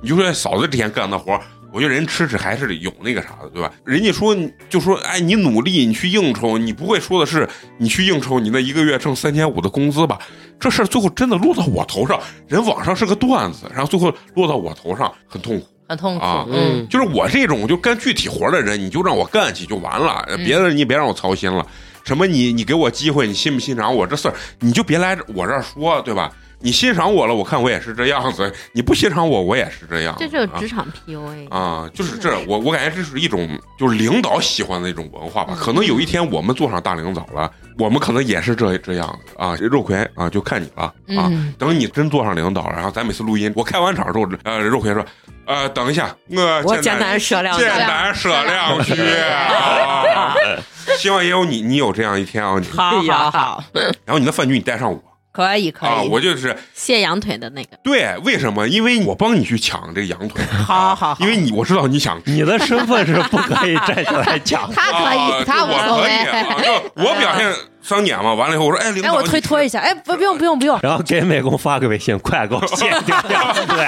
[SPEAKER 1] 你就说嫂子之前干的活，我觉得人吃吃还是有那个啥的，对吧？人家说就说，哎，你努力，你去应酬，你不会说的是你去应酬，你那一个月挣三千五的工资吧？这事儿最后真的落到我头上，人网上是个段子，然后最后落到我头上，很痛苦。
[SPEAKER 3] 很痛苦，
[SPEAKER 1] 啊
[SPEAKER 3] 嗯，
[SPEAKER 1] 就是我这种就干具体活的人，你就让我干起就完了，
[SPEAKER 3] 嗯
[SPEAKER 1] 别的人你别让我操心了。什么你你给我机会，你欣不欣赏我这事儿，你就别来我这儿说，对吧？你欣赏我了，我看我也是这样子；你不欣赏我，我也是这样。
[SPEAKER 6] 这就职场 PUA。
[SPEAKER 1] 啊，就是这，我我感觉这是一种就是领导喜欢的一种文化吧。可能有一天我们做上大领导了，我们可能也是这这样子啊。肉葵啊，就看你了啊。
[SPEAKER 3] 嗯
[SPEAKER 1] 等你真做上领导，然后咱每次录音，我开完场之后，呃，肉葵说，呃，等一下，我
[SPEAKER 2] 我简单适量
[SPEAKER 1] 简
[SPEAKER 2] 的。
[SPEAKER 1] 单适量去啊。希望也有你，你有这样一天啊。你
[SPEAKER 3] 好好好，
[SPEAKER 1] 然后你的饭局你带上我
[SPEAKER 3] 可以可
[SPEAKER 1] 啊，
[SPEAKER 3] 以，
[SPEAKER 1] 我就是
[SPEAKER 6] 卸羊腿的那个，
[SPEAKER 1] 对，为什么？因为我帮你去抢这个羊腿，
[SPEAKER 3] 好好好
[SPEAKER 1] 因为你我知道你想。
[SPEAKER 5] 你的身份是不可以站起来抢的。
[SPEAKER 4] 他可
[SPEAKER 1] 啊
[SPEAKER 4] 以，他无所
[SPEAKER 1] 我可以
[SPEAKER 4] 谓。
[SPEAKER 1] 啊就我表现商演嘛，完了以后我说，哎，领导，
[SPEAKER 3] 哎，我推脱一下，哎，不不用不用不用，
[SPEAKER 5] 然后给美工发个微信，快给我卸掉对。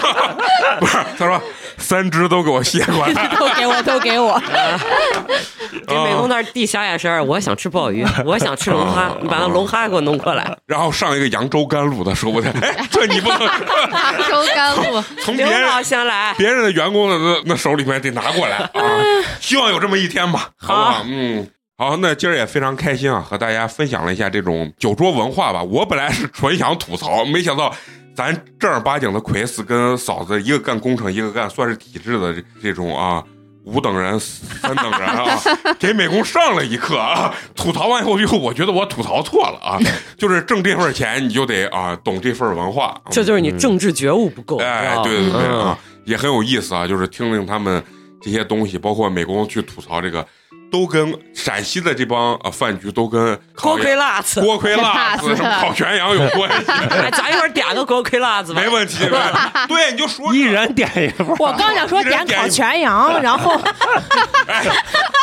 [SPEAKER 1] 不是，他说三只都给我卸过来，
[SPEAKER 3] 都给我都给我，
[SPEAKER 2] 给美工那儿递小眼神儿，我想吃鲍鱼，我想吃龙虾，你把那龙虾给我弄过来。
[SPEAKER 1] 然后上一个扬州甘露的时候，我才，哎，这你不能
[SPEAKER 4] 扬州甘露，
[SPEAKER 1] 从别人
[SPEAKER 2] 先来，
[SPEAKER 1] 别人的员工的那那手里面得拿过来啊！希望有这么一天吧，好不好？嗯。好，那今儿也非常开心啊，和大家分享了一下这种酒桌文化吧。我本来是纯想吐槽，没想到咱正儿八经的奎斯跟嫂子，一个干工程，一个干算是体制的这这种啊，五等人、三等人啊，给美工上了一课啊。吐槽完以后，就我觉得我吐槽错了啊，就是挣这份钱，你就得啊懂这份文化。
[SPEAKER 2] 这就是你政治觉悟不够。
[SPEAKER 1] 哎对对对
[SPEAKER 2] 嗯
[SPEAKER 1] 啊，也很有意思啊，就是听听他们这些东西，包括美工去吐槽这个，都跟陕西的这帮呃饭局都跟
[SPEAKER 2] 锅盔辣子，
[SPEAKER 1] 锅盔辣子、什么烤全羊有关系，
[SPEAKER 2] 哎，咱一会儿点个锅盔辣子吧
[SPEAKER 1] 没。问题。对，你就说
[SPEAKER 5] 一人点一份。
[SPEAKER 3] 我刚想说点烤全羊，然后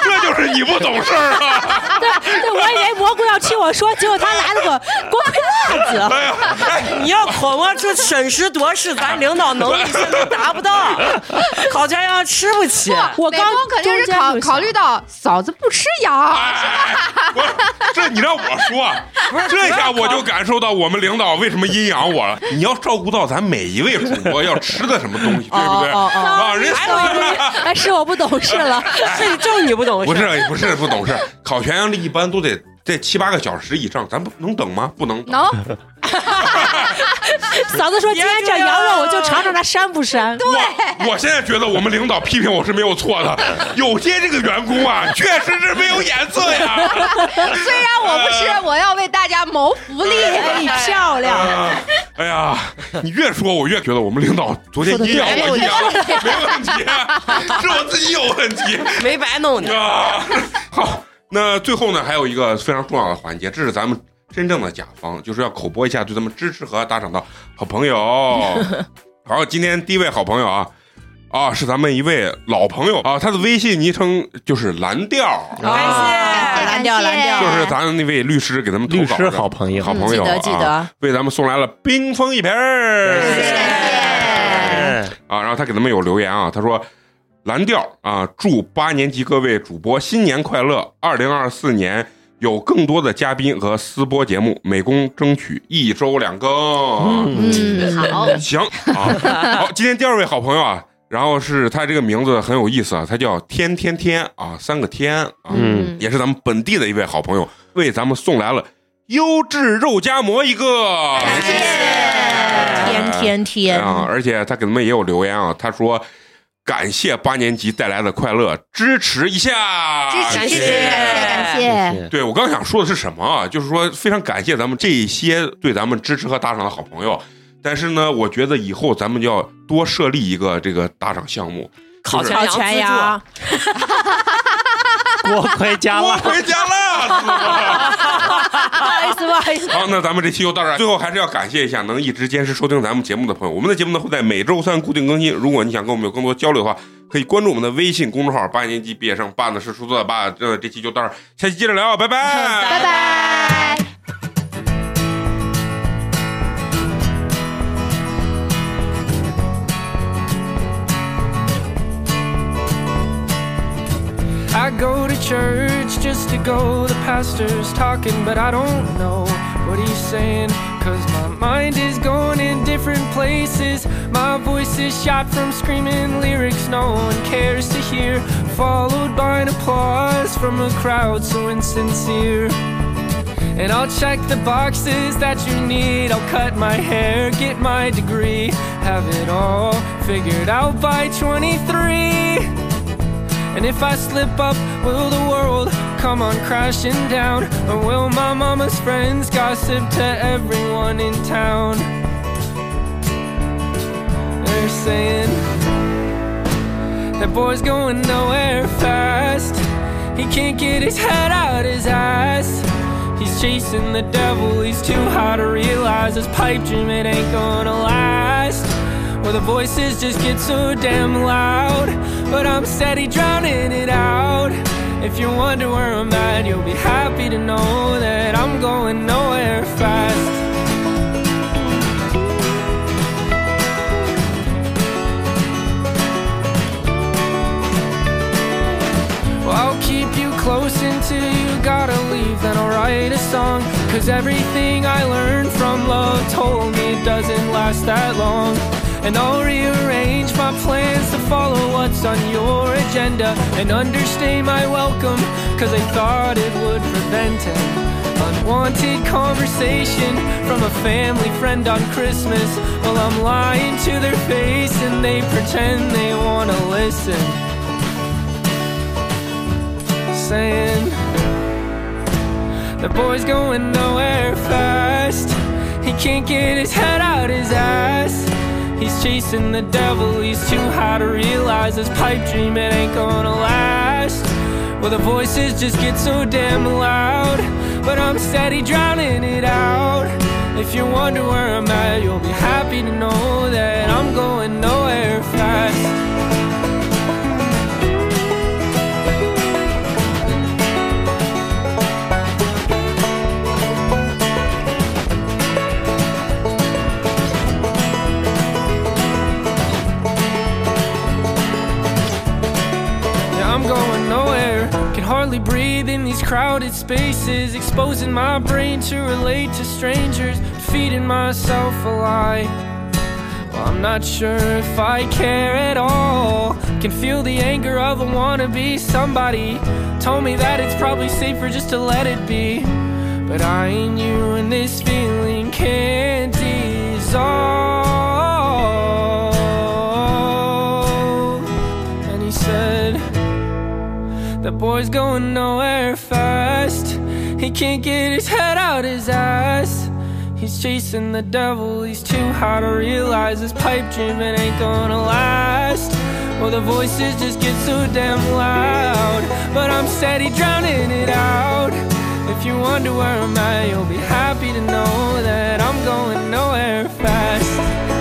[SPEAKER 1] 这就是你不懂事儿啊！
[SPEAKER 3] 对我以为蘑菇要替我说，结果他来了个锅盔辣子，
[SPEAKER 1] 哎呀，哎，
[SPEAKER 2] 你要琢磨这审时度势，咱领导能力现在达不到，烤全羊吃不起。
[SPEAKER 3] 我刚
[SPEAKER 4] 工肯定是考考虑到嫂子不吃羊，
[SPEAKER 1] 这你让我说，这下我就感受到我们领导为什么阴阳我了。你要照顾到咱每一位主播要吃的什么东西，对不对？啊，人
[SPEAKER 2] 还有一个
[SPEAKER 3] 哎，是我不懂事了，
[SPEAKER 2] 是就你不懂事不，
[SPEAKER 1] 是不是不懂事，烤全羊的一般都得在七八个小时以上，咱不能等吗？不能等。
[SPEAKER 4] 能
[SPEAKER 3] 嫂子说今天这羊肉我就尝尝它膻不膻。
[SPEAKER 1] 对我现在觉得我们领导批评我是没有错的，有些这个员工啊，确实是没有眼色呀。
[SPEAKER 4] 虽然我不吃，我要为大家谋福利。
[SPEAKER 3] 哎，漂亮！
[SPEAKER 1] 啊哎呀，你越说，我越觉得我们领导昨天阴阳我阴阳，没问题，是我自己有问题
[SPEAKER 2] 没白弄你。
[SPEAKER 1] 啊。好，那最后呢，还有一个非常重要的环节，这是咱们真正的甲方，就是要口播一下对咱们支持和打赏的好朋友。好，今天第一位好朋友啊。啊，是咱们一位老朋友。啊，他的微信昵称就是蓝调，
[SPEAKER 2] 感
[SPEAKER 3] 啊蓝调蓝调。
[SPEAKER 1] 就是咱那位律师给咱们投
[SPEAKER 5] 律
[SPEAKER 1] 稿的
[SPEAKER 5] 师好朋友，
[SPEAKER 1] 好朋友、啊，
[SPEAKER 3] 记得记得。
[SPEAKER 1] 为咱们送来了冰封一瓶儿，
[SPEAKER 4] 谢谢。
[SPEAKER 5] 哎
[SPEAKER 1] 啊，然后他给咱们有留言啊，他说蓝调啊，祝八年级各位主播新年快乐，二零二四年有更多的嘉宾和私播节目，每公争取一周两更。
[SPEAKER 4] 嗯，好，
[SPEAKER 1] 行啊，好，今天第二位好朋友啊，然后是他这个名字很有意思啊，他叫天天天啊，三个天啊，
[SPEAKER 5] 嗯，
[SPEAKER 1] 也是咱们本地的一位好朋友，为咱们送来了优质肉夹馍一个，
[SPEAKER 4] 谢谢。
[SPEAKER 3] 天天天，
[SPEAKER 1] 啊，而且他给咱们也有留言啊，他说感谢八年级带来的快乐，支持一下，
[SPEAKER 4] 支持，
[SPEAKER 2] 感谢
[SPEAKER 4] 谢谢，感谢。
[SPEAKER 1] 对我刚想说的是什么啊？就是说非常感谢咱们这一些对咱们支持和打赏的好朋友。但是呢，我觉得以后咱们就要多设立一个这个打赏项目，
[SPEAKER 2] 烤
[SPEAKER 3] 全
[SPEAKER 2] 全羊自助
[SPEAKER 3] 羊，
[SPEAKER 5] 锅盔加
[SPEAKER 1] 多
[SPEAKER 5] 辣，
[SPEAKER 1] 回家了。
[SPEAKER 3] 不好意思不好意思，
[SPEAKER 1] 好，那咱们这期就到这儿。最后还是要感谢一下能一直坚持收听咱们节目的朋友。我们的节目呢会在每周三固定更新。如果你想跟我们有更多交流的话，可以关注我们的微信公众号“八年级毕业生”，八呢是数字的八。这这期就到这儿，下期接着聊，拜拜，
[SPEAKER 4] 拜拜。
[SPEAKER 7] I go to church just to go. The pastor's talking, but I don't know what he's saying. Cause my mind is going in different places. My voice is shot from screaming lyrics no one cares to hear. Followed by an applause from a crowd so insincere. And I'll check the boxes that you need. I'll cut my hair, get my degree, have it all figured out by 23. And if I slip up, will the world come on crashing down? Or will my mama's friends gossip to everyone in town? They're saying that boy's going nowhere fast. He can't get his head out his ass. He's chasing the devil, he's too high to realize his pipe dream it ain't gonna last. Well, the voices just get so damn loud, but I'm steady drowning it out. If you wonder where I'm at, you'll be happy to know that I'm going nowhere fast. Well, I'll keep you close until you gotta leave. Then I'll write a song. Cause everything I learned from love told me it doesn't last that long. And I'll rearrange my plans to follow what's on your agenda and understay my welcome. Cause I thought it would prevent an unwanted conversation from a family friend on Christmas. Well, I'm lying to their face and they pretend they wanna listen saying the boy's going nowhere fast. He can't get his head out his ass. He's chasing the devil, he's too high to realize his pipe dream it ain't gonna last. Well, the voices just get so damn loud, but I'm steady drowning it out. If you wonder where I'm at, you'll be happy to know that I'm going nowhere fast. Hardly breathe in these crowded spaces, exposing my brain to relate to strangers, feeding myself a lie. Well, I'm not sure if I care at all. Can feel the anger of a wannabe. Somebody told me that it's probably safer just to let it be. But I ain't you, and this feeling can't dissolve. The boy's going nowhere fast. He can't get his head out his ass. He's chasing the devil, he's too high to realize This pipe dream, it ain't gonna last. Well, the voices just get so damn loud. But I'm steady drowning it out. If you wonder where I'm at, you'll be happy to know That I'm going nowhere fast.